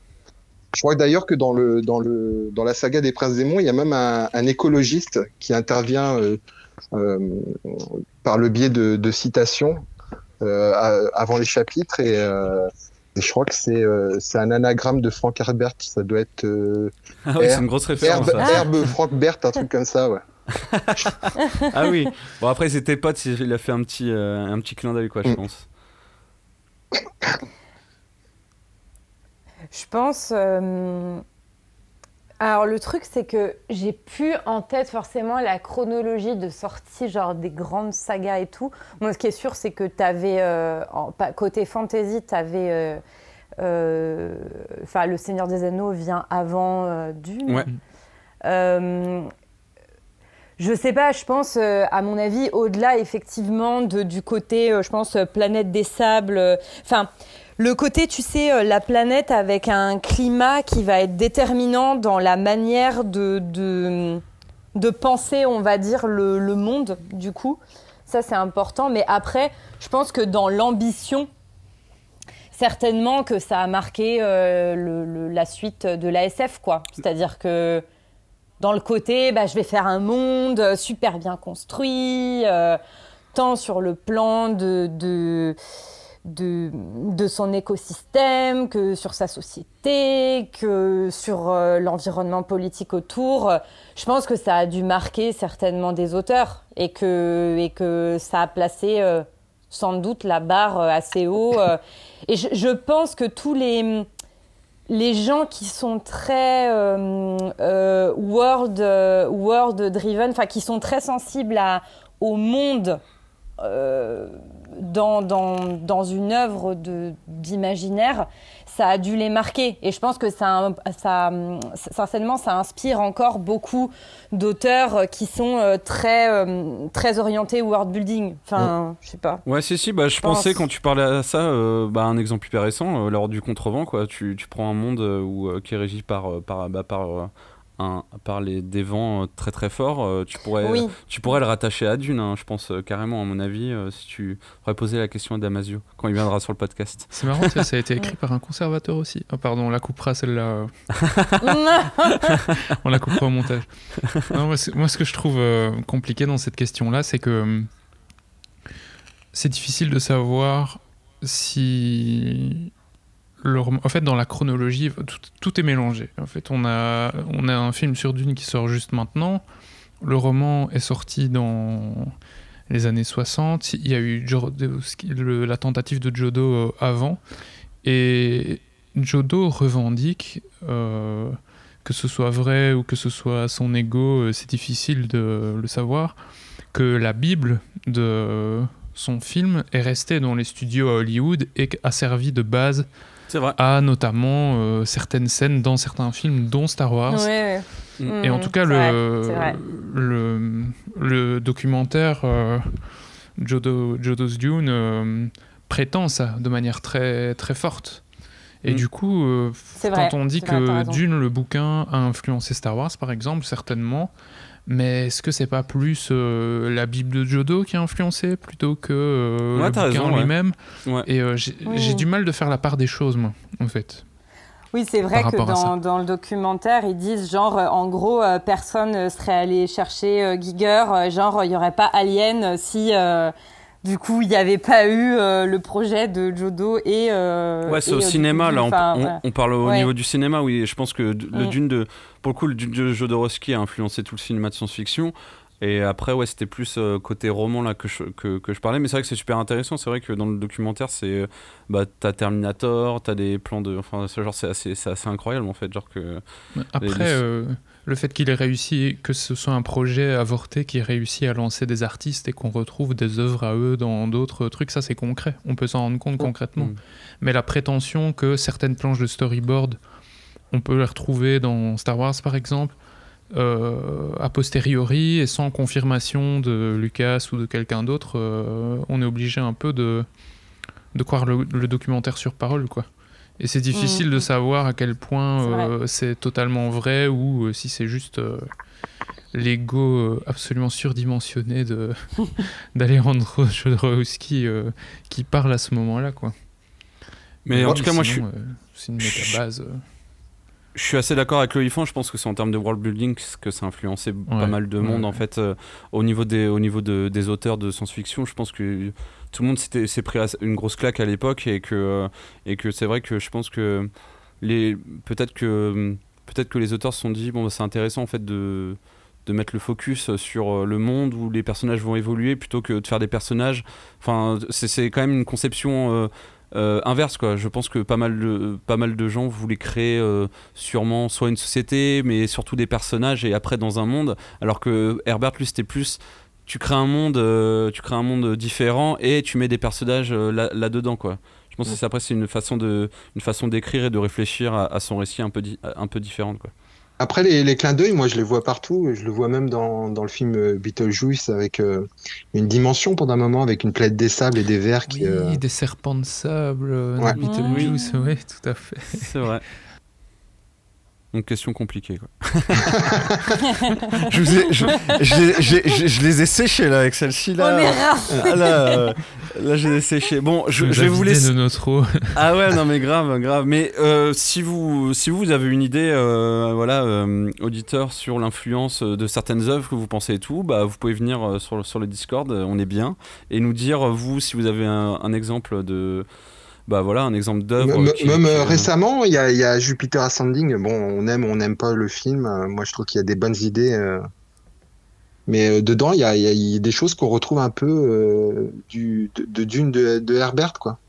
Je crois d'ailleurs que dans le dans le dans la saga des Princes Démons, il y a même un, un écologiste qui intervient euh, euh, par le biais de, de citations euh, à- avant les chapitres et, et je crois que c'est c'est un anagramme de Frank Herbert. Ça doit être Ah oui, c'est une grosse référence. Herbe, ça. Herbe Frank Bert, un truc comme ça, ouais. (laughs) Ah oui. Bon après ils étaient potes, il a fait un petit un petit clin d'œil quoi, je Mm. pense. Je pense. euh, Alors le truc c'est que j'ai plus en tête forcément la chronologie de sortie genre des grandes sagas et tout. Moi ce qui est sûr c'est que tu avais euh, côté fantasy tu avais euh, euh, enfin le Seigneur des Anneaux vient avant Dune. Ouais. je sais pas, je pense, à mon avis, au-delà effectivement de, du côté, je pense, planète des sables. Enfin, le côté, tu sais, euh, la planète avec un climat qui va être déterminant dans la manière de, de, penser, on va dire, le, monde, du coup. Ça, c'est important. Mais après, je pense que dans l'ambition, certainement que ça a marqué euh, la suite de l'ASF, quoi. C'est-à-dire que dans le côté, bah, je vais faire un monde super bien construit, euh, tant sur le plan de de, de son écosystème, que sur sa société, que sur euh, l'environnement politique autour. Je pense que ça a dû marquer certainement des auteurs et que, et que ça a placé euh, sans doute la barre euh, assez haut. et je, pense que tous les, les gens qui sont très world, world driven, enfin qui sont très sensibles à, au monde dans, dans, dans une œuvre d'imaginaire, ça a dû les marquer. Et je pense que ça, ça, certainement, ça inspire encore beaucoup d'auteurs qui sont euh, très, euh, très orientés world building. Enfin, je sais pas. Ouais, si, si. Bah, je, pensais quand tu parlais à ça, euh, bah, un exemple hyper récent, lors du contrevent, quoi. Tu, tu prends un monde où, qui est régi par, par, bah, par par les, des vents euh, très très forts, euh, tu, pourrais, tu pourrais le rattacher à Dune, hein, je pense euh, carrément, à mon avis, si tu aurais posé la question à Damasio quand il viendra sur le podcast. C'est marrant, ça a été (laughs) écrit par un conservateur aussi. Oh, pardon, on la coupera celle-là. (laughs) on la coupera au montage. moi, ce que je trouve compliqué dans cette question-là, c'est que hum, c'est difficile de savoir si en fait, dans la chronologie, tout, est mélangé. En fait, on a, on a un film sur Dune qui sort juste maintenant. Le roman est sorti dans les années 60. Il y a eu la tentative de Jodo euh, avant. Et Jodo revendique, euh, que ce soit vrai ou que ce soit son ego, euh, c'est difficile de le savoir, que la Bible de son film est restée dans les studios à Hollywood et a servi de base vrai. à notamment euh, certaines scènes dans certains films, dont Star Wars. Et en mm, tout cas, le, le, le, documentaire euh, Jodo, Jodo's Dune euh, prétend ça de manière très, très forte. Et mm. du coup, quand on dit que Dune, le bouquin, a influencé Star Wars, par exemple, certainement, mais est-ce que c'est pas plus euh, la Bible de Jodo qui a influencé plutôt que euh, le bouquin lui-même Et euh, j'ai du mal de faire la part des choses, moi, en fait. Oui, c'est vrai que dans, dans, le documentaire, ils disent genre, en gros, personne serait allé chercher Giger, genre, il n'y aurait pas Alien si du coup, il n'y avait pas eu euh, le projet de Jodo et. Euh, ouais, c'est au euh, cinéma, là. On, parle au niveau du cinéma, oui. Je pense que le mm. Dune de. Pour le coup, le Dune de Jodorowsky a influencé tout le cinéma de science-fiction. Et après, ouais, c'était plus côté roman là que je, que, que je parlais. Mais c'est vrai que c'est super intéressant. C'est vrai que dans le documentaire, c'est. Bah, t'as Terminator, t'as des plans de. Enfin, genre, c'est assez, assez, incroyable en fait. Genre que. Après le fait qu'il ait réussi, que ce soit un projet avorté qui ait réussi à lancer des artistes et qu'on retrouve des œuvres à eux dans d'autres trucs, ça c'est concret. On peut s'en rendre compte concrètement. Mm. Mais la prétention que certaines planches de storyboard, on peut les retrouver dans Star Wars par exemple, euh, a posteriori et sans confirmation de Lucas ou de quelqu'un d'autre, euh, on est obligé un peu de, de croire le, le documentaire sur parole, quoi. Et c'est difficile de mm. savoir à quel point euh, c'est totalement vrai ou euh, si c'est juste euh, l'ego absolument surdimensionné de (laughs) d'Alejandro Jodorowsky qui parle à ce moment-là, quoi. Mais en tout cas, moi, je suis. c'est une métabase. Je suis assez d'accord avec Loïfan, je pense que c'est en termes de world building que ça a influencé pas mal de monde en fait au niveau des au niveau de, des auteurs de science-fiction, je pense que tout le monde s'est pris une grosse claque à l'époque et que, euh, et que c'est vrai que je pense que les peut-être que peut-être que les auteurs se sont dit bon bah, c'est intéressant en fait de de mettre le focus sur euh, le monde où les personnages vont évoluer plutôt que de faire des personnages. Enfin c'est quand même une conception euh, inverse quoi. Je pense que pas mal de pas mal de gens voulaient créer euh, sûrement soit une société, mais surtout des personnages et après dans un monde. Alors que Herbert lui c'était plus tu crées un monde, euh, tu crées un monde différent et tu mets des personnages euh, là, là dedans quoi. Je pense que c'est après c'est une façon de une façon d'écrire et de réfléchir à, à son récit un peu di- un peu différente quoi. Après, les, les clins d'œil, moi, je les vois partout. Je le vois même dans, dans le film euh, Beetlejuice avec euh, une dimension pendant un moment, avec une plaide des sables et des verres qui. Oui, euh, des serpents de sable, euh, Ouais. Beetlejuice, oui, tout à fait. C'est vrai. (laughs) Donc question compliquée quoi. (laughs) je, vous ai- je, je les- j'ai- je- je les ai séchés là avec celle-ci là. On est rares. Ah, là, euh, là, je les ai séchés. Bon, je, je vais vous laisser. de notre eau. (laughs) Ah ouais, non mais grave, grave. Mais euh, si vous, si vous avez une idée, euh, voilà, euh, auditeur sur l'influence de certaines œuvres que vous pensez et tout, bah vous pouvez venir sur, le- sur le Discord, on est bien, et nous dire vous si vous avez un, un exemple de, bah voilà, un exemple d'œuvre. Qui- Même qui- euh, récemment, il y a, il y a Jupiter Ascending. Bon, on aime, on n'aime pas le film. Euh, Moi, je trouve qu'il y a des bonnes idées. euh, Mais euh, dedans, il y a, il y y a des choses qu'on retrouve un peu euh, du, de, de Dune de, de Herbert, quoi.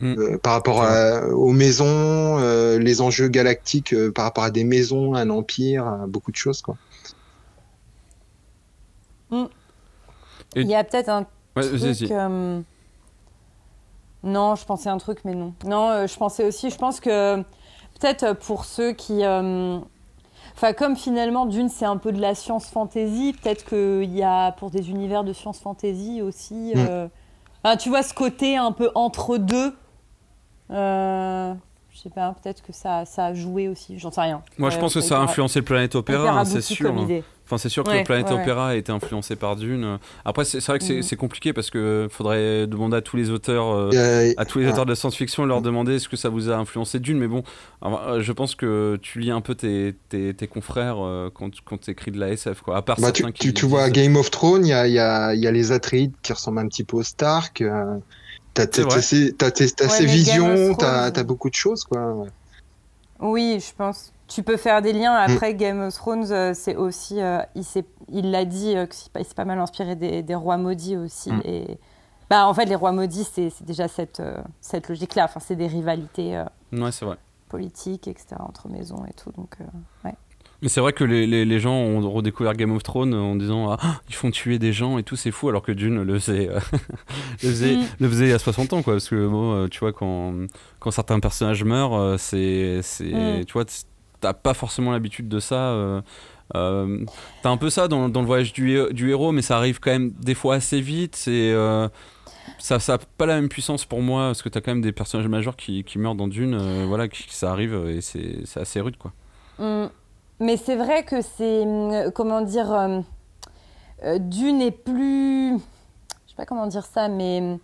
Mm. Euh, par rapport à- aux maisons, euh, les enjeux galactiques, euh, par rapport à des maisons, un empire, beaucoup de choses, quoi. Et- Il y a peut-être un Ouais, truc. Non, je pensais un truc, mais non. Non, euh, je pensais aussi, je pense que peut-être euh, pour ceux qui. euh, Enfin, comme finalement, Dune, c'est un peu de la science-fantasy, peut-être qu'il y a pour des univers de science-fantasy aussi. Mm. enfin, tu vois, ce côté un peu entre deux. Je sais pas, peut-être que ça, ça a joué aussi, j'en sais rien. Moi, je pense que ça a influencé le Planète Opéra, hein, c'est sûr. comme hein. idée. Enfin, c'est sûr que Ouais, le Planète ouais, ouais. Opéra a été influencé par Dune. Après, c'est vrai que c'est Mhm. c'est compliqué parce que faudrait demander à tous les auteurs. euh, Euh, à tous les auteurs de science-fiction, leur demander est-ce que ça vous a influencé Dune. Mais bon, alors, euh, je pense que tu lis un peu tes, tes, tes confrères euh, quand, quand tu écris de la SF. Quoi. À part Bah, tu, certains qui tu, tu vois Game of Thrones, il y a, il y, a, il y a les Atreides qui ressemblent un petit peu aux Stark. euh, T'as ces, visions, t'as beaucoup de choses, quoi. Oui, je pense. Tu peux faire des liens. Après, Game of Thrones, euh, c'est aussi. euh, il il l'a dit euh, qu'il s'est pas mal inspiré des, des rois maudits aussi. Mm. Et, bah, en fait, les rois maudits, c'est c'est déjà cette, euh, cette logique-là. Enfin, c'est des rivalités euh, Ouais, c'est vrai. politiques, etc., entre maisons et tout. Donc, euh, ouais. Mais c'est vrai que les, les, les gens ont redécouvert Game of Thrones en disant ah, ils font tuer des gens et tout, c'est fou, alors que Dune le faisait, euh, (laughs) le faisait, Mm. le faisait il y a 60 ans. Quoi, parce que bon, euh, tu vois, quand, quand certains personnages meurent, euh, c'est. c'est Mm. Tu vois, t'as pas forcément l'habitude de ça. euh, euh, t'as un peu ça dans, dans le voyage du, du héros, mais ça arrive quand même des fois assez vite. C'est. euh, ça n'a pas la même puissance pour moi parce que t'as quand même des personnages majeurs qui, qui meurent dans Dune, euh, voilà, qui, ça arrive et c'est c'est assez rude quoi. Mm. Mais c'est vrai que c'est. hum, Comment dire. euh, euh, Dune est plus. Je sais pas comment dire ça, mais.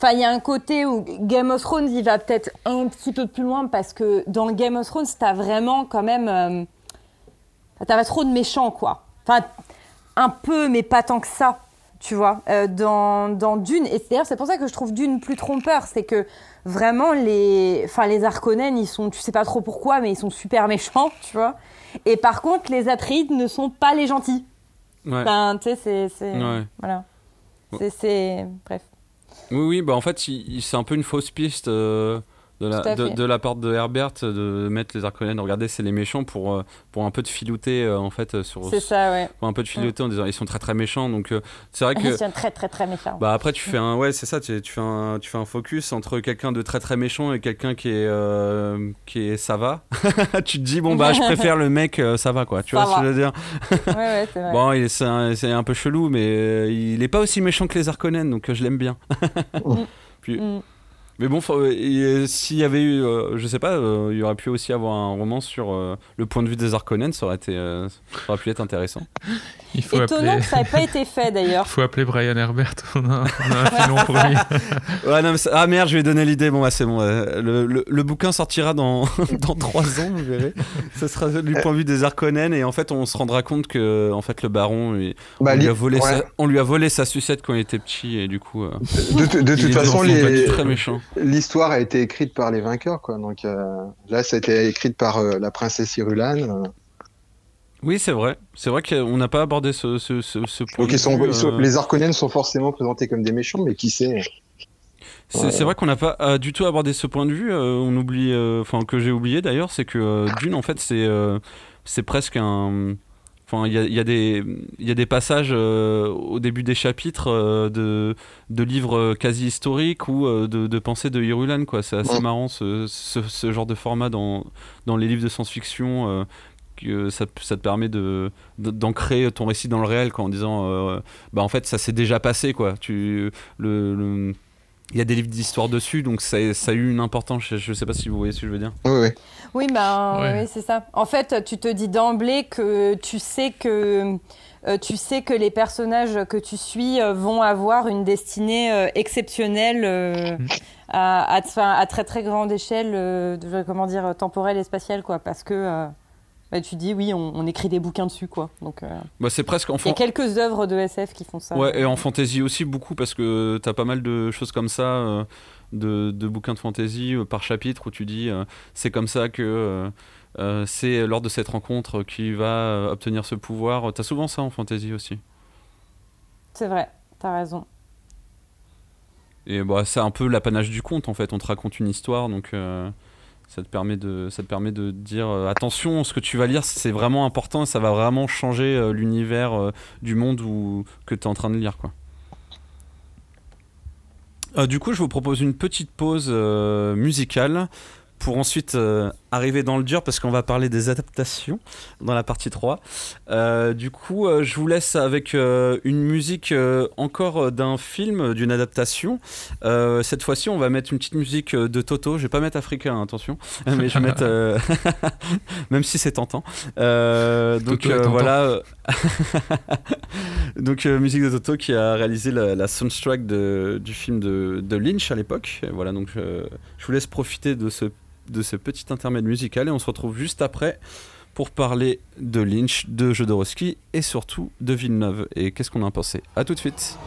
Enfin, il y a un côté où Game of Thrones, il va peut-être un petit peu plus loin parce que dans Game of Thrones, t'as vraiment quand même. euh, T'as trop de méchants, quoi. Enfin, un peu, mais pas tant que ça, tu vois, euh, dans, dans Dune. Et d'ailleurs, c'est pour ça que je trouve Dune plus trompeur. C'est que vraiment, les, enfin, les Harkonnen, ils sont, tu sais pas trop pourquoi, mais ils sont super méchants, tu vois. Et par contre, les Atreides ne sont pas les gentils. Ouais. Enfin, tu sais, c'est. Ouais. Voilà. C'est-. Bref. Oui, oui, bah en fait, c'est un peu une fausse piste euh, de, la, de, de la part de Herbert de mettre les Harkonnen. Regardez, c'est les méchants pour, euh, pour un peu de filouter euh, en fait euh, sur. C'est ça, ouais. Pour un peu de filouter en disant ils sont très très méchants. Donc euh, c'est vrai que. Ils sont très, très, très méchants. Bah après tu fais un ouais c'est ça tu, tu fais un tu fais un focus entre quelqu'un de très très méchant et quelqu'un qui est euh, qui est ça va (laughs) tu te dis bon bah je (laughs) préfère le mec euh, ça va quoi tu Ça vois ce que je veux dire? Ouais, ouais, c'est vrai. bon il est- c'est un, c'est un peu chelou mais euh, il est pas aussi méchant que les Harkonnen donc euh, je l'aime bien (laughs) Puis- Mm. Mais bon, faut- et, s'il y avait eu, euh, je sais pas, euh, il y aurait pu aussi avoir un roman sur euh, le point de vue des Harkonnen, ça aurait, été, euh, ça aurait pu être intéressant. (laughs) Il faut Étonnant appeler, que ça n'ait pas été fait (laughs) d'ailleurs. faut appeler Brian Herbert. On a, on a un filon pour lui. (laughs) Ouais, non, mais ça- ah merde, je lui ai donné l'idée. Bon, bah, c'est bon. euh, le, le- le bouquin sortira dans, (laughs) dans 3 ans, vous verrez. Ce sera du point de vue des Harkonnen, et en fait, on se rendra compte que en fait, le baron, il- Bah, on, lui a volé ouais. sa, on lui a volé sa sucette quand il était petit, et du coup, euh, De, de- de il toute est façon, les- très méchant. l'histoire a été écrite par les vainqueurs, quoi. Donc euh, là, ça a été écrite par euh, la princesse Irulan. Oui, c'est vrai. C'est vrai qu'on n'a pas abordé ce, ce, ce, ce point. Donc de ils sont, vue, ils sont- euh, les Harkonnen sont forcément présentés comme des méchants, mais qui sait C'est c'est vrai qu'on n'a pas euh, du tout abordé ce point de vue. euh, on oublie, euh, enfin que j'ai oublié d'ailleurs, c'est que Dune en fait c'est c'est presque un. Enfin, il y a, y a des il y a des passages au début des chapitres de de livres quasi historiques ou de, de pensées de Irulan quoi. C'est assez marrant ce, ce, ce genre de format dans dans les livres de science-fiction. Que ça, ça te permet de d'ancrer ton récit dans le réel quoi, en disant euh, bah en fait ça s'est déjà passé quoi. Tu le- le il y a des livres d'histoire dessus, donc ça, ça a eu une importance. Je, je sais pas si vous voyez ce que je veux dire. Oui, oui. Oui, ben, Ouais. oui, c'est ça. En fait, tu te dis d'emblée que tu sais que euh, tu sais que les personnages que tu suis euh, vont avoir une destinée euh, exceptionnelle euh, Mhm. à, à, très très grande échelle, euh, de- comment dire, temporelle et spatiale, quoi. Parce que euh, bah, tu dis oui, on, on écrit des bouquins dessus, quoi. Donc, euh, Bah, c'est presque il y a quelques œuvres de SF qui font ça. Ouais, et en fantasy aussi beaucoup, parce que t'as pas mal de choses comme ça, euh, de, de bouquins de fantasy euh, par chapitre où tu dis c'est comme ça que c'est lors de cette rencontre qu'il va obtenir ce pouvoir. T'as souvent ça en fantasy aussi. C'est vrai, t'as raison. Et bah, c'est un peu l'apanage du conte en fait. On te raconte une histoire, donc euh, ça, te permet de, ça te permet de dire euh, attention, ce que tu vas lire c'est vraiment important, ça va vraiment changer euh, l'univers euh, du monde que tu es en train de lire. Quoi. Du coup, je vous propose une petite pause musicale pour ensuite euh, arriver dans le dur parce qu'on va parler des adaptations dans la partie 3. Euh, du coup, euh, je vous laisse avec une musique encore d'un film, d'une adaptation. Cette fois-ci, on va mettre une petite musique de Toto. Je vais pas mettre africain, hein, attention, (laughs) mais je vais mettre, (laughs) même si c'est tentant. Donc voilà. (laughs) donc musique de Toto qui a réalisé la, la soundtrack de- du film de, de Lynch à l'époque. Voilà, donc je vous laisse profiter de ce de ce petit intermède musical et on se retrouve juste après pour parler de Lynch, de Jodorowsky et surtout de Villeneuve. Et qu'est-ce qu'on a pensé? À tout de suite.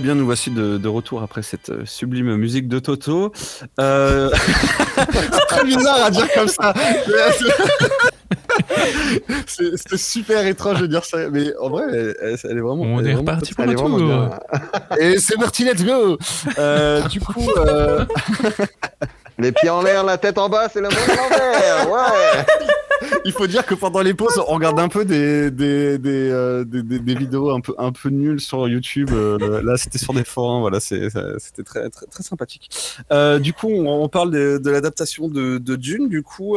Bien, nous voici de, de retour après cette euh, sublime musique de Toto. Euh... (laughs) c'est très bizarre à dire comme ça. (laughs) C'est super étrange de dire ça, mais en vrai, elle, elle- elle est vraiment. On elle est vraiment- reparti pour le est vraiment tour. bien. Et c'est parti, let's go. Euh, du coup, euh, (laughs) Les pieds en l'air, la tête en bas, c'est le monde à l'envers. Ouais. Il faut dire que pendant les pauses, on regarde un peu des des, des, euh, vidéos un peu un peu nulles sur YouTube. Euh, là, c'était sur des forums. Voilà, c'était très très sympathique. Euh, du coup, on, parle de, l'adaptation de, Dune. Du coup,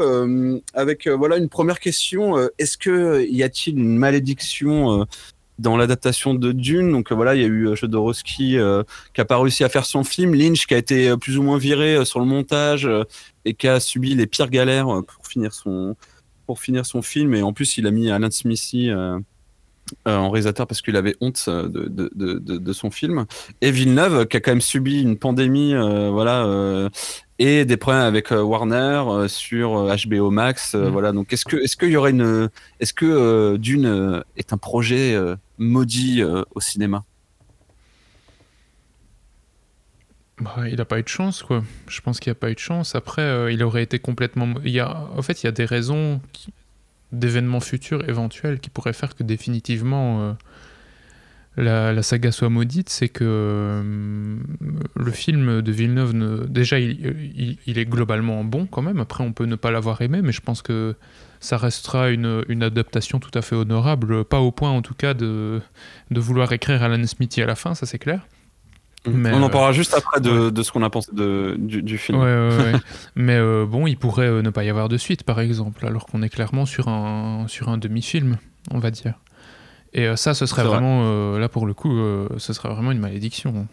avec voilà une première question. Est-ce que y a-t-il une malédiction dans l'adaptation de Dune? Donc voilà, il y a eu Jodorowsky euh, qui a pas réussi à faire son film, Lynch qui a été plus ou moins viré sur le montage et qui a subi les pires galères pour finir son pour finir son film. Et en plus, il a mis Alan Smithy euh, euh, en réalisateur parce qu'il avait honte euh, de, de, de, de, de son film. Et Villeneuve qui a quand même subi une pandémie, voilà. et des problèmes avec Warner sur HBO Max, Mm. voilà. Donc, est-ce que, est-ce qu'il y aurait une, est-ce que Dune est un projet maudit au cinéma? Bah, il n'a pas eu de chance, quoi. Je pense qu'il n'a pas eu de chance. Après, euh, il aurait été complètement. En fait, il y a des raisons d'événements futurs éventuels qui pourraient faire que définitivement euh, la, saga soit maudite. C'est que euh, le film de Villeneuve, ne... déjà, il, est globalement bon quand même. Après, on peut ne pas l'avoir aimé, mais je pense que ça restera une, une adaptation tout à fait honorable. Pas au point, en tout cas, de, de vouloir écrire Alan Smithy à la fin, ça c'est clair. Mais, On en euh, parlera juste après de, ce qu'on a pensé de, du, du film. Ouais, ouais, ouais. (laughs) Mais euh, bon, il pourrait euh, ne pas y avoir de suite, par exemple, alors qu'on est clairement sur un, sur un demi-film, on va dire. Et ça, ce serait vrai. vraiment, là pour le coup, ce serait vraiment une malédiction.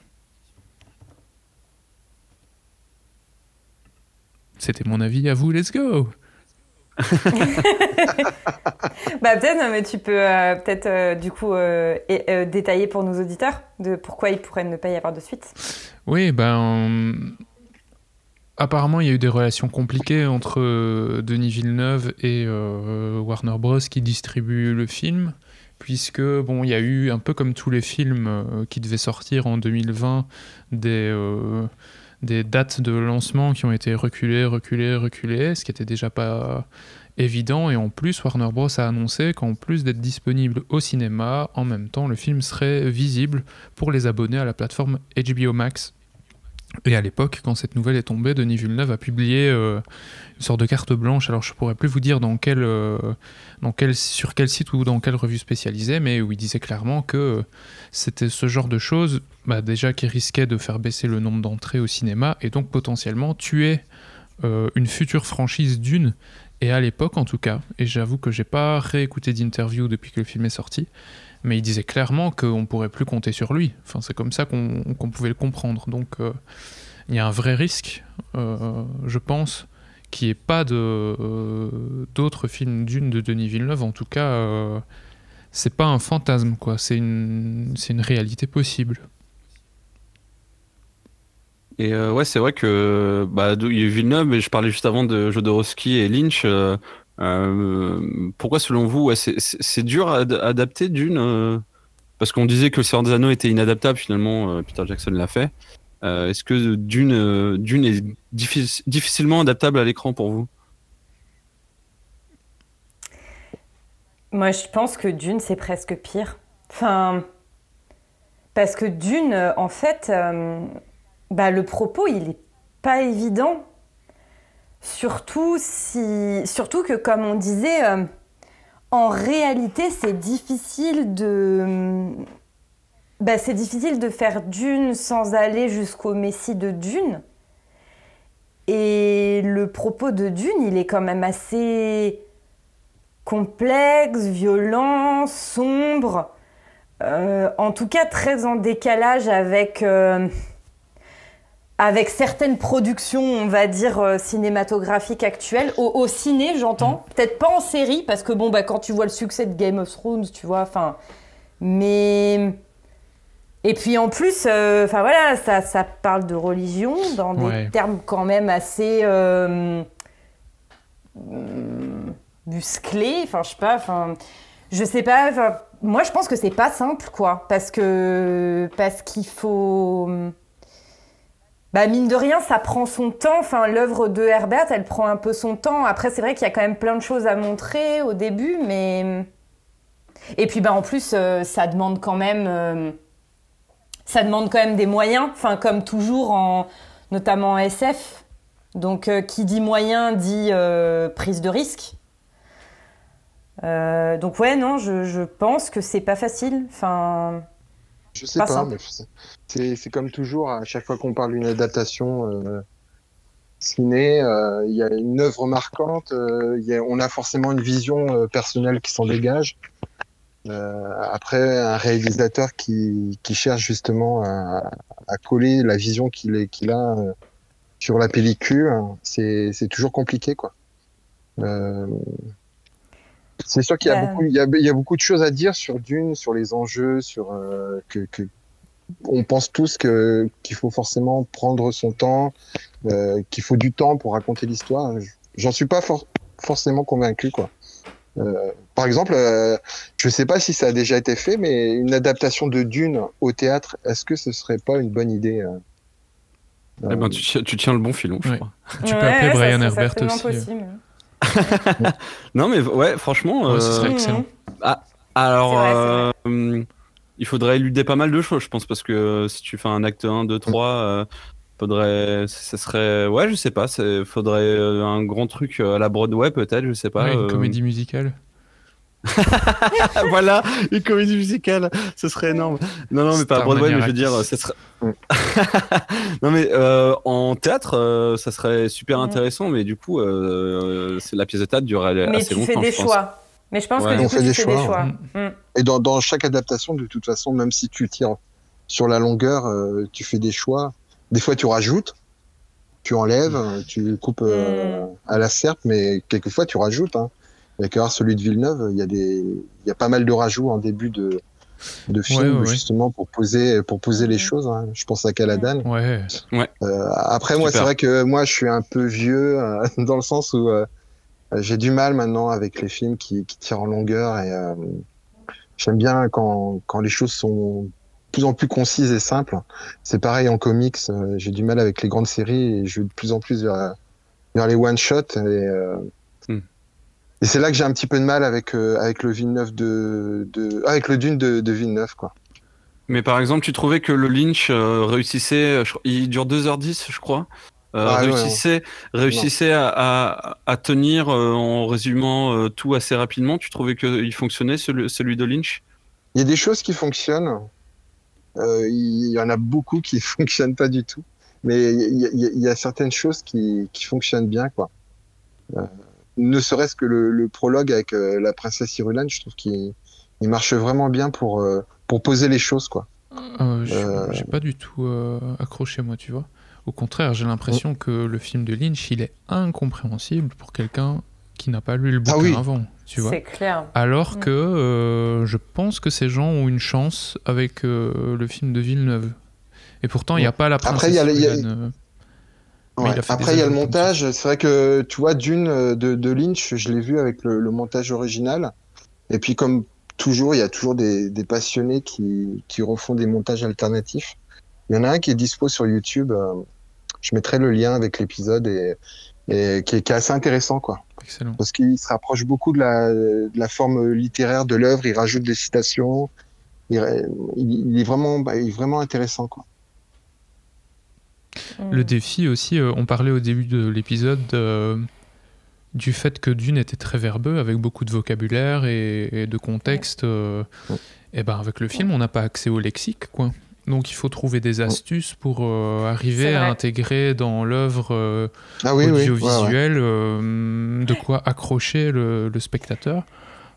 C'était mon avis à vous, let's go (laughs) Bah peut-être, mais tu peux euh, peut-être euh, du coup euh, détailler pour nos auditeurs de pourquoi il pourrait ne pas y avoir de suite. Oui, ben. Apparemment, il y a eu des relations compliquées entre Denis Villeneuve et Warner Bros. qui distribuent le film, puisque, bon, il y a eu, un peu comme tous les films qui devaient sortir en 2020, des, des dates de lancement qui ont été reculées, reculées, reculées, ce qui était déjà pas évident. Et en plus, Warner Bros. a annoncé qu'en plus d'être disponible au cinéma, en même temps, le film serait visible pour les abonnés à la plateforme HBO Max. Et à l'époque, quand cette nouvelle est tombée, Denis Villeneuve a publié euh, une sorte de carte blanche. Alors je pourrais plus vous dire dans quel, euh, dans quel, sur quel site ou dans quelle revue spécialisée, mais où il disait clairement que c'était ce genre de choses, bah, déjà qui risquait de faire baisser le nombre d'entrées au cinéma et donc potentiellement tuer euh, une future franchise d'une. Et à l'époque, en tout cas, et j'avoue que j'ai pas réécouté d'interview depuis que le film est sorti, mais il disait clairement qu'on pourrait plus compter sur lui. Enfin, c'est comme ça qu'on pouvait le comprendre. Donc, euh, il y a un vrai risque, euh, je pense, qu'il n'y ait pas euh, d'autres films d'une de Denis Villeneuve. En tout cas, c'est pas un fantasme, quoi. C'est une, une réalité possible. Et ouais, c'est vrai que bah, Villeneuve, mais je parlais juste avant de Jodorowsky et Lynch. Euh, pourquoi, selon vous, c'est- dur à ad- adapter d'une euh, Parce qu'on disait que Le Seigneur des Anneaux était inadaptable, finalement, euh, Peter Jackson l'a fait. Est-ce que Dune, Dune est diffi- difficilement adaptable à l'écran pour vous? Moi, je pense que Dune, c'est presque pire. Enfin, parce que Dune, en fait, bah, le propos, il est pas évident. Surtout si, surtout que, comme on disait, euh, en réalité, c'est difficile de, bah, c'est difficile de faire Dune sans aller jusqu'au Messie de Dune. Et le propos de Dune, il est quand même assez complexe, violent, sombre, euh, en tout cas très en décalage avec, euh, avec certaines productions, on va dire, euh, cinématographiques actuelles. Au, au ciné, j'entends. Peut-être pas en série, parce que bon, bah, quand tu vois le succès de Game of Thrones, tu vois, enfin. Mais. Et puis en plus, euh, enfin voilà, ça, ça parle de religion dans des Ouais. termes quand même assez. euh, hum, musclé, enfin je sais pas, enfin je sais pas. Moi, je pense que c'est pas simple, quoi, parce que parce qu'il faut. Bah mine de rien, ça prend son temps. Enfin, l'œuvre de Herbert, elle prend un peu son temps. Après, c'est vrai qu'il y a quand même plein de choses à montrer au début, mais et puis bah en plus, euh, ça demande quand même, euh, ça demande quand même des moyens. Enfin, comme toujours en, notamment en SF. Donc, euh, qui dit moyen dit prise de risque. Donc ouais, non, je, je pense que c'est pas facile. Enfin, Je sais Pas mais c'est- comme toujours, à chaque fois qu'on parle d'une adaptation euh, ciné, euh, il y a une œuvre marquante, euh, il y a- on a forcément une vision personnelle qui s'en dégage. Après, un réalisateur qui, qui cherche justement à, à coller la vision qu'il a sur la pellicule, hein, c'est c'est toujours compliqué, quoi. Euh, c'est sûr qu'il y, a beaucoup- il y, a, il y a beaucoup de choses à dire sur Dune, sur les enjeux, sur euh, que, que on pense tous que qu'il faut forcément prendre son temps, euh, qu'il faut du temps pour raconter l'histoire. J'en suis pas for- forcément convaincu, quoi. Euh, par exemple, euh, je sais pas si ça a déjà été fait, mais une adaptation de Dune au théâtre, est-ce que ce serait pas une bonne idée euh, Eh ben, tu, tiens- tu tiens le bon filon, je Ouais. crois. Tu peux appeler Brian Herbert aussi. possible. (laughs) Non, mais ouais, franchement. Ouais, ce euh, serait excellent. Mhm. Alors, vrai, euh, il faudrait éluder pas mal de choses, je pense, parce que euh, si tu fais un acte 1, 2, 3, euh, faudrait, ce serait, ouais, je sais pas, c'est, faudrait euh, un grand truc euh, à la Broadway peut-être, je sais pas. Ouais, une euh, comédie musicale. (laughs) voilà, une comédie musicale, ce serait énorme. Non, non, mais pas à Broadway, mais je veux dire, ce serait. Mm. (laughs) non, mais euh, en théâtre, euh, ça serait super Mm. intéressant, mais du coup, euh, c'est la pièce de théâtre durerait Mais assez tu longtemps. fais des je pense. choix. Mais je pense Ouais. que du On coup, fait tu des fais choix, des choix. ouais. Mm. Et dans, dans chaque adaptation, de toute façon, même si tu tires sur la longueur, euh, tu fais des choix. Des fois, tu rajoutes, tu enlèves, euh, tu coupes euh, à la serpe, mais quelquefois, tu rajoutes. Hein. Il y a qu'à voir celui de Villeneuve, il y a des, il y a pas mal de rajouts en début de, de film, Ouais, ouais, ouais. justement, pour poser, pour poser les choses. hein. Je pense à Caladan. Ouais. Euh, après, moi, c'est vrai que moi, je suis un peu vieux euh, (laughs) dans le sens où euh, j'ai du mal maintenant avec les films qui, qui tirent en longueur et euh, j'aime bien quand, quand les choses sont de plus en plus concises et simples. C'est pareil en comics, euh, j'ai du mal avec les grandes séries et je vais de plus en plus vers, vers les one-shots et. Et c'est là que j'ai un petit peu de mal avec, euh, avec le Villeneuve de, de, avec le Dune de, de Villeneuve, quoi. Mais par exemple, tu trouvais que le Lynch euh, réussissait, je- il dure 2h10, je crois, euh, Ah, ouais, réussissait, réussissait à, à, à tenir euh, en résumant euh, tout assez rapidement. Tu trouvais qu'il fonctionnait celui, celui de Lynch? Il y a des choses qui fonctionnent. Euh, il y en a beaucoup qui (laughs) fonctionnent pas du tout. Mais il y, y a certaines choses qui, qui fonctionnent bien, quoi. Ne serait-ce que le, le prologue avec euh, la princesse Irulan, je trouve qu'il il marche vraiment bien pour, euh, pour poser les choses, quoi. Euh, j'ai Euh. j'ai pas du tout euh, accroché, moi, tu vois. Au contraire, j'ai l'impression que le film de Lynch, il est incompréhensible pour quelqu'un qui n'a pas lu le bouquin Ah oui. avant, tu vois. C'est clair. Alors Mm. que euh, je pense que ces gens ont une chance avec euh, le film de Villeneuve. Et pourtant, il n'y a pas la Après, princesse il y a y euh, Ouais. il Après, il y a le montage. C'est vrai que, tu vois, Dune euh, de, de Lynch, je l'ai vu avec le, le montage original. Et puis, comme toujours, il y a toujours des, des passionnés qui, qui refont des montages alternatifs. Il y en a un qui est dispo sur YouTube. euh, je mettrai le lien avec l'épisode et, et qui, est, qui est assez intéressant, quoi. Excellent. Parce qu'il se rapproche beaucoup de la, de la forme littéraire de l'œuvre. Il rajoute des citations. Il est vraiment, bah, il est vraiment intéressant, quoi. Mm. Le défi aussi, euh, on parlait au début de l'épisode euh, du fait que Dune était très verbeux, avec beaucoup de vocabulaire et, et de contexte. euh, Ouais. et ben avec le film, on n'a pas accès au lexique, quoi. Donc il faut trouver des astuces pour euh, arriver à intégrer dans l'œuvre euh, Ah oui, oui. ouais, ouais. audiovisuelle euh, de quoi accrocher le, le spectateur.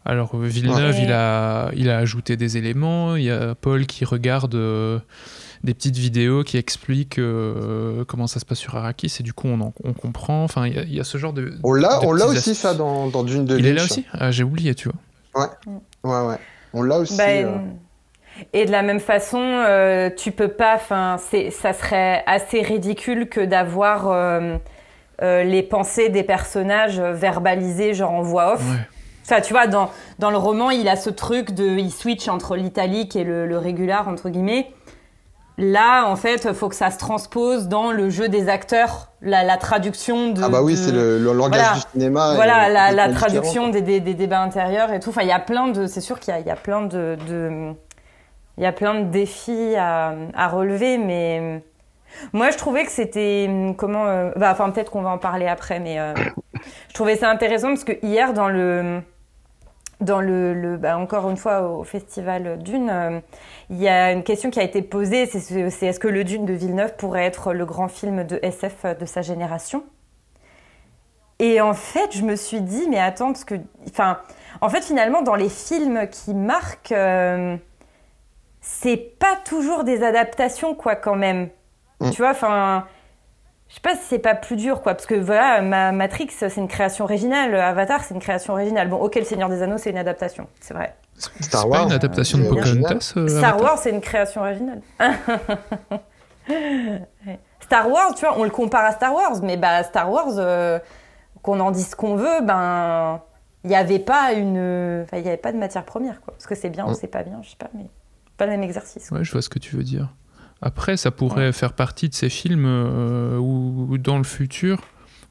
Alors euh, Villeneuve, Ouais. il, a, il a ajouté des éléments. Il y a Paul qui regarde euh, des petites vidéos qui expliquent euh, comment ça se passe sur Arrakis et du coup on, en- on comprend. Enfin, il y, a- il y a ce genre de. On l'a, on l'a aussi astuces. ça dans, dans Dune de Il est là aussi? Ah, J'ai oublié, tu vois. Ouais, ouais. On l'a aussi. Bah, euh, Et de la même façon, euh, tu peux pas. Enfin, c'est, ça serait assez ridicule que d'avoir euh, euh, les pensées des personnages verbalisées, genre en voix off. Ouais. Ça, tu vois, dans, dans le roman, il a ce truc de. Il switch entre l'italique et le, le régular, entre guillemets. Là, en fait, il faut que ça se transpose dans le jeu des acteurs, la, la traduction de. Ah bah oui, de- c'est le, le langage Voilà. du cinéma. Voilà, est la, la traduction des, des- des débats intérieurs et tout. Enfin, il y a plein de. C'est sûr qu'il y y a plein de. de- il y a plein de défis à, à relever, mais. Moi, je trouvais que c'était. Comment. euh, bah, enfin, peut-être qu'on va en parler après, mais. euh, je trouvais ça intéressant parce que hier, dans le. Dans le. le- bah, encore une fois, au festival Dune, euh, il y a une question qui a été posée c'est ce- c'est est-ce que le Dune de Villeneuve pourrait être le grand film de SF de sa génération? Et en fait, je me suis dit, mais attends, parce que. Enfin, en fait, finalement, dans les films qui marquent, euh, c'est pas toujours des adaptations, quoi, quand même. Mm. Tu vois, enfin. Je sais pas si c'est pas plus dur, quoi, parce que voilà, ma Matrix, c'est une création originale, Avatar, c'est une création originale. Bon, ok, Le Seigneur des Anneaux, c'est une adaptation, c'est vrai. C'est Star pas Wars, une adaptation de. Pocahontas euh, Star Wars, c'est une création originale. (laughs) Star Wars, tu vois, on le compare à Star Wars, mais bah Star Wars, euh, qu'on en dise ce qu'on veut, ben il n'y avait pas une, il y avait pas de matière première, quoi. Parce que c'est bien ou c'est pas bien, je sais pas, mais pas le même exercice. quoi. Ouais, je vois ce que tu veux dire. Après, ça pourrait faire partie de ces films euh, où, où dans le futur,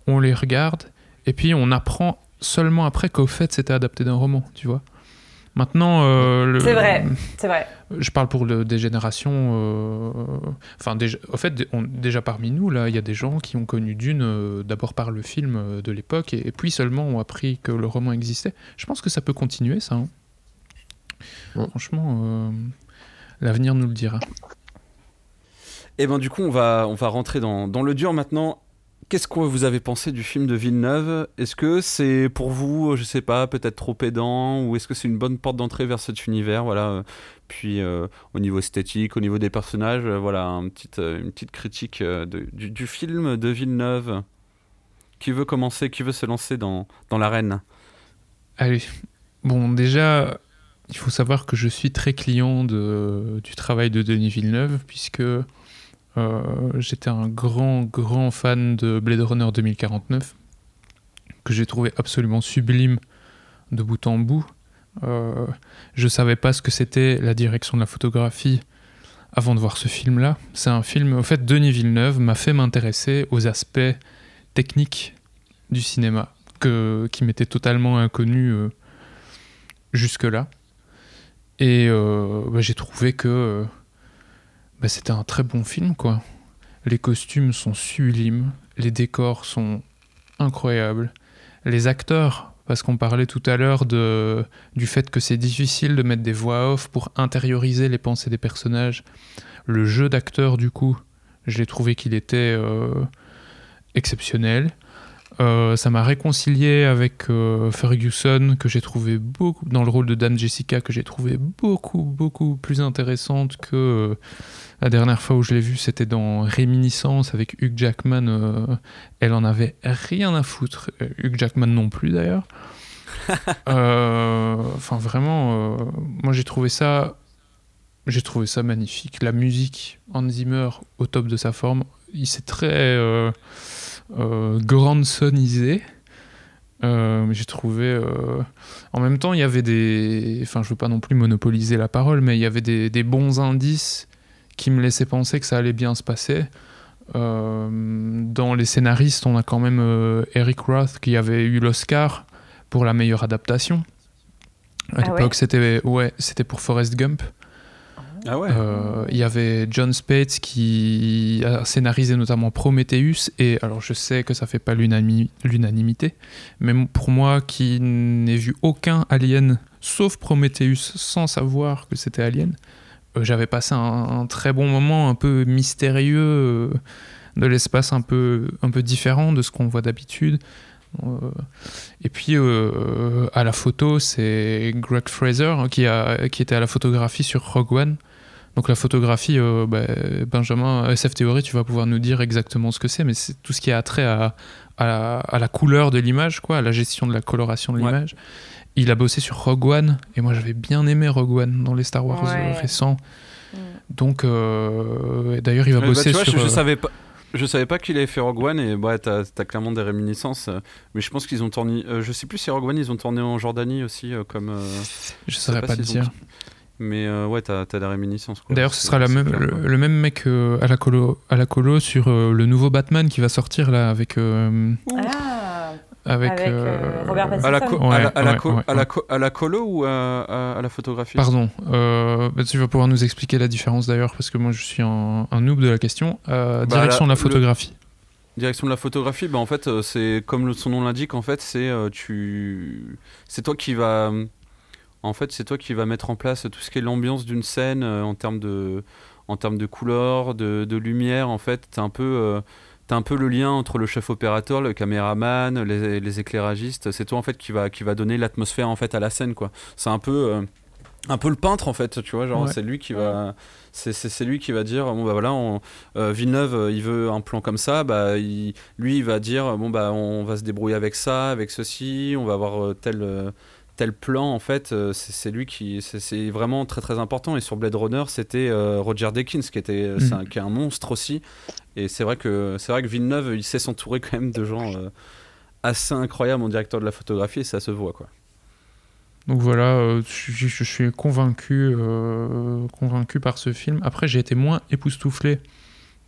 on les regarde et puis on apprend seulement après qu'au fait c'était adapté d'un roman, tu vois. Maintenant, euh, le- C'est vrai. C'est vrai. Je parle pour le- des générations. euh, Enfin, déjà, au fait, on- déjà parmi nous, là, il y a des gens qui ont connu Dune euh, d'abord par le film euh, de l'époque et, et puis seulement ont appris que le roman existait. Je pense que ça peut continuer, ça. hein. Franchement, euh, l'avenir nous le dira. Et ben du coup, on va, on va rentrer dans, dans le dur maintenant. Qu'est-ce que vous avez pensé du film de Villeneuve? Est-ce que c'est pour vous, je sais pas, peut-être trop pédant ou est-ce que c'est une bonne porte d'entrée vers cet univers? Voilà. euh, Puis euh, au niveau esthétique, au niveau des personnages, euh, voilà, un petit, une petite critique du, film de Villeneuve. Qui veut commencer? Qui veut se lancer dans, dans l'arène? Allez, bon, déjà, il faut savoir que je suis très client du travail de Denis Villeneuve, puisque j'étais un grand, grand fan de Blade Runner 2049, que j'ai trouvé absolument sublime de bout en bout. Euh, je savais pas ce que c'était la direction de la photographie avant de voir ce film-là. C'est un film, au fait, Denis Villeneuve m'a fait m'intéresser aux aspects techniques du cinéma que, qui m'était totalement inconnu euh, jusque-là. Et euh, bah, j'ai trouvé que euh, bah, c'était un très bon film, quoi. Les costumes sont sublimes, les décors sont incroyables, les acteurs, parce qu'on parlait tout à l'heure du fait que c'est difficile de mettre des voix off pour intérioriser les pensées des personnages. Le jeu d'acteur, du coup, j'ai trouvé qu'il était euh, exceptionnel. Euh, ça m'a réconcilié avec euh, Ferguson, que j'ai trouvé beaucoup, dans le rôle de Dame Jessica, que j'ai trouvé beaucoup, beaucoup plus intéressante que euh, la dernière fois où je l'ai vue, c'était dans Réminiscence avec Hugh Jackman. elle en avait rien à foutre. Hugh Jackman non plus d'ailleurs. (laughs) Enfin, vraiment, moi j'ai trouvé ça. J'ai trouvé ça magnifique. La musique, Hans Zimmer, au top de sa forme. Il s'est très. Euh, euh. Euh, j'ai trouvé. euh, En même temps, il y avait des. Enfin, je veux pas non plus monopoliser la parole, mais il y avait des, des bons indices qui me laissaient penser que ça allait bien se passer. Euh, dans les scénaristes, on a quand même Eric Roth qui avait eu l'Oscar pour la meilleure adaptation. À Ah l'époque, ouais? c'était ouais, c'était pour Forrest Gump. Ah Euh, Il y avait John Spates qui a scénarisé notamment Prometheus et alors je sais que ça fait pas l'unanimité, mais pour moi qui n'ai vu aucun Alien sauf Prometheus sans savoir que c'était Alien, euh, j'avais passé un, très bon moment un peu mystérieux euh, de l'espace un peu un peu différent de ce qu'on voit d'habitude. Et puis à la photo, c'est Greg Fraser hein, qui, a, qui était à la photographie sur Rogue One. Donc la photographie, euh, bah, Benjamin, SF Theory, tu vas pouvoir nous dire exactement ce que c'est, mais c'est tout ce qui a trait à, à, la, à la couleur de l'image, quoi, à la gestion de la coloration de Ouais. l'image. Il a bossé sur Rogue One, et moi j'avais bien aimé Rogue One dans les Star Wars Ouais. euh, récents. Mm. Donc, euh, d'ailleurs, il va Euh, bah, bosser tu vois, sur. je, je euh, savais pas. je savais pas qu'il avait fait Rogue One et ouais, t'as as clairement des réminiscences. euh, mais je pense qu'ils ont tourné. euh, je sais plus si Rogue One ils ont tourné en Jordanie aussi euh, comme. euh, Je saurais pas pas, te s'ils ont- dire. Mais euh, ouais, t'as as des réminiscences. quoi. D'ailleurs, ce sera la même, le, même mec euh, à, la colo, à la colo sur euh, le nouveau Batman qui va sortir là avec. euh, Ah, avec, Avec, euh, Robert la, Ouais, à la, la la la colo ou à, à- à la photographie? Pardon, euh, bah, tu vas pouvoir nous expliquer la différence d'ailleurs, parce que moi je suis un, un noob de la question. Euh, Bah, direction la- de la le- photographie. Direction de la photographie, bah en fait, c'est comme son nom l'indique, en fait, c'est euh, tu, c'est toi qui va, en fait, c'est toi qui va mettre en place tout ce qui est l'ambiance d'une scène euh, en termes de, en termes de couleurs, de, de lumière. En fait, t'es un peu, euh, t'as un peu le lien entre le chef opérateur, le caméraman, les, les éclairagistes. C'est toi en fait qui va, qui va donner l'atmosphère en fait à la scène, quoi. C'est un peu euh, un peu le peintre en fait, tu vois, genre Ouais. c'est lui qui va, c'est, c'est, c'est lui qui va dire bon bah voilà, on, euh, Villeneuve il veut un plan comme ça, bah il- lui il va dire bon bah on va se débrouiller avec ça, avec ceci, on va avoir tel euh, tel plan en fait, euh, c'est, lui qui, c'est, vraiment très très important et sur Blade Runner c'était euh, Roger Deakins qui était, euh, c'est Mhm. un, qui est un monstre aussi et c'est vrai que c'est vrai que Villeneuve il sait s'entourer quand même de gens assez incroyables en directeur de la photographie et ça se voit quoi. Donc voilà, je, suis convaincu, euh, convaincu par ce film. Après, j'ai été moins époustouflé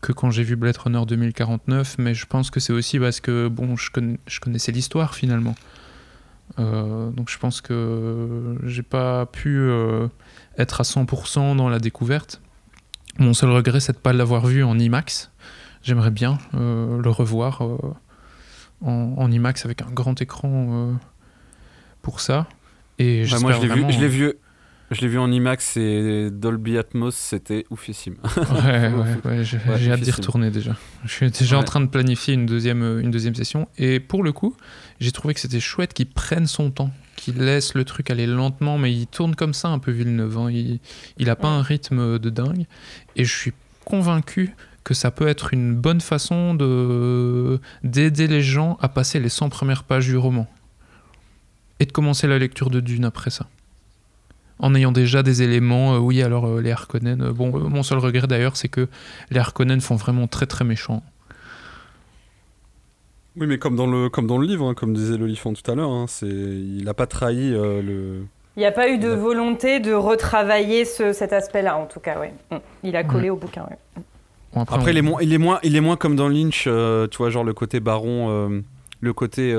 que quand j'ai vu Blade Runner 2049, mais je pense que c'est aussi parce que bon, je, je connaissais l'histoire finalement. Euh, donc je pense que j'ai pas pu euh, être à 100% dans la découverte. Mon seul regret, c'est de pas l'avoir vu en IMAX. J'aimerais bien euh, le revoir en, en IMAX avec un grand écran pour ça. Et j'espère moi je l'ai vu, vraiment- je l'ai vu, je l'ai vu en IMAX et Dolby Atmos, c'était oufissime. Ouais, ouais, (laughs) ouais, j'ai Ouais, hâte d'y retourner déjà. Je suis déjà en train de planifier une deuxième, euh, une deuxième session. Et pour le coup, j'ai trouvé que c'était chouette qu'il prenne son temps, qu'il laisse le truc aller lentement, mais il tourne comme ça un peu Villeneuve. hein. Il, il a pas un rythme de dingue. Et je suis convaincu que ça peut être une bonne façon de d'aider les gens à passer les 100 premières pages du roman. Et de commencer la lecture de Dune après ça. En ayant déjà des éléments, euh, oui, alors euh, les Harkonnen. euh, bon, euh, mon seul regret d'ailleurs, c'est que les Harkonnen font vraiment très très méchants. Oui, mais comme dans le, comme dans le livre, hein, comme disait l'olifant tout à l'heure, hein, c'est, il n'a pas trahi euh, le. Il n'y a pas eu de volonté de retravailler ce- cet aspect-là, en tout cas, oui. Il a collé au bouquin, ouais. Bon, Après, on- il, est moins, il, est moins, il est moins comme dans Lynch, euh, tu vois, genre le côté baron, euh, le côté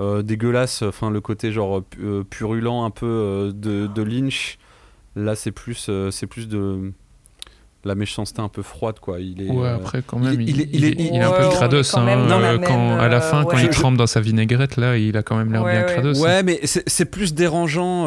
euh, dégueulasse, enfin le côté genre euh, purulent un peu euh, de, de Lynch. Là, c'est plus, euh, c'est plus de la méchanceté un peu froide, quoi. Il est. Ouais, après, quand il est- même, il, il est- il est- il est un Ouais, peu crados. quand hein, même euh, quand, à la fin, quand il trempe dans sa vinaigrette, là, il a quand même l'air Ouais, bien ouais. crados. Ouais, mais c'est c'est plus dérangeant.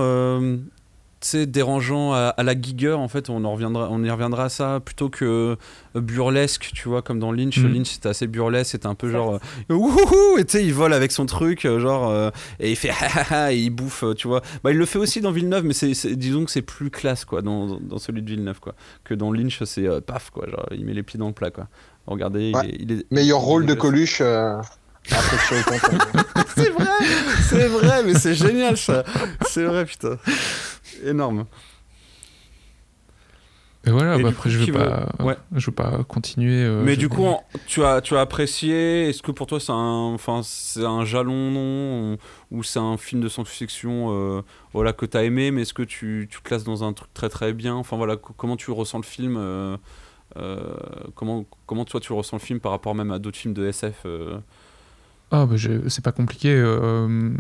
Tu sais, dérangeant à, à la Giger, en fait, on, en reviendra, on y reviendra à ça, plutôt que euh, burlesque, tu vois, comme dans Lynch. Mhm. Lynch, c'était assez burlesque, c'était un peu genre, euh, wouhou, et tu sais, il vole avec son truc, euh, genre, euh, et il fait, (laughs) et il bouffe, tu vois. Bah, il le fait aussi dans Villeneuve, mais c'est, disons que c'est plus classe, quoi, dans, dans- dans celui de Villeneuve, quoi. Que dans Lynch, c'est euh, paf, quoi, genre, il met les pieds dans le plat, quoi. Regardez, Ouais. il, est, il est- Meilleur il est rôle de. Coluche. Après je content. (laughs) C'est vrai, c'est vrai, mais c'est génial ça. C'est vrai, putain. Énorme. Et voilà, Et bah après, coup, je veut- pas, Ouais. je vais pas continuer. euh, mais du coup, en- tu as, tu as apprécié? Est-ce que pour toi c'est un, enfin, c'est un jalon non? Ou c'est un film de science-fiction euh, voilà que tu as aimé, mais est-ce que tu, tu classes dans un truc très très bien? Enfin voilà, co- comment tu ressens le film euh, euh, Comment comment toi tu ressens le film par rapport même à d'autres films de SF euh? Ah, bah, je- c'est pas compliqué. euh,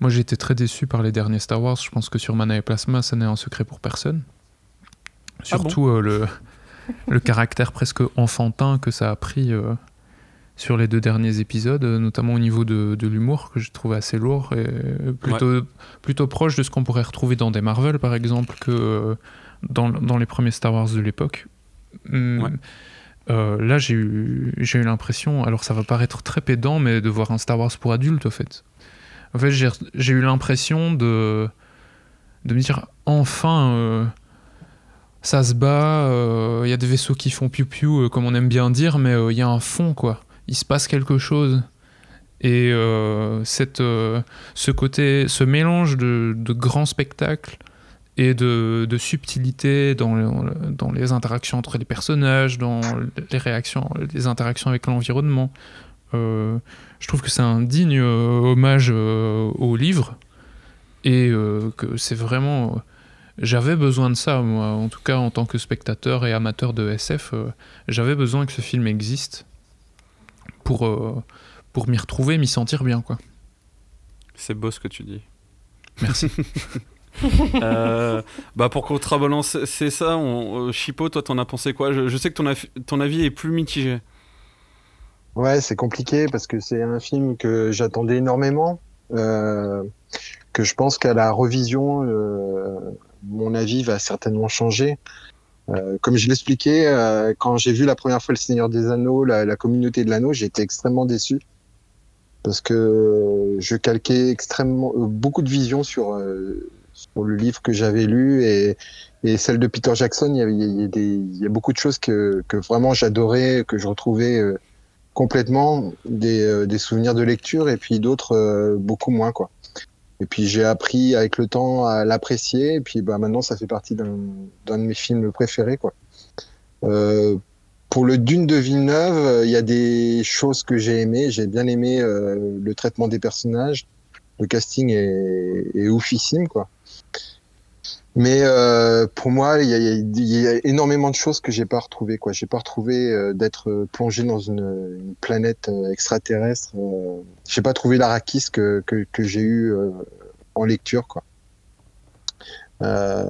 Moi, j'ai été très déçu par les derniers Star Wars. Je pense que sur Mana et Plasma, ça n'est un secret pour personne. Ah bon Surtout euh, le, (laughs) le caractère presque enfantin que ça a pris euh, sur les deux derniers épisodes, notamment au niveau de, de l'humour, que j'ai trouvé assez lourd et plutôt, plutôt proche de ce qu'on pourrait retrouver dans des Marvel, par exemple, que euh, dans, dans les premiers Star Wars de l'époque. Hum, Ouais. Euh, là, j'ai eu, j'ai eu l'impression, alors ça va paraître très pédant, mais de voir un Star Wars pour adultes, au fait. En fait, j'ai eu l'impression de, de me dire, enfin, euh, ça se bat, il y a des vaisseaux qui font piou-piou, euh, comme on aime bien dire, mais il y a un fond, quoi. Il se passe quelque chose. Et euh, cette, euh, ce côté, ce mélange de, de grands spectacles et de, de subtilité dans, le- dans les interactions entre les personnages, dans les réactions, les interactions avec l'environnement. Euh, je trouve que c'est un digne euh, hommage euh, au livre et que c'est vraiment. J'avais besoin de ça, moi, en tout cas en tant que spectateur et amateur de SF, j'avais besoin que ce film existe pour, pour m'y retrouver, m'y sentir bien, quoi. C'est beau ce que tu dis. Merci. (laughs) (laughs) Euh, bah pour contrebalancer c'est ça, on, euh, Chipo, toi t'en as pensé quoi? Je, sais que ton, ton avis est plus mitigé. Ouais, c'est compliqué parce que c'est un film que j'attendais énormément, euh, que je pense qu'à la revision, euh, mon avis va certainement changer. Comme je l'expliquais, quand j'ai vu la première fois Le Seigneur des Anneaux, la, la communauté de l'anneau, été extrêmement déçu parce que je calquais extrêmement beaucoup de visions sur sur le livre que j'avais lu et, et celle de Peter Jackson. Il y a, beaucoup de choses que, vraiment j'adorais, que je retrouvais euh, complètement des, euh, des souvenirs de lecture et puis d'autres euh, beaucoup moins quoi. Et puis j'ai appris avec le temps à l'apprécier et puis bah maintenant ça fait partie d'un de mes films préférés quoi. Pour le Dune de Villeneuve, il y a des choses que j'ai aimées. J'ai bien aimé le traitement des personnages. Le casting est, est oufissime quoi. Mais euh, pour moi, il y a, il y a énormément de choses que j'ai pas retrouvées. Quoi, j'ai pas retrouvé euh, d'être euh, plongé dans une, une planète euh, extraterrestre. Euh, j'ai pas trouvé l'Arakis que que, que j'ai eu euh, en lecture. Quoi. Euh,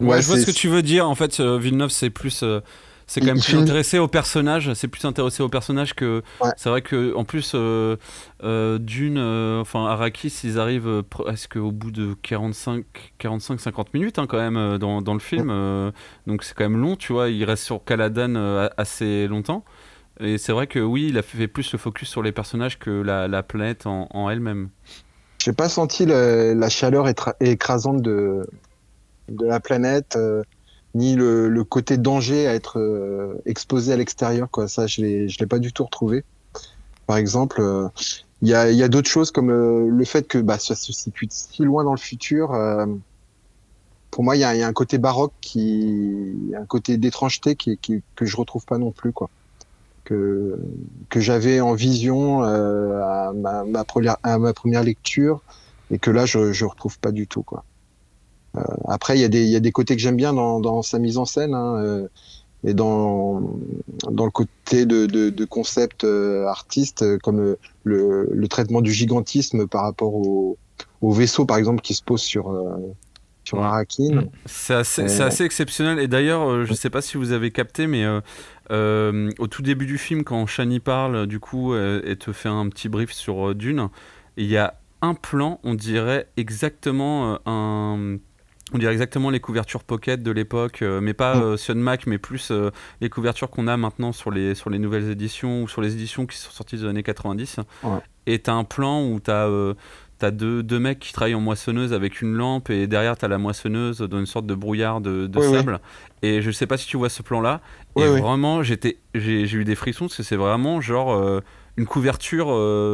Ouais, ouais, je vois ce que tu veux dire. En fait, euh, Villeneuve, c'est plus, euh, c'est quand même plus intéressé au personnage. C'est plus intéressé au personnage que. Ouais. C'est vrai que en plus, euh, euh, d'une, euh, enfin Arrakis, ils arrivent presque au bout de 45, 45, 50 minutes hein, quand même dans, dans le film. donc c'est quand même long, tu vois. Il reste sur Caladan assez longtemps. Et c'est vrai que oui, il a fait plus le focus sur les personnages que la, la planète en, en elle-même. J'ai pas senti le- la chaleur écrasante de, de la planète, ni le, le côté danger à être euh, exposé à l'extérieur. Quoi. Ça, je l'ai, je l'ai pas du tout retrouvé. Par exemple, euh, il y a, y a d'autres choses comme le fait que bah, ça se situe si loin dans le futur. euh, pour moi, il y a, y a un côté baroque, qui, un côté d'étrangeté qui, qui, que je retrouve pas non plus. Quoi. Que, que j'avais en vision euh, à, ma, ma première, à ma première lecture et que là je je retrouve pas du tout quoi. Euh, après il y a des il y a des côtés que j'aime bien dans, dans sa mise en scène hein, euh, et dans dans le côté de de, de concept euh, artiste comme euh, le le traitement du gigantisme par rapport au au vaisseau par exemple qui se pose sur euh, sur. Arakin. Mm. C'est assez, assez exceptionnel. Et d'ailleurs, je sais pas si vous avez capté, mais au tout début du film, quand Shani parle, du coup, et te fait un petit brief sur Dune, il y a un plan, on dirait exactement un. On dirait exactement les couvertures pocket de l'époque, euh, mais pas Mm. euh, Sion Mac, mais plus euh, les couvertures qu'on a maintenant sur les, sur les nouvelles éditions ou sur les éditions qui sont sorties des années 90. Ouais. Et t'as un plan où t'as euh, t'as deux, deux mecs qui travaillent en moissonneuse avec une lampe et derrière t'as la moissonneuse dans une sorte de brouillard de, de Oui, oui. sable. Et je sais pas si tu vois ce plan-là. Oui, et vraiment, j'étais, j'ai, eu des frissons parce que c'est vraiment genre une couverture.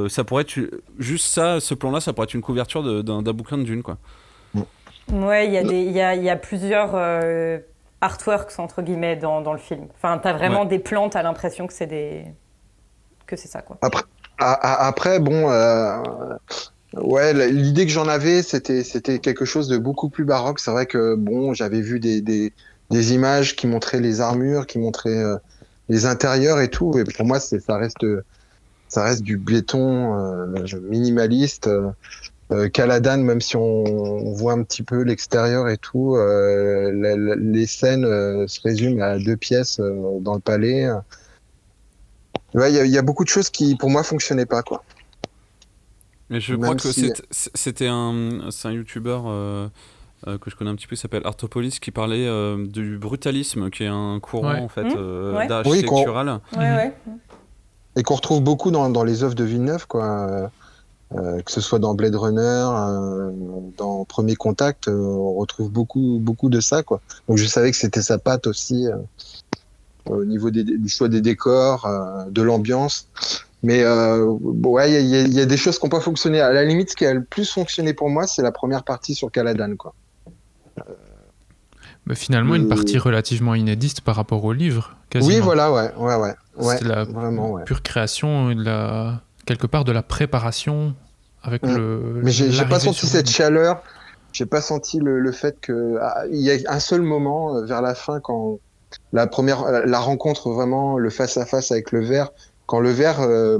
ça pourrait être juste ça, ce plan-là, ça pourrait être une couverture d'un bouquin de Dune, quoi. Ouais, il y, a des- il y a, il y a plusieurs euh, artworks, entre guillemets, dans, dans le film. Enfin, t'as vraiment des plans, t'as l'impression que c'est des... que c'est ça, quoi. Après, bon, euh, ouais, l'idée que j'en avais, c'était c'était quelque chose de beaucoup plus baroque. C'est vrai que bon, j'avais vu des, des des images qui montraient les armures, qui montraient euh, les intérieurs et tout. Et pour moi, c'est ça reste ça reste du béton euh, minimaliste. Euh, Caladan, même si on, on voit un petit peu l'extérieur et tout, euh, la- la- les scènes euh, se résument à deux pièces euh, dans le palais. Ouais, il y, a- il y a beaucoup de choses qui, pour moi, fonctionnaient pas, quoi. Mais je Même crois que si- c'était un, c'est un youtubeur euh, euh, que je connais un petit peu, qui s'appelle Artopolis, qui parlait euh, du brutalisme, qui est un courant Ouais. en fait Mmh, euh, ouais. d'art Oui, architectural. Ouais. Et qu'on retrouve beaucoup dans, dans les œuvres de Villeneuve, quoi. Euh, que ce soit dans Blade Runner, euh, dans Premier Contact, euh, on retrouve beaucoup, beaucoup de ça, quoi. Donc je savais que c'était sa patte aussi au niveau des, du choix des décors, de l'ambiance. Mais bon, ouais, il y a- y, y des choses qui n'ont pas fonctionné. À la limite, ce qui a le plus fonctionné pour moi, c'est la première partie sur Caladan, quoi. Mais finalement, une partie relativement inédite par rapport au livre, quasiment. Oui, voilà, ouais, ouais, ouais. ouais la vraiment, ouais. pure création, de la... quelque part de la préparation avec Mm. le. Mais j'ai pas senti cette chaleur. J'ai pas senti le, le fait que ah, il y a un seul moment euh, vers la fin quand la première la, la rencontre vraiment le face à face avec le verre quand le verre euh,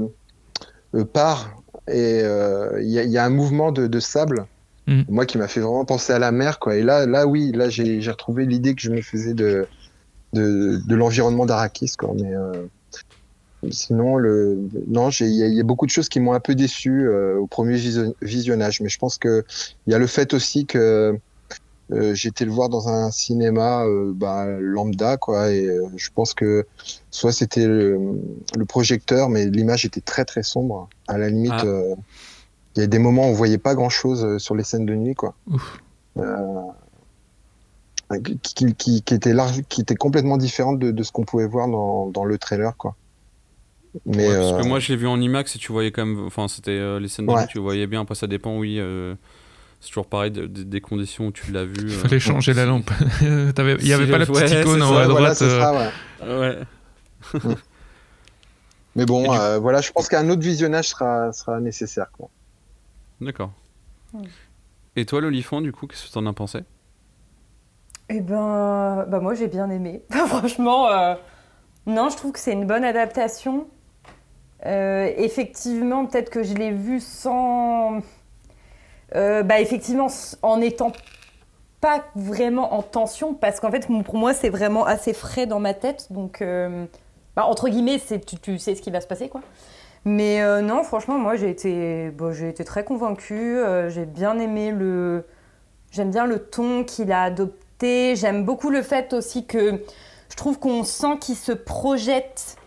euh, part et euh, il y, a, il y a un mouvement de, de sable Mm. moi qui m'a fait vraiment penser à la mer quoi et là là oui là j'ai j'ai retrouvé l'idée que je me faisais de de, de l'environnement d'Arakis quoi mais euh, Sinon, le... non, il y, a- il y a beaucoup de choses qui m'ont un peu déçu euh, au premier vision- visionnage, mais je pense que il y a le fait aussi que euh, j'ai été le voir dans un cinéma euh, bah, lambda, quoi, et euh, je pense que soit c'était le, le projecteur, mais l'image était très très sombre. À la limite, Ah. il y a des moments où on voyait pas grand chose sur les scènes de nuit, quoi. Ouf. Qui, qui, qui était large, qui était complètement différente de, de ce qu'on pouvait voir dans, dans le trailer, quoi. Mais Ouais, parce euh, que moi, je l'ai vu en IMAX et tu voyais quand même. Enfin, c'était euh, les scènes de Ouais. tu voyais bien. Après, ça dépend, oui. euh, c'est toujours pareil de- de- des conditions où tu l'as vu. Il euh. fallait changer la lampe. (laughs) Il n'y avait pas la petite icône en ça, haut à voilà, droite. euh, ça, ouais. Ouais. Mais bon, euh, voilà, je pense qu'un autre visionnage sera, sera nécessaire. Quoi. D'accord. Et toi, l'olifant, du coup, qu'est-ce que t'en as pensé? Eh ben, bah moi j'ai bien aimé. (laughs) Franchement, euh, non, je trouve que c'est une bonne adaptation. Euh, effectivement, peut-être que je l'ai vu sans. Euh, bah effectivement, en étant pas vraiment en tension, parce qu'en fait, pour moi, c'est vraiment assez frais dans ma tête. Donc, euh, bah, entre guillemets, tu, tu sais ce qui va se passer, quoi. Mais non, franchement, moi, j'ai été, bon, j'ai été très convaincue. j'ai bien aimé le. J'aime bien le ton qu'il a adopté. J'aime beaucoup le fait aussi que je trouve qu'on sent qu'il se projette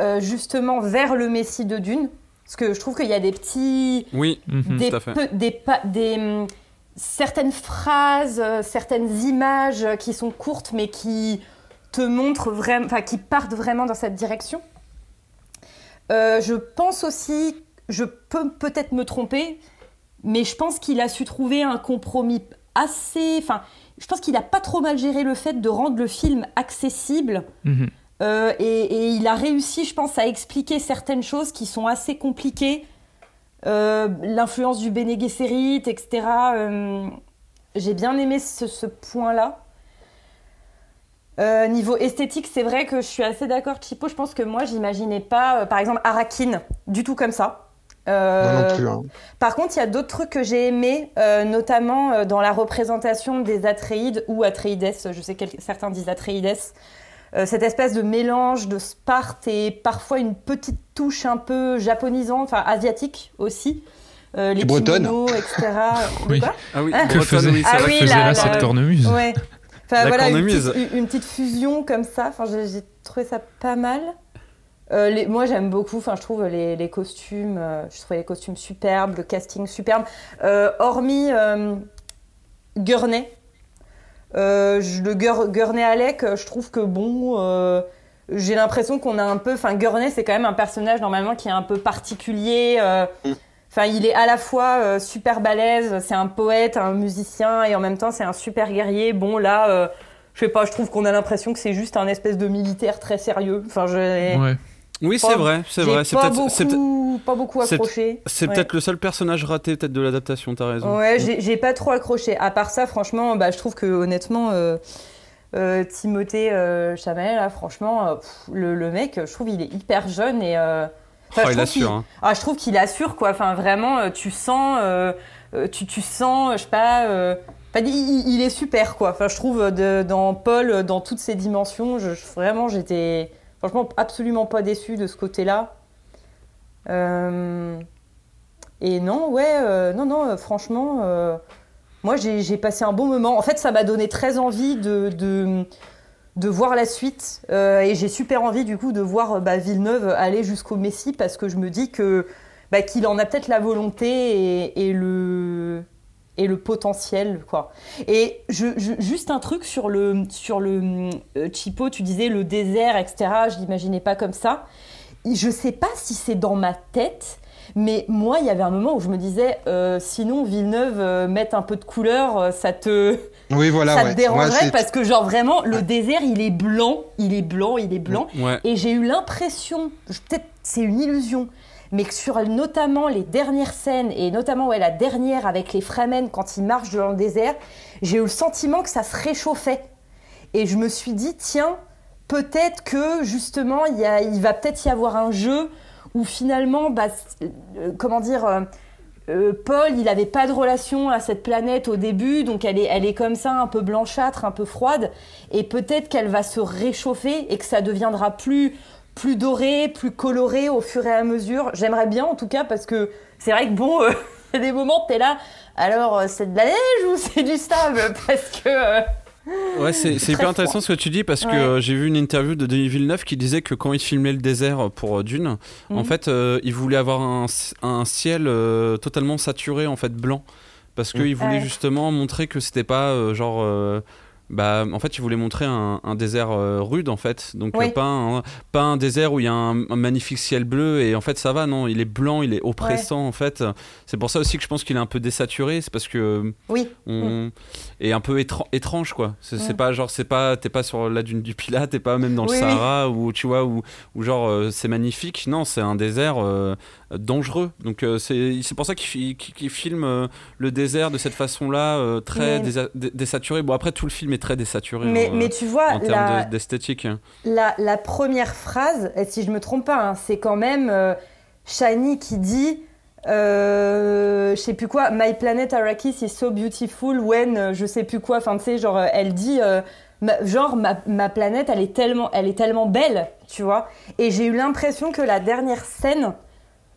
euh, justement vers le Messie de Dune. Parce que je trouve qu'il y a des petits. Oui, mhm. des, tout à fait. peu- des, pa- des, hum, certaines phrases, euh, certaines images qui sont courtes mais qui te montrent vraiment. Enfin, qui partent vraiment dans cette direction. Euh, je pense aussi, je peux peut-être me tromper, mais je pense qu'il a su trouver un compromis assez. Enfin, je pense qu'il a pas trop mal géré le fait de rendre le film accessible. Mhm. Euh, et, et il a réussi, je pense, à expliquer certaines choses qui sont assez compliquées. Euh, L'influence du Bene Gesserit, etc. Euh, J'ai bien aimé ce, ce point-là. Niveau esthétique, c'est vrai que je suis assez d'accord, Chipo. Je pense que moi, j'imaginais pas, par exemple, Arakin du tout comme ça. Euh, non plus. Hein. par contre, il y a d'autres trucs que j'ai aimés, euh, notamment euh, dans la représentation des Atreides ou Atreides, je sais que certains disent Atreides, cette espèce de mélange de Sparte et parfois une petite touche un peu japonisante, enfin asiatique aussi. Euh, les Et bretonne. kimonos, etc. (laughs) Oui. Quoi Ah oui, Ah. Que Bretonne, faisait, oui, Ah oui, que faisait la- là la- cette cornemuse Ouais. Enfin La voilà, une petite, une- une petite fusion comme ça. Enfin, j'ai j'ai trouvé ça pas mal. Euh, les- moi, j'aime beaucoup. Enfin, je trouve les, les costumes. euh, je trouvais les costumes superbes, le casting superbe. Euh, hormis euh, Gurney, euh, je- le Gur- Gurney Alec, euh, je trouve que bon. euh, j'ai l'impression qu'on a un peu. Enfin, Gurney, c'est quand même un personnage normalement qui est un peu particulier. euh, Enfin, il est à la fois euh, super balèze, c'est un poète, un musicien, et en même temps, c'est un super guerrier. Bon, là, euh, je sais pas, je trouve qu'on a l'impression que c'est juste un espèce de militaire très sérieux. Enfin, je. Ouais. Oui, c'est vrai, c'est vrai. C'est pas beaucoup, pas beaucoup c'est- accroché. c'est Ouais. peut-être le seul personnage raté peut-être de l'adaptation, t'as raison. Ouais, j'ai j'ai pas trop accroché. À part ça, franchement, bah, je trouve que honnêtement, euh, euh, Timothée euh, Chalamet, là, franchement, euh, pff, le, le mec, je trouve il est hyper jeune et. Oh, je il assure. hein. Ah, je trouve qu'il assure quoi. Enfin, vraiment, tu sens, tu, tu sens, je sais pas. enfin, il, il est super quoi. Enfin, je trouve de- dans Paul, dans toutes ses dimensions, je- vraiment, j'étais franchement absolument pas déçue de ce côté-là. Euh, et non, ouais, euh, non, non, euh, franchement, moi j'ai passé un bon moment. En fait, ça m'a donné très envie de, de, voir la suite. Et j'ai super envie du coup de voir bah, Villeneuve aller jusqu'au Messie parce que je me dis que bah, qu'il en a peut-être la volonté et le et le potentiel quoi. Et je, je- juste un truc sur le sur le euh, Chipo, tu disais le désert etc. Je l'imaginais pas comme ça. je sais pas si c'est dans ma tête, mais moi, il y avait un moment où je me disais, euh, sinon Villeneuve, euh, mettre un peu de couleur, euh, ça te, Oui, voilà. ça ouais. te dérangerait parce que genre vraiment, le désert, il est blanc, il est blanc, il est blanc. Ouais. Et j'ai eu l'impression, peut-être c'est une illusion, mais que sur notamment les dernières scènes, et notamment la dernière avec les Fremen quand ils marchent dans le désert, j'ai eu le sentiment que ça se réchauffait. Et je me suis dit, tiens, peut-être que justement, il, va peut-être y avoir un jeu où finalement, bah, euh, comment dire, euh, euh, Paul, il n'avait pas de relation à cette planète au début, donc elle est, elle est comme ça, un peu blanchâtre, un peu froide, et peut-être qu'elle va se réchauffer et que ça deviendra plus, plus doré, plus coloré au fur et à mesure. J'aimerais bien en tout cas, parce que c'est vrai que bon, euh, (laughs) il y a des moments, tu es là, alors euh, c'est de la neige ou c'est du sable? (laughs) Parce que. euh, (laughs) Ouais, c'est c'est hyper intéressant ce que tu dis parce que euh, j'ai vu une interview de Denis Villeneuve qui disait que quand il filmait le désert pour euh, Dune, en Mhm. fait, euh, il voulait avoir un, un ciel euh, totalement saturé, en fait, blanc. Parce qu'il voulait Ouais. justement montrer que c'était pas euh, genre. euh, bah, en fait, il voulait montrer un, un désert euh, rude, en fait. Donc, Oui. euh, pas, un, pas un désert où il y a un, un magnifique ciel bleu et en fait, ça va, non. Il est blanc, il est oppressant, en fait. C'est pour ça aussi que je pense qu'il est un peu désaturé. C'est parce que Oui. on est un peu étran- étrange quoi. C'est pas genre c'est pas t'es pas sur la dune du Pilat t'es pas même dans le oui. Sahara où tu vois où genre euh, c'est magnifique. Non c'est un désert euh, dangereux. Donc euh, c'est c'est pour ça qu'il qu'il filme le désert de cette façon là très Mais- désaturé. Bon après tout le film est très désaturé Mais, mais tu vois, en termes de- d'esthétique. la, la première phrase, et si je me trompe pas, hein, c'est quand même Shiny qui dit, euh, je sais plus quoi, My planet Arrakis is so beautiful when, euh, je sais plus quoi, enfin tu sais, genre euh, elle dit, euh, ma- genre ma, ma planète, elle est tellement, elle est tellement belle, tu vois. Et j'ai eu l'impression que la dernière scène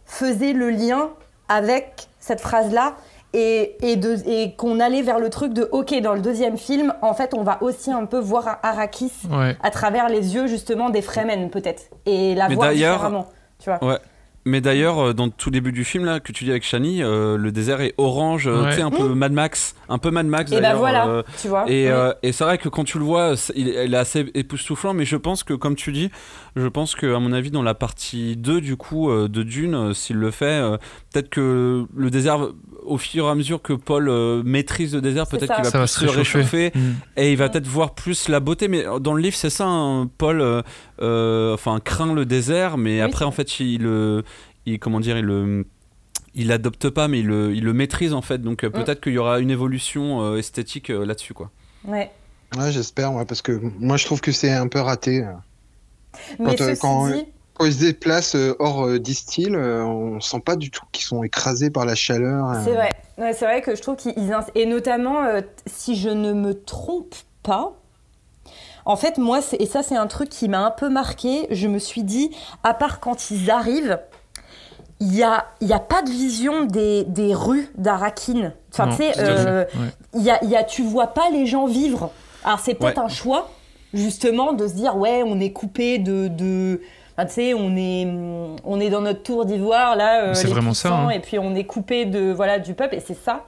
faisait le lien avec cette phrase-là. Et, et, et qu'on allait vers le truc de ok dans le deuxième film en fait on va aussi un peu voir Arrakis Ouais. à travers les yeux justement des Fremen peut-être et la Mais voir différemment tu vois mais d'ailleurs euh, dans tout début du film là que tu dis avec Shani euh, le désert est orange euh, Ouais. tu sais un peu Mad Max un peu Mad Max et d'ailleurs, voilà euh, tu vois Et, Mm. euh, et c'est vrai que quand tu le vois, il, il est assez époustouflant, mais je pense que, comme tu dis, je pense que, à mon avis, dans la partie 2 du coup euh, de Dune, euh, s'il le fait, euh, peut-être que le désert, au fur et à mesure que Paul euh, maîtrise le désert, peut-être qu'il va Ça plus se se réchauffer. réchauffer Mm. et il va peut-être voir plus la beauté. Mais dans le livre, c'est ça, hein, Paul, euh, euh, enfin, craint le désert, mais Oui, après, en fait, il, le- il, comment dire, il le il l'adopte pas mais il le, il le maîtrise en fait donc euh, peut-être qu'il y aura une évolution euh, esthétique euh, là-dessus quoi ouais Ouais, j'espère, ouais, parce que moi je trouve que c'est un peu raté. mais Quand, euh, quand- dit Quand ils se déplacent euh, hors euh, distil, euh, on sent pas du tout qu'ils sont écrasés par la chaleur. euh. c'est vrai Ouais, c'est vrai que je trouve qu'ils ins- et notamment euh, si je ne me trompe pas en fait moi et ça c'est un truc qui m'a un peu marqué je me suis dit à part quand ils arrivent il y a, y a pas de vision des, des rues d'Arakin. Enfin, tu sais, euh, Ouais. y a, y a, tu vois pas les gens vivre. Alors c'est peut-être Ouais. un choix, justement, de se dire ouais, on est coupé de, de enfin, tu sais, on est, on est dans notre tour d'ivoire là, euh, C'est vraiment ça, hein. et puis on est coupé de voilà du peuple et c'est ça.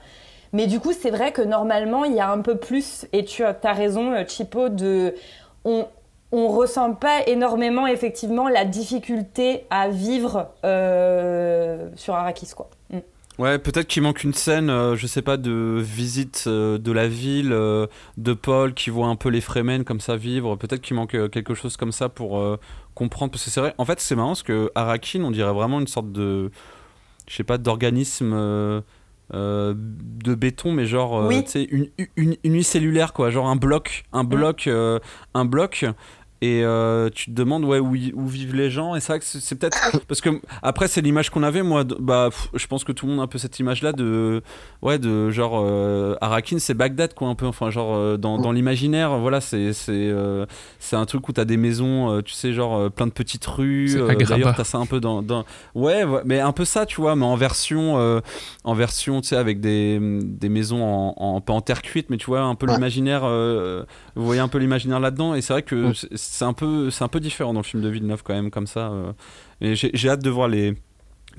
Mais du coup, c'est vrai que normalement, il y a un peu plus, et tu as, as raison, euh, Chipo, de on on ressent pas énormément effectivement la difficulté à vivre euh, sur Arrakis quoi. Mm. Ouais, peut-être qu'il manque une scène, euh, je sais pas, de visite euh, de la ville, euh, de Paul qui voit un peu les Fremen comme ça vivre. Peut-être qu'il manque quelque chose comme ça pour comprendre. Parce que c'est vrai, en fait, c'est marrant parce que Arakin, on dirait vraiment une sorte de, je sais pas, d'organisme euh, de béton, mais genre, Oui. sais, une, une, unicellulaire, quoi. Genre un bloc, un bloc, euh, un bloc. Et euh, tu te demandes ouais, où, vivent les gens. Et c'est vrai que c'est peut-être. (coughs) Parce que après, c'est l'image qu'on avait. Moi, de- bah, pff, je pense que tout le monde a un peu cette image-là de. Ouais, de genre. Euh, Arakin, c'est Bagdad, quoi, un peu. Enfin, genre, euh, dans, dans l'imaginaire, voilà, c'est c'est euh, c'est un truc où t'as des maisons, euh, tu sais, genre plein de petites rues. Euh. D'ailleurs, t'as ça un peu dans. dans... Ouais, ouais, mais un peu ça, tu vois, mais en version. euh, en version, tu sais, avec des, des maisons en, en- pas en terre cuite, mais tu vois, un peu Ouais. l'imaginaire. euh, vous voyez un peu l'imaginaire là-dedans. Et c'est vrai que c'est- c'est un peu c'est un peu différent dans le film de Villeneuve quand même comme ça euh. j'ai hâte de voir les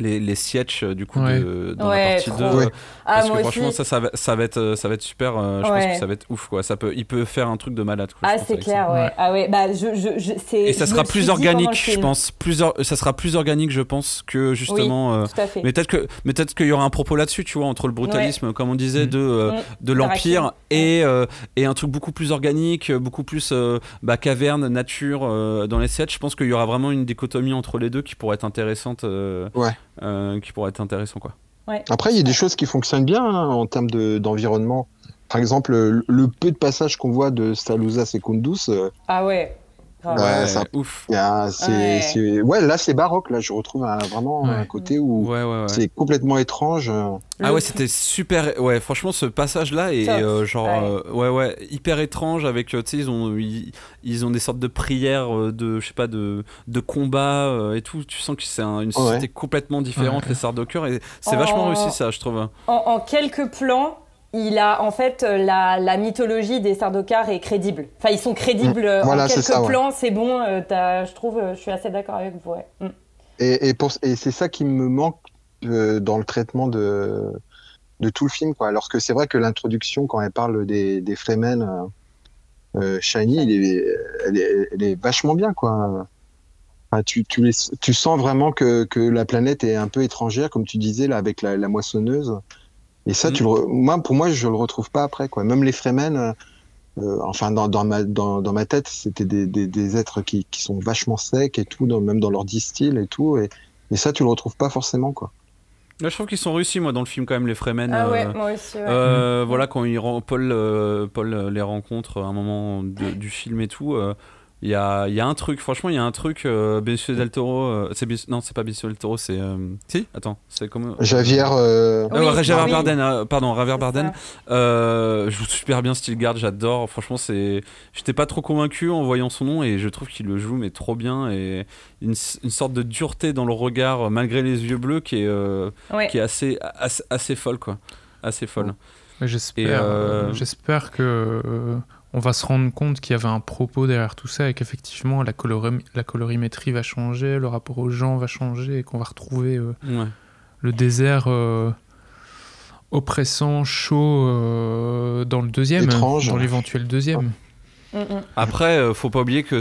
les, les sketchs euh, du coup Ouais. de, dans Ouais, la partie trop. 2 Ouais. Ah, parce que aussi. franchement ça, ça va, ça va être euh, ça va être super euh, je pense que ça va être ouf quoi ça peut il peut faire un truc de malade quoi, Ah, c'est clair, ouais. Ouais. Ah, ouais. Bah, je, je, je, c'est- et ça je sera plus organique je pense plus or- ça sera plus organique je pense que justement euh, Tout à fait. mais peut-être que mais peut-être qu'il y aura un propos là-dessus tu vois entre le brutalisme comme on disait de euh, Mm. de l'empire et euh, et un truc beaucoup plus organique beaucoup plus euh, bah, caverne nature euh, dans les sets je pense qu'il y aura vraiment une dichotomie entre les deux qui pourrait être intéressante euh, Ouais. Euh, qui pourrait être intéressant quoi Après, il y a des choses qui fonctionnent bien hein, en termes de- d'environnement. Par exemple, le, le peu de passages qu'on voit de Salusa Secundus, euh, Ah, ouais. Grave. Ouais, ça- ouf Ouais. là c'est baroque. Là, je retrouve un- vraiment un côté où ouais ouais ouais c'est complètement étrange. euh. Ah ouais, c'était super. Ouais, franchement, ce passage-là est euh, genre Ouais. euh, ouais ouais hyper étrange avec tu sais ils ont ils, ils ont des sortes de prières de je sais pas de de combat euh, et tout. Tu sens que c'est un- une société complètement différente Ouais. les Sardaukar et c'est vachement réussi ça, je trouve. En, en quelques plans, il a en fait euh, la, la mythologie des Sardaukar est crédible. Enfin, ils sont crédibles euh, Voilà, en quelques ça, ouais. plans, c'est bon. euh, je trouve, euh, je suis assez d'accord avec vous. ouais. Mm. Et, et, pour- et c'est ça qui me manque euh, dans le traitement de, de tout le film. Quoi. Alors que c'est vrai que l'introduction, quand elle parle des, des Fremen, euh, euh, Shiny, il est- elle, est, elle est vachement bien. Quoi. Enfin, tu, tu, les- tu sens vraiment que, que la planète est un peu étrangère, comme tu disais, là, avec la, la moissonneuse. Et ça, Mm. tu le re- moi, pour moi, je le retrouve pas après. Quoi. Même les Fremen, euh, euh, enfin, dans, dans, ma, dans, dans ma tête, c'était des, des, des êtres qui, qui sont vachement secs et tout, dans- même dans leur distil et tout. Et, et ça, tu le retrouves pas forcément. Quoi. Là, je trouve qu'ils sont réussis moi dans le film quand même les Fremen. Ah ouais, euh, moi aussi. ouais. euh, Voilà, quand il Paul, euh, Paul les rencontre à un moment de- du film et tout, euh, il y, a, il y a un truc, franchement, il y a un truc. Euh, Benicio del Toro, euh, c'est non, c'est pas Benicio del Toro, c'est. euh, si Attends, c'est comme. Javier, euh, Oui, Euh, Javier oui. Bardem, euh, pardon, Javier. Euh, joue super bien Stilgard, j'adore. Franchement, c'est. J'étais pas trop convaincu en voyant son nom et je trouve qu'il le joue mais trop bien et une, une sorte de dureté dans le regard euh, malgré les yeux bleus qui est euh, Ouais. qui est assez, assez assez folle quoi, assez folle. J'espère, Et, euh, euh, j'espère que euh, on va se rendre compte qu'il y avait un propos derrière tout ça et qu'effectivement la, colori- la colorimétrie va changer, le rapport aux gens va changer et qu'on va retrouver euh, Ouais. le désert euh, oppressant, chaud euh, dans le deuxième, Étrange. dans l'éventuel deuxième. Mm, mm. Après, euh, faut pas oublier que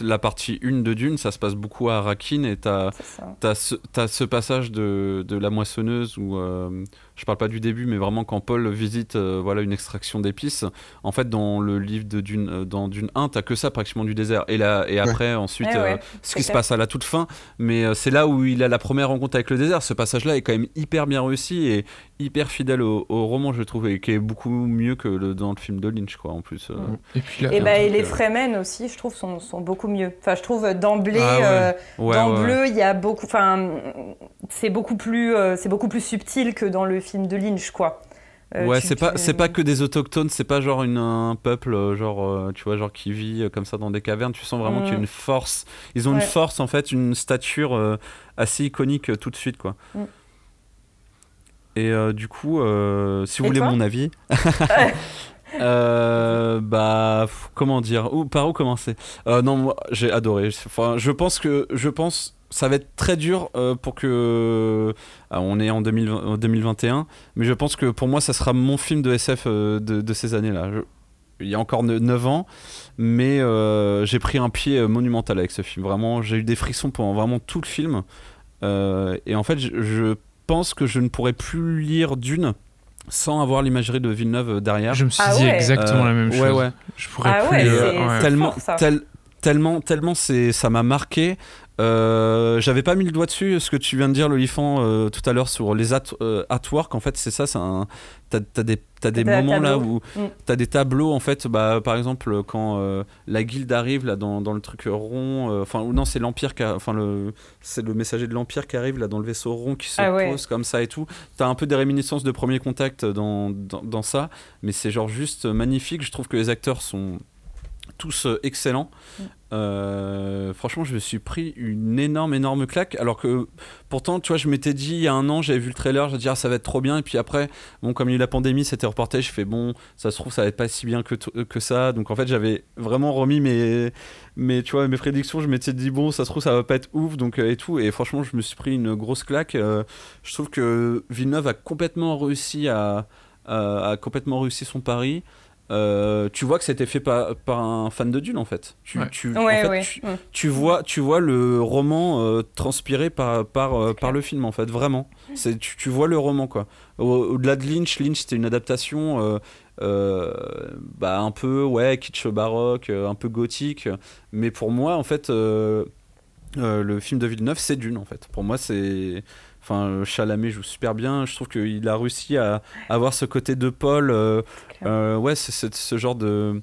la partie 1 de Dune, ça se passe beaucoup à Arrakeen et t'as. T'as ce, passage de, de la moissonneuse où euh, je parle pas du début, mais vraiment quand Paul visite euh, voilà une extraction d'épices. En fait, dans le livre de Dune, euh, dans Dune 1, t'as que ça pratiquement du désert. Et là, et après, ensuite, Ouais, ouais, euh, ce qui se passe à la toute fin. Mais euh, c'est là où il a la première rencontre avec le désert. Ce passage-là est quand même hyper bien réussi et hyper fidèle au, au roman, je trouve, et qui est beaucoup mieux que le, dans le film de Lynch, quoi. En plus. euh. Et puis là, Et, bah, et les Fremen aussi, je trouve, sont, sont beaucoup mieux. Enfin, je trouve d'emblée, Ah ouais. euh, Ouais, dans bleu, il y a beaucoup. Enfin, c'est beaucoup plus, euh, c'est beaucoup plus subtil que dans le film de Lynch, quoi. Euh, ouais, c'est pas tu- c'est pas que des autochtones, c'est pas genre une, un peuple euh, genre euh, tu vois genre qui vit euh, comme ça dans des cavernes. Tu sens vraiment Mm. qu'il y a une force. Ils ont une force en fait, une stature euh, assez iconique euh, tout de suite quoi. Mm. Et euh, du coup, euh, si vous Et voulez mon avis, (laughs) euh, bah comment dire, où, par où commencer? Euh, Non, moi j'ai adoré. Enfin, je pense que je pense ça va être très dur euh, pour que ah, on est en 2020 en 2021, mais je pense que pour moi ça sera mon film de SF euh, de, de ces années-là. Je- Il y a encore 9 ans, mais euh, j'ai pris un pied euh, monumental avec ce film. Vraiment, j'ai eu des frissons pendant vraiment tout le film. Euh, et en fait, je, je pense que je ne pourrais plus lire Dune sans avoir l'imagerie de Villeneuve euh, derrière. je me suis Ah dit ouais. exactement Euh, la même ouais, chose. ouais. Je pourrais Ah plus. ouais, euh, ouais. tellement, fort, ça. tel- tellement, tellement, c'est, ça m'a marqué. Euh, j'avais pas mis le doigt dessus, ce que tu viens de dire, l'olifant, euh, tout à l'heure sur les art, euh, artwork. En fait, c'est ça, c'est un. T'as, t'as des, moments là où Mm. t'as des tableaux. En fait, bah, par exemple, quand euh, la guilde arrive là dans, dans le truc rond, enfin, ou non, c'est l'empire qui, a- enfin le, c'est le messager de l'empire qui arrive là dans le vaisseau rond qui se Ah ouais. pose comme ça et tout. T'as un peu des réminiscences de premier contact dans, dans, dans ça, mais c'est genre juste magnifique. Je trouve que les acteurs sont tous euh, excellents. Euh, franchement, je me suis pris une énorme, énorme claque. Alors que pourtant, tu vois, je m'étais dit il y a un an, j'avais vu le trailer, j'ai dit ah, ça va être trop bien. Et puis après, bon, comme il y a eu la pandémie, c'était reporté. Je fais bon, ça se trouve, ça va être pas si bien que, t- que ça. Donc en fait, j'avais vraiment remis mes, mes, tu vois, mes prédictions. Je m'étais dit bon, ça se trouve, ça va pas être ouf. Donc euh, et tout. Et franchement, je me suis pris une grosse claque. Euh, je trouve que Villeneuve a complètement réussi à, à- a complètement réussi son pari. Euh, tu vois que c'était fait par, par un fan de Dune en fait. Tu, Ouais. tu, en Ouais, fait, ouais. tu- tu vois, tu vois le roman euh, transpiré par, par, euh, par le film en fait, vraiment. C'est, tu, tu vois le roman quoi. Au- Au-delà de Lynch, Lynch c'était une adaptation euh, euh, bah, un peu ouais kitsch baroque, un peu gothique. Mais pour moi en fait, euh, euh, le film de Villeneuve c'est Dune en fait. Pour moi c'est, enfin euh, Chalamet joue super bien. Je trouve qu'il a réussi à avoir ce côté de Paul. euh, euh, ouais, c'est c'est ce genre de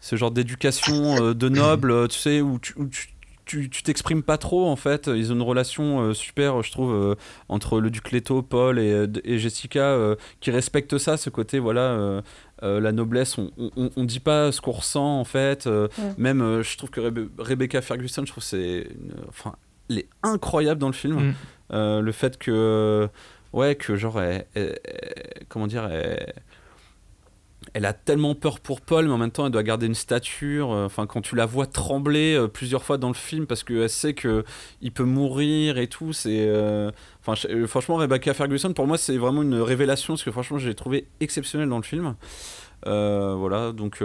ce genre d'éducation euh, de noble, tu sais, où tu, où tu- tu tu t'exprimes pas trop en fait. Ils ont une relation euh, super, je trouve, euh, entre le duc Leto, Paul et, et Jessica, euh, qui respectent ça, ce côté, voilà, euh, euh, la noblesse. On, on, on dit pas ce qu'on ressent en fait. Même, euh, je trouve que Rebe- Rebecca Ferguson, je trouve c'est, une- enfin, elle est incroyable dans le film. Mm. Euh, le fait que, ouais, que genre, comment dire, elle, a tellement peur pour Paul, mais en même temps, elle doit garder une stature. euh, Enfin, quand tu la vois trembler euh, plusieurs fois dans le film parce qu'elle sait que il peut mourir et tout, c'est. Enfin, franchement, Rebecca Ferguson, pour moi, c'est vraiment une révélation parce que franchement, je l'ai trouvé exceptionnelle dans le film. Voilà, donc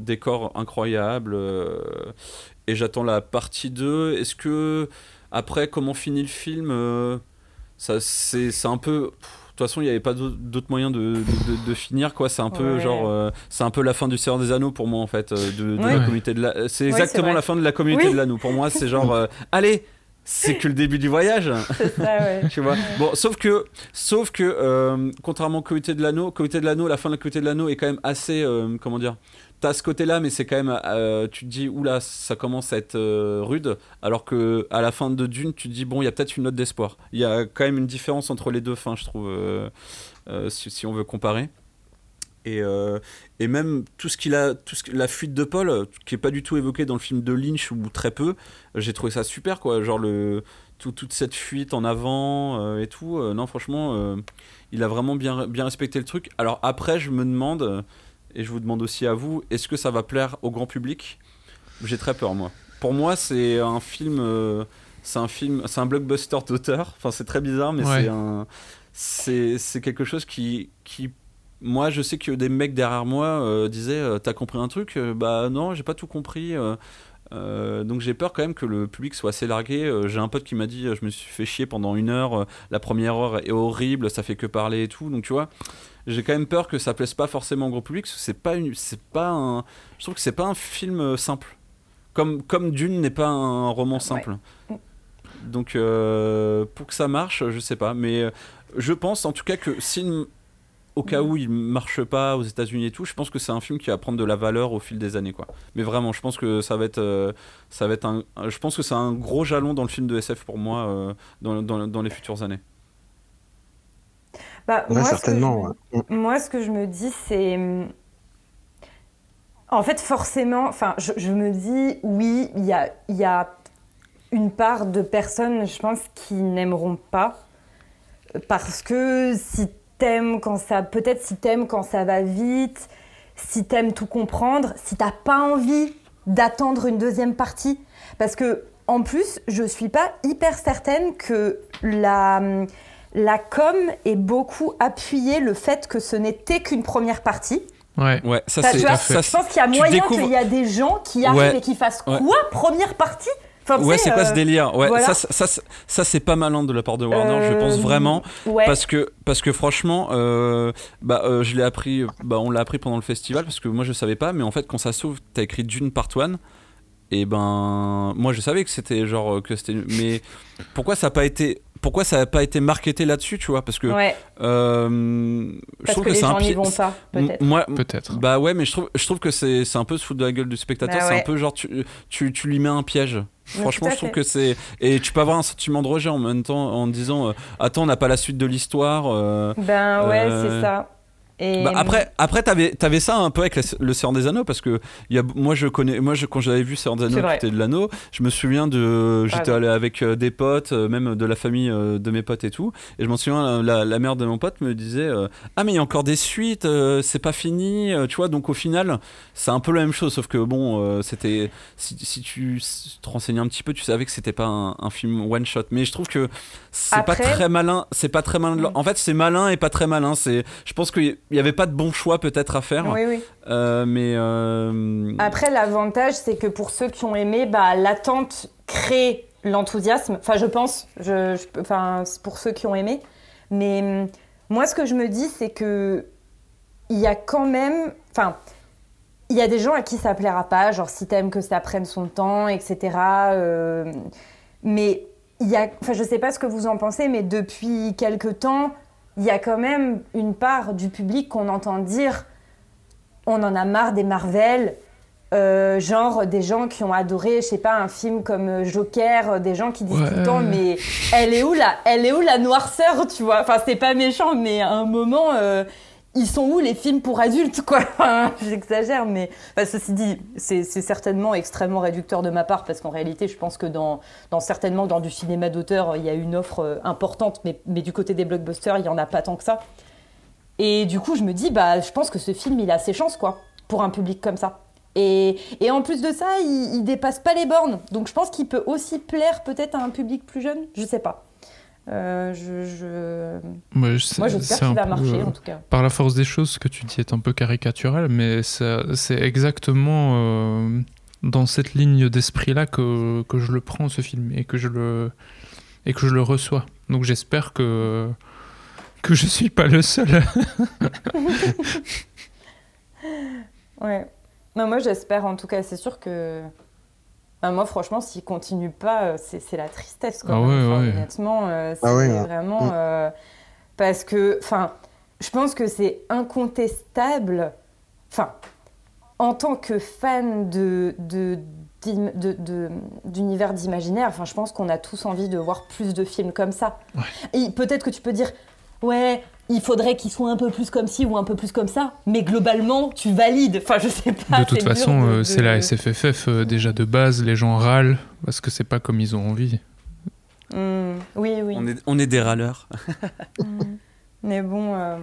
décor incroyable. et j'attends la partie 2. Est-ce que, après, comment finit le film euh, ça, c'est, c'est un peu. De toute façon, il n'y avait pas d'autre moyen de, de, de- de finir, quoi. C'est un peu Ouais. genre. euh, c'est un peu la fin du Seigneur des Anneaux pour moi, en fait. euh, De, Ouais. la communauté de la. C'est Ouais, exactement c'est la fin de la communauté Oui. de l'anneau. Pour moi, c'est genre. euh, allez! C'est que le début du voyage! (laughs) C'est ça, ouais. (laughs) tu vois. Bon, sauf que, sauf que, euh, contrairement au Comité de l'anneau, Comité de l'anneau, la fin de la Comité de l'anneau est quand même assez, euh, comment dire, t'as ce côté-là, mais c'est quand même, euh, tu te dis, oula, ça commence à être euh, rude, alors que à la fin de Dune, tu te dis, bon, il y a peut-être une note d'espoir. Il y a quand même une différence entre les deux fins, je trouve, euh, si, on veut comparer. Et, et même tout ce qu'il a, tout ce la fuite de Paul, qui est pas du tout évoqué dans le film de Lynch ou très peu, j'ai trouvé ça super quoi. Genre le, tout- toute cette fuite en avant et tout. non, franchement, il a vraiment bien, bien respecté le truc. Alors après, je me demande, et je vous demande aussi à vous, est-ce que ça va plaire au grand public? J'ai très peur moi. Pour moi, c'est un film, euh, c'est un film, c'est un blockbuster d'auteur. Enfin, c'est très bizarre, mais Ouais. c'est un, c'est c'est quelque chose qui, qui moi, je sais que des mecs derrière moi euh, disaient euh, T'as compris un truc? Bah non, j'ai pas tout compris. euh, donc j'ai peur quand même que le public soit assez largué. J'ai un pote qui m'a dit Je me suis fait chier pendant une heure. la première heure est horrible, ça fait que parler et tout. Donc tu vois, j'ai quand même peur que ça plaise pas forcément au gros public. parce que C'est pas, une, c'est pas un. Je trouve que c'est pas un film euh, simple. Comme, comme Dune n'est pas un roman simple. Donc euh, pour que ça marche, je sais pas. Mais euh, je pense en tout cas que si au cas où il marche pas aux États-Unis et tout, je pense que c'est un film qui va prendre de la valeur au fil des années, quoi. Mais vraiment, je pense que ça va être, euh, ça va être un, je pense que c'est un gros jalon dans le film de SF pour moi euh, dans, dans, dans les futures années. Bah, Ouais, moi, ce que certainement. je- ouais. Moi, ce que je me dis, c'est. hum, En fait, forcément, enfin, je, je me dis, oui, il y a, y a une part de personnes, je pense, qui n'aimeront pas. Parce que si t'aimes quand ça. Peut-être si t'aimes quand ça va vite, si t'aimes tout comprendre, si t'as pas envie d'attendre une deuxième partie. Parce que, en plus, je suis pas hyper certaine que la. La com est beaucoup appuyé le fait que ce n'était qu'une première partie. Ouais. Ouais, ça c'est, je pense qu'il y a tu moyen découvres- qu'il y a des gens qui arrivent Ouais. et qui fassent Ouais. quoi? Première partie? Enfin, Ouais, c'est quoi ce euh, délire? Ouais, voilà. ça, ça, ça, ça, c'est pas malin de la part de Warner, je euh, pense vraiment. Ouais. Parce que, parce que franchement, euh, bah, euh, je l'ai appris, bah, on l'a appris pendant le festival parce que moi je savais pas, mais en fait quand ça s'ouvre, t'as écrit Dune Part 1 et ben moi je savais que c'était genre euh, que c'était, mais pourquoi ça a pas été, pourquoi ça a pas été marketé là-dessus, tu vois Parce que Ouais, euh, je parce trouve que, que, les c'est un gens n'y pied- vont pas, peut-être. Moi, Peut-être. bah ouais, mais je trouve, je trouve que c'est, un peu se foutre de la gueule du spectateur. Bah C'est un peu genre tu, tu, tu lui mets un piège. Mais Franchement, je trouve que c'est et tu peux avoir un sentiment de rejet en même temps en disant euh, attends, on n'a pas la suite de l'histoire. euh, Ben ouais, Euh, c'est ça. Et Bah, après, après t'avais, t'avais ça un peu avec la- le Seigneur des Anneaux parce que y a, moi je connais, moi je, quand j'avais vu Seigneur des Anneaux, vrai. qui était de l'anneau, je me souviens de, j'étais Ah, allé avec euh, des potes, euh, même de la famille euh, de mes potes et tout, et je m'en souviens, la, la mère de mon pote me disait, euh, ah mais il y a encore des suites, euh, c'est pas fini, euh, tu vois, donc au final c'est un peu la même chose, sauf que bon, euh, c'était, si, si tu te renseignais un petit peu, tu savais que c'était pas un, un film one shot, mais je trouve que c'est pas très malin, c'est pas très malin. de Mm. En fait, c'est malin et pas très malin. C'est, je pense qu'il y avait pas de bon choix peut-être à faire. oui, oui. Euh, mais euh, Après, l'avantage, c'est que pour ceux qui ont aimé, bah, l'attente crée l'enthousiasme. Enfin, je pense. Je, je- enfin, pour ceux qui ont aimé. Mais hum, moi, ce que je me dis, c'est que il y a quand même. Enfin, il y a des gens à qui ça plaira pas, genre si t'aimes que ça prenne son temps, etc. euh, mais il y a. Enfin, je sais pas ce que vous en pensez, mais depuis quelque temps, il y a quand même une part du public qu'on entend dire on en a marre des Marvel. Euh, genre des gens qui ont adoré, je sais pas, un film comme euh, Joker, euh, des gens qui disent Ouais. tout le temps, mais elle est où la, elle est où la noirceur, tu vois? Enfin, c'est pas méchant, mais à un moment, euh, ils sont où les films pour adultes, quoi? (laughs) J'exagère, mais enfin, ceci dit, c'est certainement extrêmement réducteur de ma part, parce qu'en réalité, je pense que dans, certainement dans du cinéma d'auteur, il y a une offre euh, importante, mais, du côté des blockbusters, il y en a pas tant que ça. Et du coup, je me dis, bah, je pense que ce film, il a ses chances, quoi, pour un public comme ça. Et, et en plus de ça, il, il dépasse pas les bornes. Donc je pense qu'il peut aussi plaire peut-être à un public plus jeune. Je sais pas. Euh, je, je- Moi, je- Moi, j'espère qu'il va peu, marcher, euh, en tout cas. Par la force des choses, ce que tu dis est un peu caricatural, mais c'est exactement euh, dans cette ligne d'esprit-là que, que je le prends, ce film, et que je le, et que je le reçois. Donc j'espère que, que je suis pas le seul. (laughs) Ouais. Non, moi, j'espère en tout cas. C'est sûr que. Bah, moi, franchement, s'il continue pas, euh, c'est c'est la tristesse. Quoi. Ah ouais, Enfin, ouais. Honnêtement, euh, c'est Ah ouais, ouais. vraiment. Mm. euh, parce que, enfin, je pense que c'est incontestable. Enfin, en tant que fan de. de d'im- de- de- d'univers d'imaginaire, enfin, je pense qu'on a tous envie de voir plus de films comme ça. Ouais. Et peut-être que tu peux dire, ouais, il faudrait qu'ils soient un peu plus comme ci ou un peu plus comme ça, mais globalement, tu valides. Enfin, je sais pas. de toute façon, de- euh, de- c'est la SFFF euh, déjà de base, les gens râlent parce que c'est pas comme ils ont envie. Hmm, oui, oui. on, est, on est des râleurs. (laughs) Hmm. Mais bon, euh,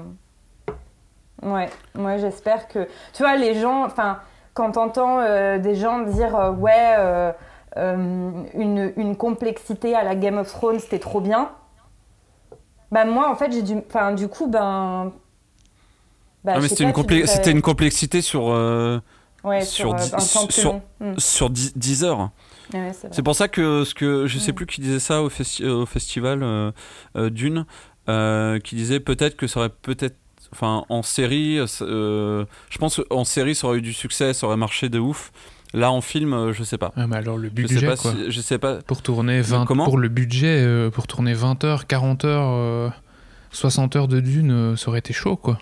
ouais, moi j'espère que. Tu vois, les gens, enfin, quand t'entends euh, des gens dire, euh, ouais, euh, euh, une, une complexité à la Game of Thrones, c'était trop bien. Bah, moi, en fait, j'ai du. Enfin, du coup, ben. bah, Ah, mais c'était une, c'était une complexité sur, euh, Ouais, sur sur, euh, dix- un temps plus sur- long. Hmm. sur 10, 10 heures. Ouais, c'est pour ça que, ce que je sais Mm. plus qui disait ça au, festi- au festival euh, euh, Dune, euh, qui disait peut-être que ça aurait peut-être. Enfin, en série, euh, je pense qu'en série, ça aurait eu du succès, ça aurait marché de ouf. Là, en film, euh, je sais pas. Ah, mais alors le Je sais budget, pas. quoi. si- je sais pas. Pour tourner 20 Comment pour le budget, euh, pour tourner 20 heures, 40 heures, euh, 60 heures de dune, euh, ça aurait été chaud quoi.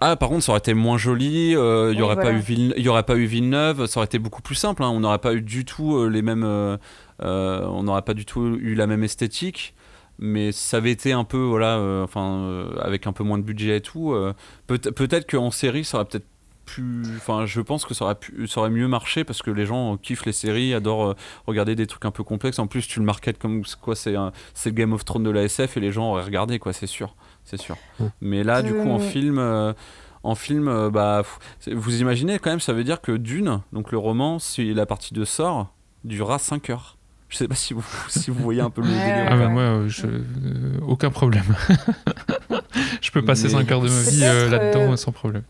Ah, par contre, ça aurait été moins joli. euh, Il y Oui, aurait pas voilà. eu Ville- il y aurait pas eu Villeneuve. Ça aurait été beaucoup plus simple. hein, On n'aurait pas eu du tout euh, les mêmes. euh, euh, on n'aurait pas du tout eu la même esthétique. Mais ça avait été un peu voilà, euh, enfin, euh, avec un peu moins de budget et tout. euh, peut- peut-être qu'en série, ça aurait peut-être Enfin, je pense que ça aurait pu, ça aurait mieux marché parce que les gens kiffent les séries, adorent euh, regarder des trucs un peu complexes. En plus, tu le marketes comme quoi c'est le Game of Thrones de la SF et les gens auraient regardé quoi, c'est sûr, c'est sûr. Mais là, du coup, en Euh, film. euh, en film, bah, vous imaginez quand même, ça veut dire que Dune, donc le roman, si la partie de sort, durera 5 heures. Je sais pas si vous, (laughs) si vous voyez un peu le délire. Ah bah moi, je, euh, aucun problème. (laughs) je peux passer Mais- 5 heures de ma vie euh, là-dedans euh, sans problème.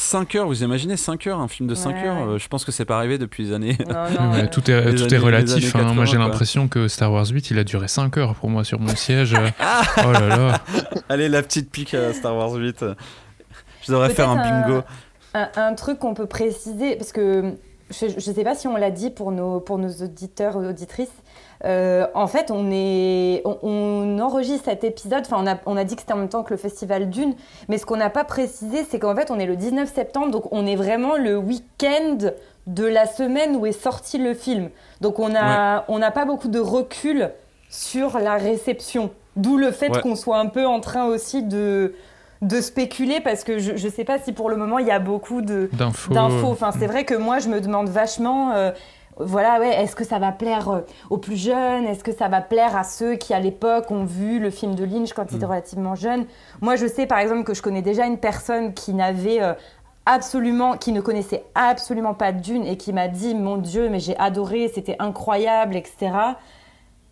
5 heures, vous imaginez 5 heures, un film de 5 Ouais. heures euh, Je pense que c'est pas arrivé depuis des années. (laughs) Non, non, euh, tout est, les tout années- est les relatif. hein. Moi, j'ai 80, l'impression que Star Wars 8, il a duré 5 heures pour moi sur mon (laughs) siège. euh. oh là là. (laughs) Allez, la petite pique à Star Wars 8. Je devrais faire un bingo. Un, un truc qu'on peut préciser, parce que je ne sais pas si on l'a dit pour nos, pour nos auditeurs ou auditrices. Euh, en fait, on, est, on, on enregistre cet épisode, enfin, on a, on a dit que c'était en même temps que le Festival Dune, mais ce qu'on n'a pas précisé, c'est qu'en fait, on est le 19 septembre, donc on est vraiment le week-end de la semaine où est sorti le film. Donc on n'a pas beaucoup de recul sur la réception. D'où le fait Ouais. qu'on soit un peu en train aussi de, de spéculer parce que je, je sais pas si pour le moment il y a beaucoup d'infos. Enfin, c'est vrai que moi, je me demande vachement. euh, voilà, ouais, est-ce que ça va plaire euh, aux plus jeunes? Est-ce que ça va plaire à ceux qui, à l'époque, ont vu le film de Lynch quand ils étaient relativement jeunes? Moi, je sais, par exemple, que je connais déjà une personne qui n'avait euh, absolument, qui ne connaissait absolument pas Dune et qui m'a dit, mon Dieu, mais j'ai adoré, c'était incroyable, etc.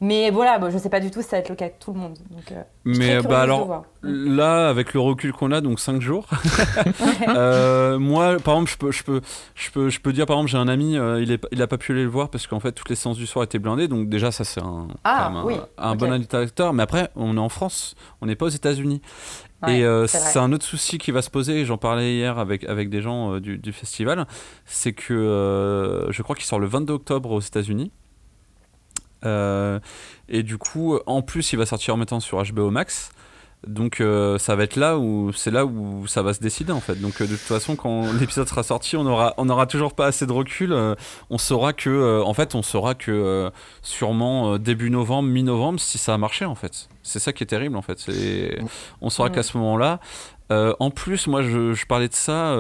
Mais voilà, bon, je sais pas du tout si ça va être le cas de tout le monde. Donc, euh, Mais bah alors là, avec le recul qu'on a, donc 5 jours, (laughs) euh, moi, par exemple, je peux, je peux, je peux, je peux dire, par exemple, j'ai un ami, euh, il, est, il a pas pu aller le voir parce qu'en fait, toutes les séances du soir étaient blindées. Donc déjà, ça c'est un, Ah, un, oui, un ok. bon indicateur. Mais après, on est en France, on n'est pas aux États-Unis. Ouais, et c'est un autre souci qui va se poser, et j'en parlais hier avec, avec des gens du, du festival, c'est que je crois qu'il sort le 22 octobre aux États-Unis. Euh, et du coup, en plus, il va sortir en même temps sur HBO Max. Donc euh, ça va être là où c'est là où ça va se décider en fait. Donc euh, de toute façon quand l'épisode sera sorti, on aura on aura toujours pas assez de recul. euh, on saura que en fait on saura que sûrement début novembre, mi-novembre si ça a marché en fait. C'est ça qui est terrible en fait. C'est on saura Mm. qu'à ce moment-là. En plus moi je, je parlais de ça.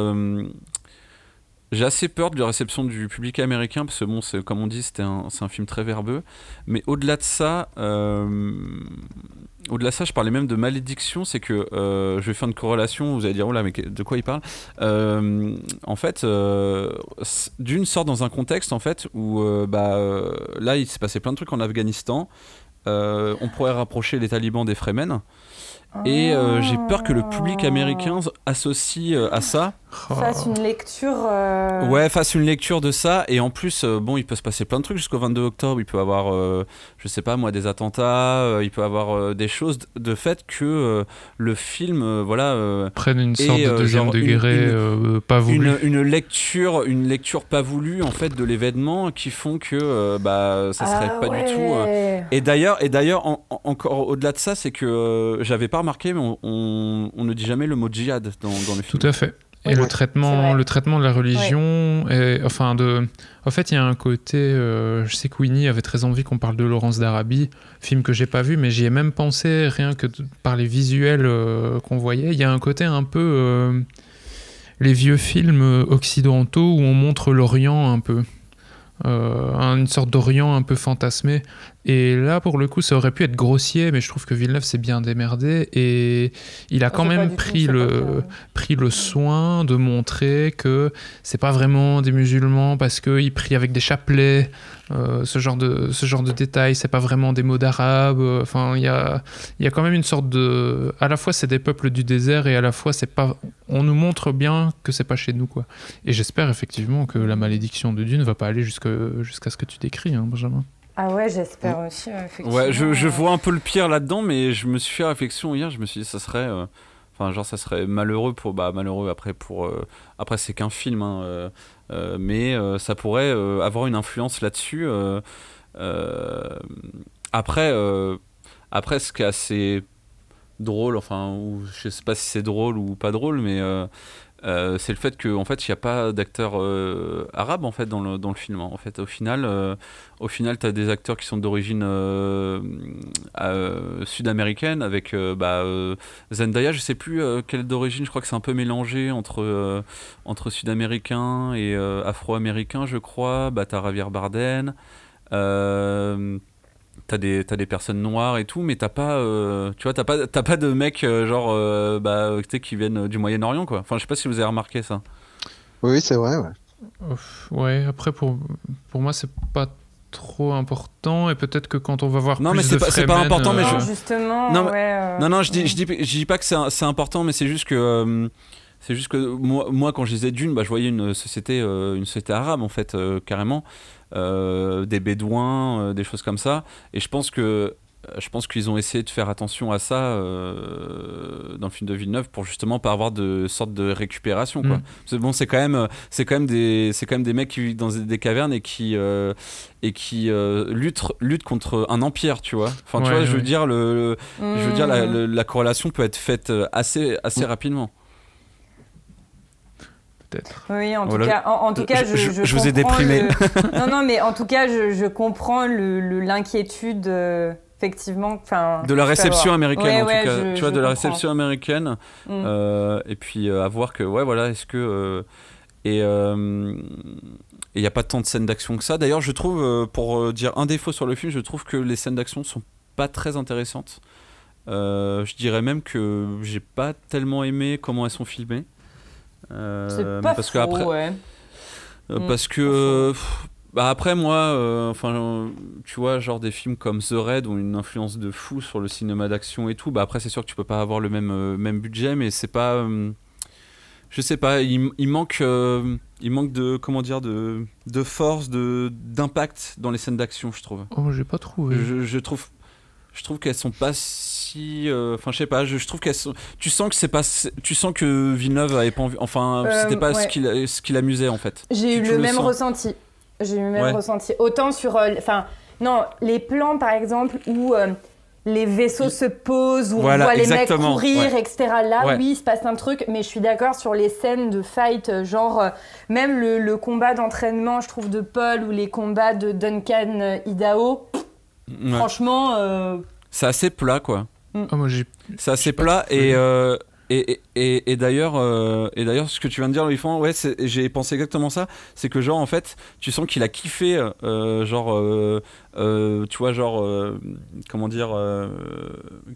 J'ai assez peur de la réception du public américain parce que bon, c'est comme on dit, c'était un, c'est un film très verbeux. Mais au-delà de ça, euh, au-delà de ça, je parlais même de malédiction. C'est que euh, je vais faire une corrélation. Vous allez dire, oh là, mais de quoi il parle? Euh, En fait, d'une sorte dans un contexte en fait où bah là, il s'est passé plein de trucs en Afghanistan. On pourrait rapprocher les talibans des Fremen. Et j'ai peur que le public américain associe à ça. Fasse une lecture. euh, Ouais, fasse une lecture de ça. Et en plus, euh, bon, il peut se passer plein de trucs jusqu'au 22 octobre. Il peut avoir, euh, je sais pas moi, des attentats. euh, il peut avoir euh, des choses de fait que euh, le film, euh, voilà, euh, prennent une Et, sorte de deuxième genre une- euh, pas voulu. une, une lecture, une lecture pas voulue en fait de l'événement qui font que euh, bah ça serait ah pas du tout. euh, et d'ailleurs, et d'ailleurs, en- en- encore au-delà de ça, c'est que euh, j'avais pas remarqué, mais on, on- on ne dit jamais le mot djihad dans, dans le film. Tout à fait. Et Oui, le traitement, vrai. le traitement de la religion, enfin de, en fait, il y a un côté. euh, je sais que Winnie avait très envie qu'on parle de Laurence d'Arabie, film que j'ai pas vu, mais j'y ai même pensé rien que par les visuels euh, qu'on voyait. Il y a un côté un peu euh, les vieux films occidentaux où on montre l'Orient un peu. Euh, une sorte d'Orient un peu fantasmé. Et là, pour le coup, ça aurait pu être grossier, mais je trouve que Villeneuve s'est bien démerdé et il a quand C'est pas même tout pris le, époque-là. pris le soin de montrer que c'est pas vraiment des musulmans parce qu'ils prient avec des chapelets, euh, ce, genre de, ce genre de détails, c'est pas vraiment des mots d'arabe. euh, Enfin, il y a, il y a quand même une sorte de. À la fois, c'est des peuples du désert et à la fois, c'est pas. On nous montre bien que c'est pas chez nous, quoi. Et j'espère effectivement que la malédiction de Dune va pas aller jusque- jusqu'à ce que tu décris, hein, Benjamin. Ah ouais, j'espère aussi, effectivement. Ouais, je, je vois un peu le pire là-dedans, mais je me suis fait réflexion hier. Je me suis dit, ça serait, euh, enfin, genre, ça serait malheureux pour, bah, malheureux après pour, euh, après c'est qu'un film, hein, mais euh, ça pourrait euh, avoir une influence là-dessus. euh, euh, après, euh, après, ce qui est assez drôle, enfin, ou je sais pas si c'est drôle ou pas drôle, mais euh, c'est le fait qu'en en fait, il n'y a pas d'acteurs euh, arabes en fait dans le, dans le film. hein. En fait, au final, euh, final, tu as des acteurs qui sont d'origine sud-américaine avec bah, Zendaya. Je sais plus quelle d'origine. Je crois que c'est un peu mélangé entre entre sud-américain et afro-américain, je crois. Bah, t'as Javier Bardem. Euh, T'as des, t'as des personnes noires et tout, mais t'as pas, euh, tu vois, t'as pas, t'as pas de mecs euh, genre, euh, bah, tu sais, qui viennent du Moyen-Orient, quoi. Enfin, je sais pas si vous avez remarqué ça. Oui, c'est vrai, ouais. Ouf, Ouais, après, pour, pour moi, c'est pas trop important et peut-être que quand on va voir Non, plus mais c'est pas- c'est pas important, mais euh, Non, je- justement, Non, ouais. euh, Non, non, je dis, je dis, je dis pas que c'est important, mais c'est juste que, euh, c'est juste que moi, moi, quand je disais Dune, bah, je voyais une société, euh, une société arabe en fait, euh, carrément, Euh, des bédouins, euh, des choses comme ça, et je pense que euh, je pense qu'ils ont essayé de faire attention à ça euh, dans le film de Villeneuve pour justement pas avoir de sorte de récupération quoi. Mm. Que bon, c'est quand même euh, c'est quand même des c'est quand même des mecs qui vivent dans des cavernes et qui euh, et qui euh, luttent luttent contre un empire, tu vois. Enfin, tu Ouais, vois, je veux dire le, le- je veux dire, la, la corrélation peut être faite euh, assez, assez rapidement. Peut-être. Oui, en tout cas, en, en tout cas, Je- je, je- je vous ai déprimé. le- (laughs) Non, non, mais en tout cas, je, comprends le- le- l'inquiétude euh, effectivement. De la réception américaine Ouais, en ouais, tout cas tu vois de la comprends. réception américaine Mm. Euh, et puis euh, à voir que ouais voilà est-ce que euh, et il n'y a pas tant de scènes d'action que ça d'ailleurs je trouve pour dire un défaut sur le film je trouve que les scènes d'action sont pas très intéressantes Euh, je dirais même que j'ai pas tellement aimé comment elles sont filmées Euh, pas parce faux, que après ouais. euh, Mm, parce que pff, bah après moi euh, enfin tu vois genre des films comme The Raid ont une influence de fou sur le cinéma d'action et tout bah après c'est sûr que tu peux pas avoir le même euh, même budget mais c'est pas euh, je sais pas il, il manque euh, il manque de comment dire de de force de d'impact dans les scènes d'action je trouve Oh, j'ai pas trouvé. je, je trouve je trouve qu'elles sont pas si euh, enfin je sais pas je, je trouve qu'elles sont tu sens que c'est pas tu sens que Villeneuve avait pas envie enfin Euh, c'était pas ce qu'il ce qui l'amusait en fait J'ai eu le même sens. ressenti. J'ai eu le même Ouais. ressenti. Autant sur. euh, Enfin, non, les plans, par exemple, où les vaisseaux se posent, où Voilà, on voit les mecs courir, ouais. etc. Là, Ouais. oui, il se passe un truc, mais je suis d'accord sur les scènes de fight, genre, euh, même le, le combat d'entraînement, je trouve, de Paul, ou les combats de Duncan euh, Idaho. Ouais. Franchement, euh, c'est assez plat quoi Ah, moi, C'est assez plat et, euh, et, et, et, et d'ailleurs euh, et d'ailleurs ce que tu viens de dire Louis ouais j'ai pensé exactement ça. C'est que genre en fait tu sens qu'il a kiffé euh, genre euh, euh, tu vois genre euh, comment dire euh,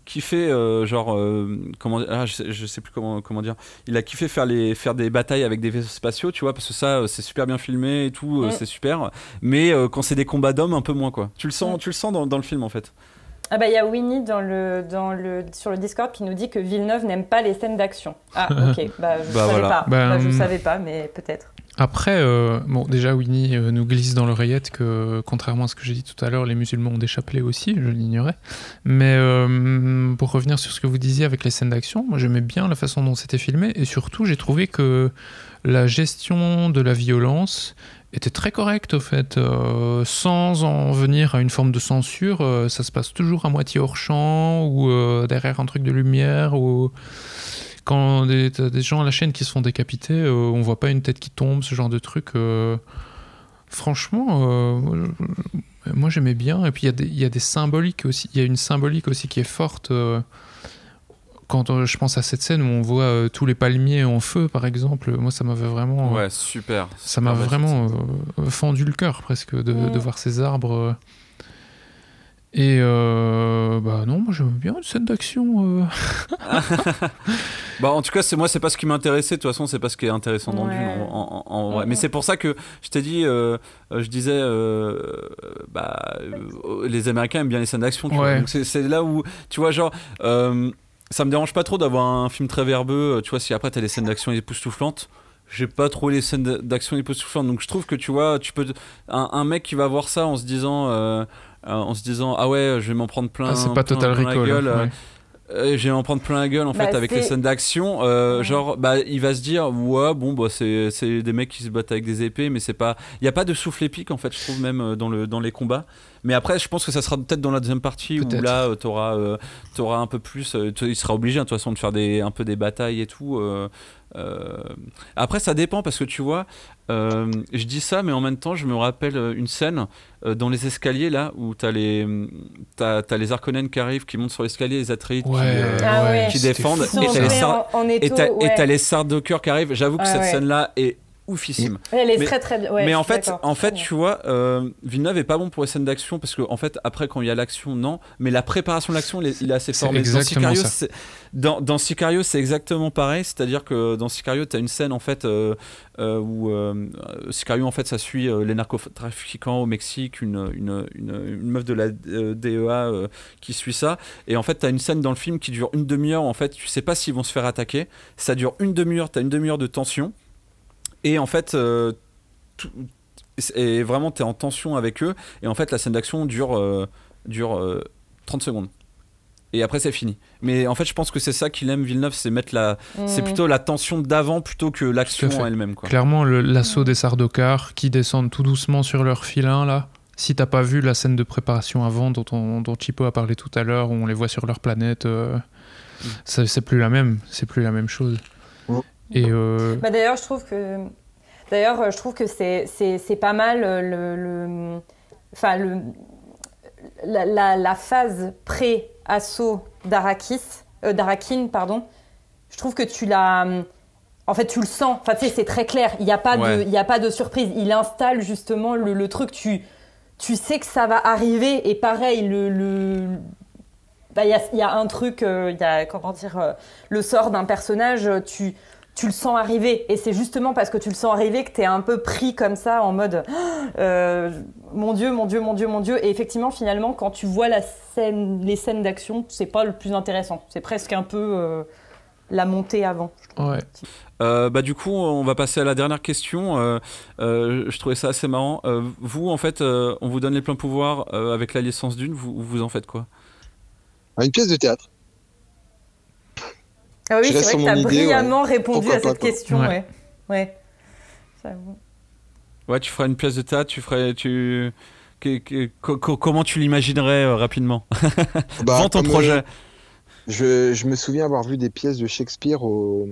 kiffé euh, genre euh, comment ah, je, sais, je sais plus comment comment dire. Il a kiffé faire les faire des batailles avec des vaisseaux spatiaux tu vois parce que ça c'est super bien filmé et tout Mm. c'est super. Mais euh, quand c'est des combats d'hommes un peu moins quoi. Tu le sens Mm. tu le sens dans, dans le film en fait Ah bah il y a Winnie dans le, dans le, sur le Discord qui nous dit que Villeneuve n'aime pas les scènes d'action. Ah (laughs) ok, bah je Bah, savais voilà. pas. Bah, Bah, je hum. savais pas, mais peut-être. Après, euh, bon, déjà, Winnie euh, nous glisse dans l'oreillette que, contrairement à ce que j'ai dit tout à l'heure, les musulmans ont des chapelets aussi, je l'ignorais. Mais euh, pour revenir sur ce que vous disiez avec les scènes d'action, moi j'aimais bien la façon dont c'était filmé et surtout j'ai trouvé que la gestion de la violence était très correcte au fait, Euh, sans en venir à une forme de censure. euh, ça se passe toujours à moitié hors champ ou euh, derrière un truc de lumière ou quand des, des gens à la chaîne qui se font décapiter, on voit pas une tête qui tombe, ce genre de truc. franchement, moi, j'aimais bien. Et puis il y a des symboliques aussi. Il y a une symbolique aussi qui est forte. Euh, quand euh, je pense à cette scène où on voit euh, tous les palmiers en feu, par exemple, moi ça m'avait vraiment, ouais super ça m'a vraiment euh, fendu le cœur presque de, de voir ces arbres. euh. Et euh, bah non, moi j'aime bien une scène d'action. euh. (laughs) Bah, en tout cas, c'est moi, c'est pas ce qui m'intéressait. De toute façon, c'est pas ce qui est intéressant dans Ouais. film. En, en- en vrai. Mais c'est pour ça que je t'ai dit, euh, euh, je disais, euh, bah, euh, les Américains aiment bien les scènes d'action. Ouais. Donc c'est c'est là où, tu vois, genre, euh, ça me dérange pas trop d'avoir un film très verbeux. euh, Tu vois, si après t'as des scènes d'action époustouflantes. J'ai pas trop les scènes d'action époustouflantes, donc je trouve que tu vois, tu peux un, un mec qui va voir ça en se disant, euh, euh, en se disant, ah ouais, je vais m'en prendre plein. Ah, c'est pas plein- Total plein la Recall. gueule, hein, ouais. Euh, je vais en prendre plein la gueule en Bah, fait avec les scènes d'action. Euh, Ouais. Genre, bah, il va se dire, ouais, bon, bah, c'est c'est des mecs qui se battent avec des épées, mais c'est pas. Il y a pas de souffle épique en fait, je trouve même euh, dans le dans les combats. Mais après, je pense que ça sera peut-être dans la deuxième partie où là, tu auras, un peu plus. euh, il sera obligé hein, de toute façon de faire des un peu des batailles et tout. Euh. Après, ça dépend parce que tu vois, euh, je dis ça, mais en même temps, je me rappelle euh, une scène euh, dans les escaliers là où t'as les t'as as les Harkonnen qui arrivent, qui montent sur l'escalier, les Atreides qui, euh, Ah ouais. défendent. Et t'as les sar- en, en et étau, t'as et ouais. t'as les Sardaukar qui arrivent. J'avoue que Ouais, cette ouais. scène-là est oufissime. Elle est Mais- très très bien. Ouais, mais en fait, en fait, tu vois, euh, Villeneuve est pas bon pour les scènes d'action parce que en fait, après quand il y a l'action, non. Mais la préparation de l'action, il est, il est assez fort. Dans exactement Sicario, ça. c'est- dans, dans Sicario, c'est exactement pareil. C'est-à-dire que dans Sicario, tu as une scène en fait euh, euh, où euh, Sicario en fait, ça suit euh, les narcotrafiquants au Mexique, une, une, une, une meuf de la euh, DEA euh, qui suit ça. Et en fait, tu as une scène dans le film qui dure une demi-heure. En fait, tu sais pas s'ils vont se faire attaquer. Ça dure une demi-heure. Tu as une demi-heure de tension. Et en fait, euh, tout- et vraiment, tu es en tension avec eux. Et en fait, la scène d'action dure, euh, dure euh, 30 secondes. Et après, c'est fini. Mais en fait, je pense que c'est ça qu'il aime, Villeneuve, c'est mettre la. C'est Mm. plutôt la tension d'avant plutôt que l'action en elle-même. Quoi. Clairement, le- l'assaut des Sardaukar qui descendent tout doucement sur leur filin là. Si t'as pas vu la scène de préparation avant dont, on, dont Chipo a parlé tout à l'heure, où on les voit sur leur planète, euh, ça- c'est plus la même, c'est plus la même chose. Mm. Et euh, Bah, d'ailleurs, je trouve que d'ailleurs, je trouve que c'est c'est c'est pas mal euh, le le enfin le la, la- la phase pré-assaut d'Arakis, euh, d'Arakin, pardon, je trouve que tu l'as. En fait, tu le sens. Enfin, tu sais, c'est très clair. Il n'y a, pas de- il y a pas de surprise. Il installe justement le, le truc. Tu, tu sais que ça va arriver. Et pareil, le. le- bah, Il y, a, y a un truc, euh, il y a, comment dire, euh, le sort d'un personnage, tu, tu le sens arriver. Et c'est justement parce que tu le sens arriver que tu es un peu pris comme ça, en mode (gasps) euh, mon Dieu, mon Dieu, mon Dieu, mon Dieu. Et effectivement, finalement, quand tu vois la scène, les scènes d'action, c'est pas le plus intéressant. C'est presque un peu euh, la montée avant. Ouais. Euh, bah du coup, on va passer à la dernière question. Euh, euh, je trouvais ça assez marrant. Euh, vous, en fait, euh, on vous donne les pleins pouvoirs euh, avec la licence d'une. Vous, vous en faites quoi? Ah, Une pièce de théâtre. Ah oui, c'est vrai que tu as idée, brillamment répondu Pourquoi à cette question. Ouais. Ouais. ouais. J'avoue. Ouais, tu ferais une pièce de théâtre. Tu ferais, tu, que- que- comment tu l'imaginerais euh, rapidement? (laughs) Bah, Vends ton comme, projet. euh, je, je me souviens avoir vu des pièces de Shakespeare au,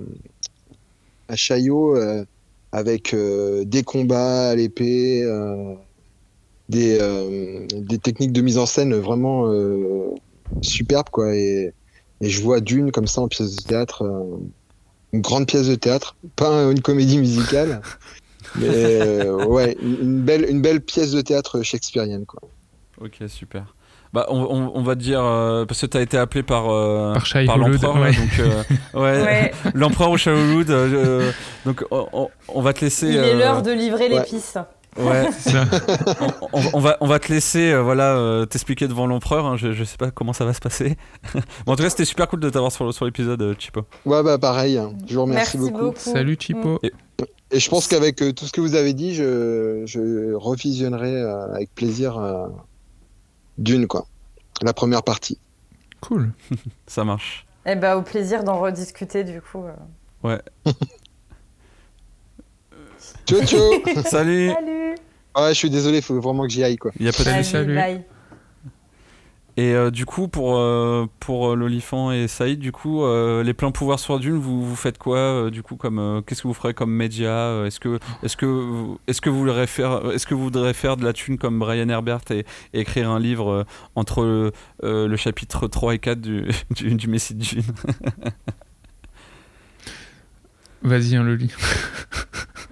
à Chaillot euh, avec euh, des combats à l'épée, euh, des, euh, des techniques de mise en scène vraiment euh, superbes. Quoi, et, et je vois Dune comme ça en pièce de théâtre, euh, une grande pièce de théâtre, pas une comédie musicale. (laughs) Mais euh, ouais, une belle, une belle pièce de théâtre shakespearienne. Quoi. Ok, super. Bah, on, on- on va te dire euh, parce que tu as été appelé par euh, Par l'empereur, ouais. donc euh, ouais, Ouais. (laughs) l'empereur au euh, donc on, va te laisser. Il est l'heure de livrer ouais. l'épice. Ouais, (laughs) on, on- on va, on va te laisser euh, voilà, euh, t'expliquer devant l'empereur. hein, je, je sais pas comment ça va se passer. (laughs) Bon, en tout cas, c'était super cool de t'avoir sur, sur l'épisode, euh, Chipo. Ouais, bah pareil, hein. je vous remercie Merci beaucoup. beaucoup. Salut Chipo. Et je pense qu'avec euh, tout ce que vous avez dit, je, je revisionnerai euh, avec plaisir euh, d'une, quoi. La première partie. Cool. (laughs) Ça marche. Eh ben, au plaisir d'en rediscuter du coup. euh. Ouais. Ciao, ciao (laughs) Salut. Salut. Ouais, je suis désolé, il faut vraiment que j'y aille, quoi. Il y a peut-être Salut, Salut, bye. Et euh, du coup, pour, euh, pour euh, l'olifant et Saïd, du coup, euh, les pleins pouvoirs sur Dune, vous, vous faites quoi euh, Du coup, comme euh, qu'est-ce que vous ferez comme média Est-ce que est-ce que vous- est-ce que vous voudrez faire est-ce que vous voudrez faire de la thune comme Brian Herbert et, et écrire un livre euh, entre le chapitre 3 et 4 du, (laughs) du, du Messie de Dune? (laughs) Vas-y, hein, Loli.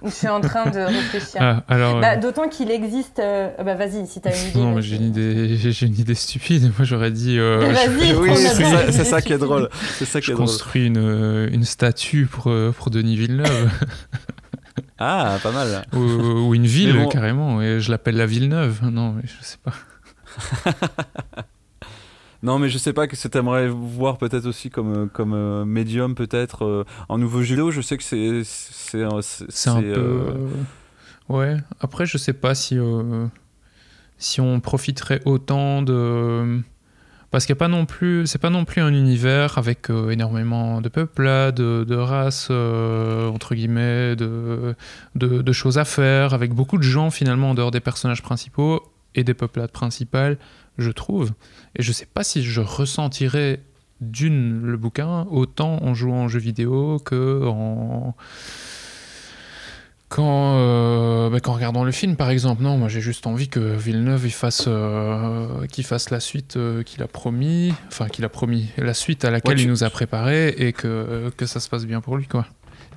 Je suis en train de réfléchir. Ah, alors. Bah, euh, D'autant qu'il existe. euh, Bah, vas-y, si t'as une idée. non, mais j'ai une idée, j'ai (laughs) j'ai une idée stupide. Moi, j'aurais dit. euh, (laughs) je- vas-y, Oui, c'est la ça, bonne c'est ça qui est drôle. C'est ça qui je est drôle. construis une, euh, une statue pour, pour Denis Villeneuve. (laughs) Ah, pas mal. ou, ou une ville, bon. carrément. Et je l'appelle la Villeneuve. Non, mais je sais pas. Non, mais je sais pas que tu aimerais voir peut-être aussi comme, euh, comme euh, médium, peut-être euh, en nouveau jeu vidéo. Je sais que c'est. C'est C'est un peu. euh, euh, Ouais. Après, je sais pas si. Si on profiterait autant de. Parce qu'il n'y a pas non plus. C'est pas non plus un univers avec euh, énormément de peuplades, de, de races, euh, entre guillemets, de, de, de choses à faire, avec beaucoup de gens finalement en dehors des personnages principaux et des peuplades principales, je trouve. Et je sais pas si je ressentirais d'une le bouquin autant en jouant en jeu vidéo que en quand, euh, bah, qu'en regardant le film par exemple non moi j'ai juste envie que Villeneuve il fasse euh, qu'il fasse la suite euh, qu'il a promis enfin qu'il a promis la suite à laquelle Ouais, tu- il nous a préparé et que, que ça se passe bien pour lui quoi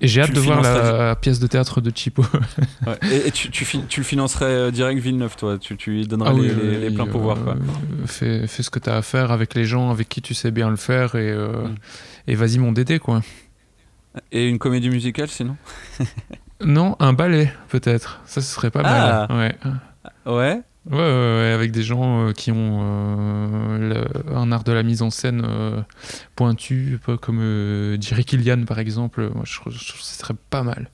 et j'ai hâte de voir la, pièce de théâtre de Chipo (laughs) ouais. Et, et tu, tu, fi- tu le financerais euh, direct Villeneuve, toi? Tu, tu lui donnerais Ah oui, les, pleins euh, pouvoirs, quoi. Fais, fais ce que tu as à faire avec les gens avec qui tu sais bien le faire et, euh, Mm. et vas-y mon Dédé quoi. Et une comédie musicale, sinon? Non, un ballet peut-être. Ça ce serait pas Ah. mal. Ouais. Ouais. Ouais, avec des gens euh, qui ont euh, un art de la mise en scène euh, pointu, comme Jerry Killian par exemple. Moi je trouve, que ce serait pas mal.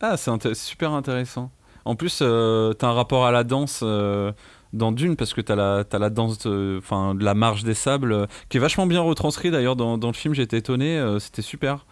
Ah, c'est super intéressant. En plus, t'as un rapport à la danse dans Dune, parce que t'as la, la danse de, enfin, la marche des sables, qui est vachement bien retranscrit d'ailleurs dans, dans le film, j'étais étonné, c'était super.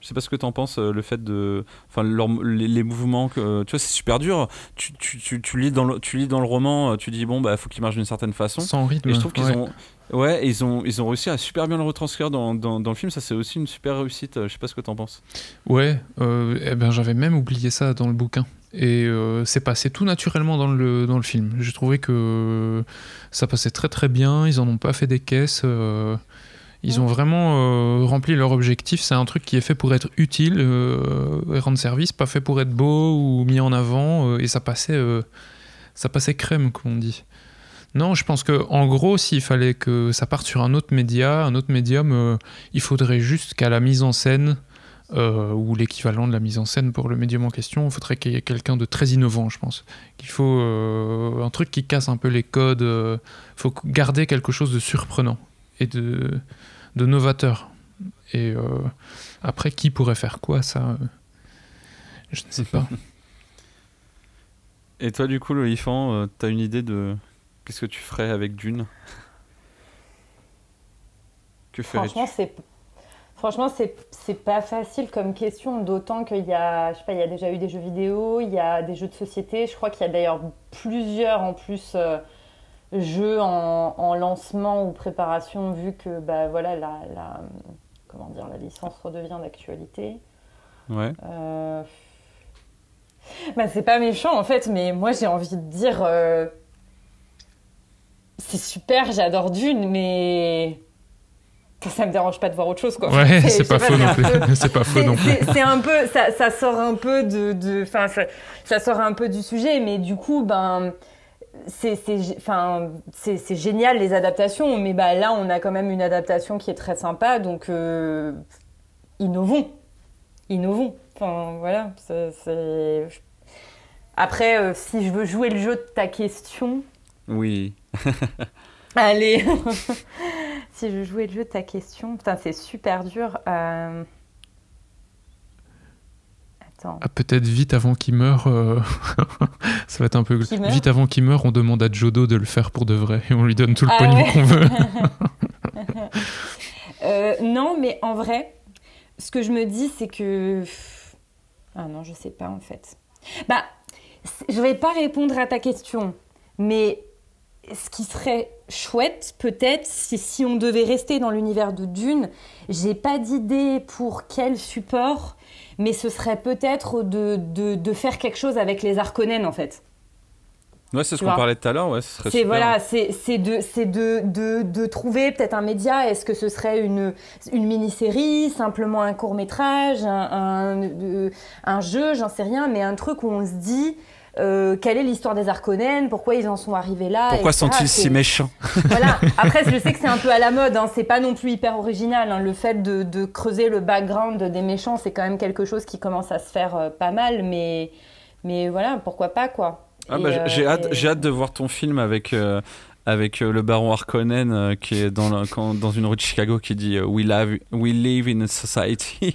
Je sais pas ce que t'en penses, euh, le fait de. Enfin, leur- les, les mouvements, que, tu vois, c'est super dur. Tu, tu, tu, tu lis dans le, tu lis dans le roman, euh, tu dis, bon, bah, faut qu'il marche d'une certaine façon. Sans rythme. Et je trouve qu'ils ouais. ont. Ouais, ils ont, ils ont réussi à super bien le retranscrire dans, dans, dans le film. Ça, c'est aussi une super réussite. Euh, Je sais pas ce que t'en penses. Ouais, euh, eh ben, j'avais même oublié ça dans le bouquin. Et euh, c'est passé tout naturellement dans le, dans le film. J'ai trouvé que ça passait très très bien. Ils en ont pas fait des caisses. euh, ils ont vraiment euh, rempli leur objectif. C'est un truc qui est fait pour être utile euh, et rendre service, pas fait pour être beau ou mis en avant. euh, et ça passait, ça passait crème, comme on dit. Non, je pense que en gros, s'il fallait que ça parte sur un autre média, un autre médium, il faudrait juste qu'à la mise en scène, ou l'équivalent de la mise en scène pour le médium en question, il faudrait qu'il y ait quelqu'un de très innovant, je pense. Qu'il faut un truc qui casse un peu les codes. Il faut garder quelque chose de surprenant et de, de novateur. Et euh, après, qui pourrait faire quoi, ça euh, Je ne sais pas. (laughs) Et toi, du coup, l'olifant, euh, t'as une idée de. Qu'est-ce que tu ferais avec Dune? Que ferais-tu? Franchement, c'est franchement c'est c'est pas facile comme question, d'autant qu'il y a je sais pas, il y a déjà eu des jeux vidéo, il y a des jeux de société. Je crois qu'il y a d'ailleurs plusieurs en plus jeux en, en lancement ou préparation, vu que bah voilà la, la comment dire la licence redevient d'actualité. Ouais. Euh, Bah, c'est pas méchant en fait, mais moi j'ai envie de dire euh, c'est super, j'adore Dune, mais ça, me dérange pas de voir autre chose quoi. Ouais, (laughs) (laughs) c'est pas faux non plus. C'est pas faux c'est- non plus. c'est- c'est un peu, ça, ça sort un peu de, ça, ça sort un peu du sujet, mais du coup, ben, c'est, c'est, enfin, c'est, c'est génial les adaptations, mais bah là, on a quand même une adaptation qui est très sympa, donc euh, innovons, innovons. Enfin, voilà, c'est- Après, euh, si je veux jouer le jeu de ta question, Oui. (laughs) allez. (laughs) si je veux jouer le jeu de ta question, putain, c'est super dur. Euh... Ah, peut-être vite avant qu'il meure, euh, (laughs) ça va être un peu. Vite avant qu'il meure, on demande à Jodo de le faire pour de vrai et on lui donne tout le Ah pognon ouais. qu'on veut. (laughs) (laughs) Euh, non, mais en vrai, ce que je me dis, c'est que. Ah non, je sais pas en fait. Bah, je vais pas répondre à ta question, mais ce qui serait chouette, peut-être, c'est si on devait rester dans l'univers de Dune. J'ai pas d'idée pour quel support, mais ce serait peut-être de, de, de faire quelque chose avec les Harkonnen en fait. Ouais, c'est ce qu'on parlait tout à l'heure. Ouais, C'est voilà, c'est c'est de, c'est de, de, de trouver peut-être un média. Est-ce que ce serait une, une mini-série, simplement un court métrage, un, un, euh, un jeu, j'en sais rien, mais un truc où on se dit euh, quelle est l'histoire des Harkonnen, pourquoi ils en sont arrivés là? Pourquoi sont-ils si méchants? Voilà. (laughs) Après, je sais que c'est un peu à la mode. Hein. C'est pas non plus hyper original. hein. Le fait de, de creuser le background des méchants, c'est quand même quelque chose qui commence à se faire euh, pas mal. Mais, mais voilà, pourquoi pas quoi. Ah bah, euh, j'ai hâte, et- j'ai hâte de voir ton film avec euh, avec euh, le baron Harkonnen euh, qui est dans, quand- dans une rue de Chicago qui dit euh, we live we live in a society.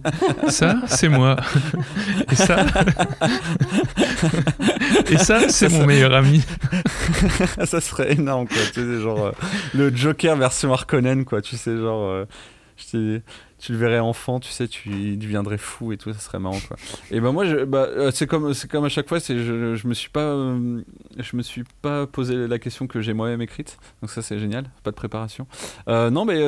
(laughs) Ça, c'est moi. (laughs) Et ça, (laughs) et ça, c'est mon meilleur ami. ça serait énorme quoi. Tu sais, genre euh, le Joker version Harkonnen quoi. Tu sais genre euh, je tu le verrais enfant, tu sais, tu deviendrais fou et tout, ça serait marrant quoi. Et ben moi, bah, euh, c'est comme c'est comme à chaque fois, c'est je, me suis pas euh, je me suis pas posé la question que j'ai moi-même écrite, donc ça c'est génial, pas de préparation. Euh, non mais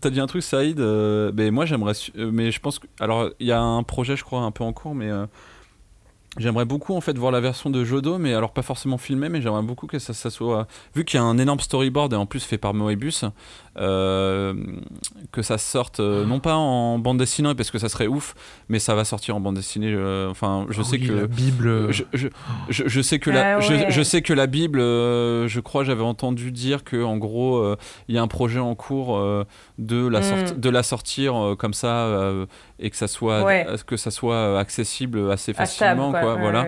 t'as dit un truc Saïd, ben moi j'aimerais, mais je pense que alors il y a un projet je crois un peu en cours, mais J'aimerais beaucoup en fait voir la version de Jodo, mais alors pas forcément filmée, mais j'aimerais beaucoup que ça, ça soit vu qu'il y a un énorme storyboard et en plus fait par Moebius, euh, que ça sorte euh, non pas en bande dessinée parce que ça serait ouf, mais ça va sortir en bande dessinée. euh, Enfin, je sais oui, que la Bible. je, je, je, je sais que la, Ah je, ouais. je sais que la Bible, euh, je crois, j'avais entendu dire que en gros, euh, il y a un projet en cours euh, de la Mm. de la sortir euh, comme ça euh, et que ça soit Ouais. que ça soit accessible assez facilement, quoi. Voilà.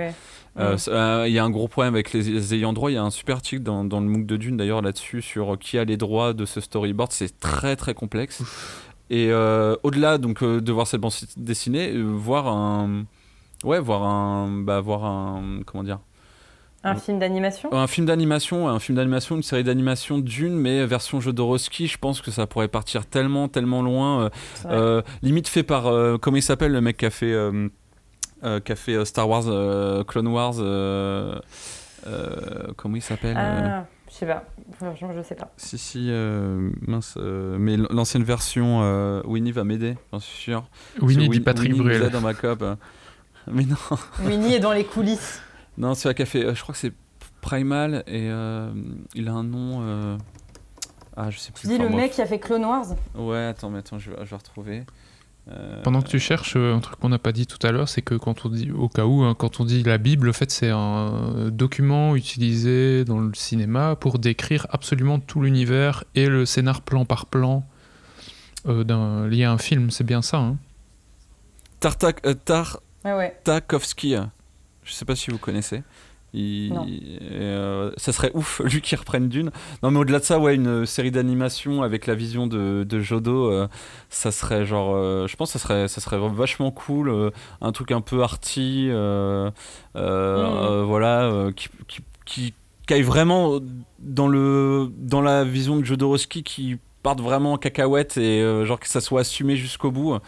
Euh, Mm. euh, Il y a un gros problème avec les, les ayants droit. Il y a un super article dans, dans le MOOC de Dune d'ailleurs là-dessus sur qui a les droits de ce storyboard. C'est très très complexe. Et euh, au-delà donc euh, de voir cette bande dessinée, euh, voir un, ouais, voir un, bah, voir un, comment dire, Un film d'animation? Un film d'animation, un film d'animation, une série d'animation d'une, mais version Jodorowsky, je pense que ça pourrait partir tellement, tellement loin. euh, euh, limite fait par, euh, comment il s'appelle le mec qui a fait, euh, euh, qui a fait Star Wars, euh, Clone Wars, euh, euh, comment il s'appelle euh, Ah, je sais pas. Franchement, je sais pas. Si, si, euh, mince, euh, mais l'ancienne version, euh, Winnie va m'aider, j'en suis sûr. Winnie dit Patrick Bruel. dans ma cop. (laughs) Mais non, Winnie est dans les coulisses. Non c'est qu'a fait, euh, je crois que c'est Primal et euh, il a un nom. euh, Ah, je sais plus. Tu dis enfin, le bref. mec qui a fait Clone Wars Ouais, attends, mais attends, je vais, je vais retrouver. Euh, Pendant que tu cherches, euh, un truc qu'on n'a pas dit tout à l'heure, c'est que quand on dit, au cas où, hein, quand on dit la Bible, en fait, c'est un document utilisé dans le cinéma pour décrire absolument tout l'univers et le scénar plan par plan euh, d'un- lié à un film. C'est bien ça. Hein Tartak, euh, Ouais, ouais. Tartakovsky, je sais pas si vous connaissez. Il- euh, ça serait ouf, (laughs) lui qui reprenne Dune. Non, mais au-delà de ça, ouais, une série d'animation avec la vision de, de Jodo, euh, ça serait genre. euh, je pense que ça serait, ça serait vachement cool. euh, un truc un peu arty, euh, euh, euh, voilà, euh, qui, qui, qui, qui aille vraiment dans, le, dans la vision de Jodorowsky, qui parte vraiment en cacahuète et euh, genre que ça soit assumé jusqu'au bout.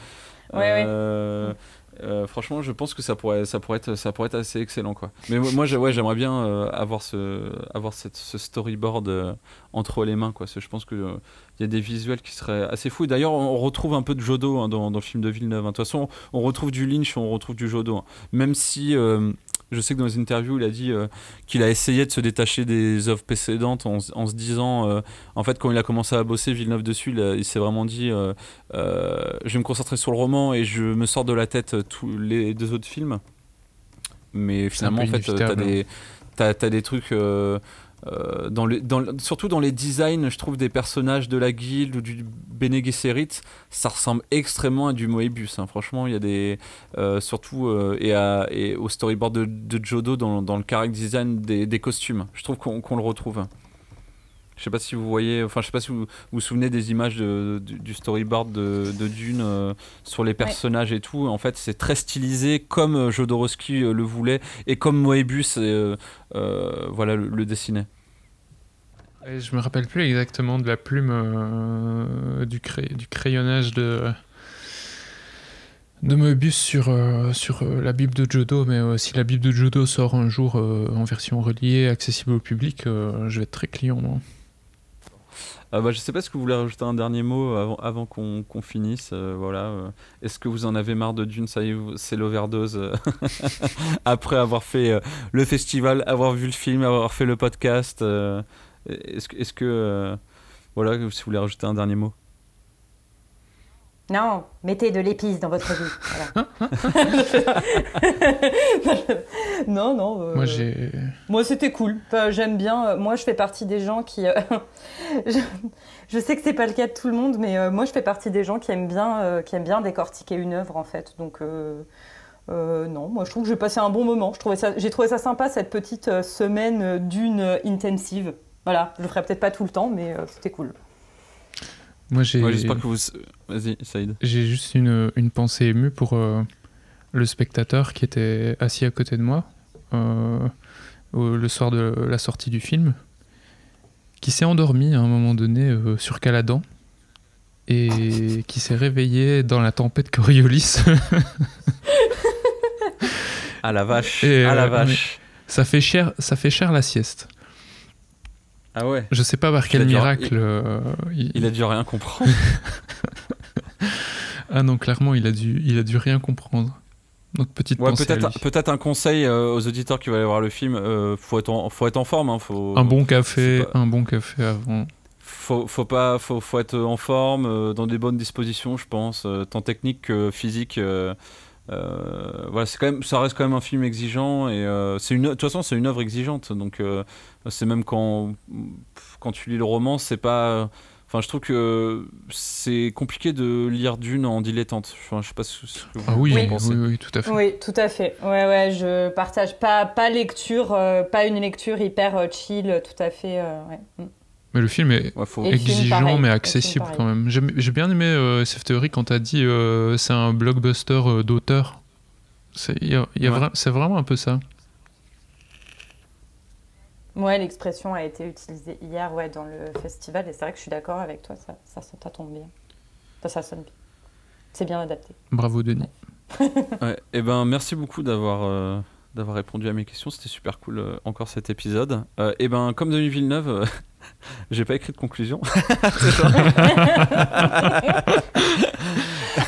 Ouais, Euh, euh, franchement, je pense que ça pourrait, ça pourrait être, ça pourrait être assez excellent, quoi. Mais moi, j'aimerais bien euh, avoir ce, avoir cette, ce storyboard euh, entre les mains, quoi. Je pense que il y a des visuels qui seraient assez fous. D'ailleurs, on retrouve un peu de Jodo hein, dans, dans le film de Villeneuve. hein. De toute façon, on retrouve du Lynch, on retrouve du Jodo. hein. Même si je sais que dans les interviews, il a dit euh, qu'il a essayé de se détacher des œuvres précédentes en, se disant, euh, en fait, quand il a commencé à bosser Villeneuve dessus, il, s'est vraiment dit, euh, je vais me concentrer sur le roman et je me sors de la tête tous les deux autres films. Mais finalement, en fait, t'as t'as, t'as des trucs. Euh, surtout dans les designs, je trouve des personnages de la guilde ou du Bene Gesserit, ça ressemble extrêmement à du Moebius. hein. Franchement, il y a des. euh, surtout euh, et, au storyboard de, de Jodo dans, le character design des, costumes. Je trouve qu'on, le retrouve. Je sais pas si vous voyez, enfin je sais pas si vous vous, vous souvenez des images de- du, du storyboard de, de Dune euh, sur les personnages et tout. En fait, c'est très stylisé comme euh, Jodorowsky euh, le voulait et comme Moebius euh, euh, voilà, le, le dessinait. Et je me rappelle plus exactement de la plume euh, du, cray- du crayonnage de de Moebius sur, euh, sur euh, la Bible de Jodo, mais euh, si la Bible de Jodo sort un jour euh, en version reliée, accessible au public, euh, je vais être très client. moi. Euh, bah, je sais pas si vous voulez rajouter un dernier mot avant, qu'on finisse. euh, voilà. euh. Est-ce que vous en avez marre de Dune? Ça y est, c'est l'overdose. euh, (laughs) Après avoir fait le festival, avoir vu le film, avoir fait le podcast. Est-ce est-ce que voilà, si vous voulez rajouter un dernier mot? Non, mettez de l'épice dans votre vie. Voilà. (laughs) non, non. euh, Moi, j'ai. Moi, c'était cool. Enfin, J'aime bien. euh, Moi, je fais partie des gens qui. euh, (laughs) je, je sais que c'est pas le cas de tout le monde, mais euh, moi, je fais partie des gens qui aiment bien, euh, qui aiment bien décortiquer une œuvre, en fait. Donc, euh, euh, non, moi, je trouve que j'ai passé un bon moment. Je trouvais ça, j'ai trouvé ça sympa cette petite semaine d'une intensive. Voilà, je le ferai peut-être pas tout le temps, mais euh, c'était cool. Moi, j'ai. Ouais, J'espère que vous. Vas-y, Saïd. J'ai juste une, une pensée émue pour euh, le spectateur qui était assis à côté de moi euh, au- le soir de la sortie du film, qui s'est endormi à un moment donné euh, sur Caladan et qui s'est réveillé dans la tempête Coriolis. (laughs) Ah la vache. Et, ah la vache. ça, fait cher, ça fait cher la sieste. Ah ouais. Je sais pas par quel dû- miracle. euh, il- Il a dû rien comprendre. (laughs) Ah non, clairement, il a dû, il a dû rien comprendre. Donc petite Ouais, peut-être un conseil euh, aux auditeurs qui veulent aller voir le film. euh, faut être en, faut être en forme. Hein, faut, Un bon café, pas- un bon café avant. faut, faut pas faut, faut être en forme euh, dans des bonnes dispositions je pense tant technique que physique euh, voilà c'est quand même ça reste quand même un film exigeant et euh, c'est une de toute façon c'est une œuvre exigeante donc euh, c'est même quand quand tu lis le roman c'est pas enfin je trouve que c'est compliqué de lire Dune en dilettante enfin je sais pas ce que vous Ah oui, en oui, pensez. oui, tout à fait. Oui, tout à fait. Ouais, ouais, je partage pas, pas lecture, euh, pas une lecture hyper euh, chill, tout à fait. euh, ouais. Mais le film est Ouais, faut- Et le film, exigeant pareil. mais Le accessible quand même. J'ai bien aimé euh, SF Theory quand t'as dit euh, c'est un blockbuster euh, d'auteur. C'est il y a- il y a Ouais. vra- c'est vraiment un peu ça. Ouais, l'expression a été utilisée hier ouais, dans le festival et c'est vrai que je suis d'accord avec toi, ça, ça, ça tombe bien. Ça, ça sonne bien. C'est bien adapté. Bravo Denis. Ouais, et ben merci beaucoup d'avoir euh, d'avoir répondu à mes questions, c'était super cool euh, encore cet épisode. Euh, et ben comme Denis Villeneuve, euh, (laughs) j'ai pas écrit de conclusion. (laughs)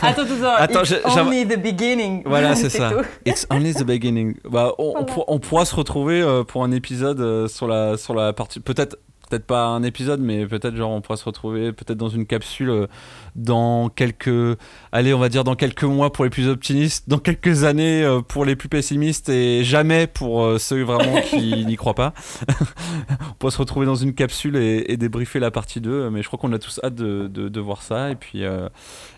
Attends, attends, Attends, it's only the beginning. Voilà, (laughs) c'est ça. tout. It's only the beginning. Bah, on, Voilà. on pourra se retrouver euh, pour un épisode euh, sur la sur la partie peut-être peut-être pas un épisode mais peut-être genre on pourra se retrouver peut-être dans une capsule euh, dans quelques allez on va dire dans quelques mois pour les plus optimistes dans quelques années euh, pour les plus pessimistes et jamais pour euh, ceux vraiment (laughs) qui n'y croient pas (laughs) on pourra se retrouver dans une capsule et, et débriefer la partie 2 mais je crois qu'on a tous hâte de, de- de voir ça et puis euh,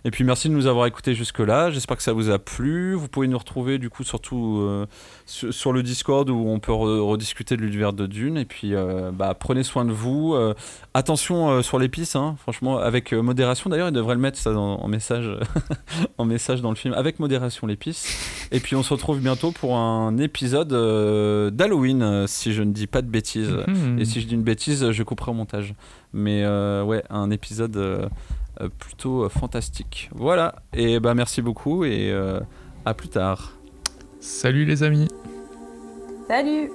et puis merci de nous avoir écoutés jusque-là. J'espère que ça vous a plu. Vous pouvez nous retrouver du coup surtout euh, sur, sur le Discord où on peut re- rediscuter de l'univers de Dune. Et puis euh, bah, prenez soin de vous. Euh, attention euh, sur l'épice, hein, franchement, avec euh, modération. D'ailleurs, ils devraient le mettre ça dans- en, message, (laughs) en message dans le film. Avec modération l'épice. Et puis on se retrouve bientôt pour un épisode euh, d'Halloween, si je ne dis pas de bêtises. Mhm. Et si je dis une bêtise, je couperai au montage. Mais euh, ouais, un épisode plutôt euh, fantastique. Voilà. Et bah merci beaucoup et euh, à plus tard. Salut les amis. Salut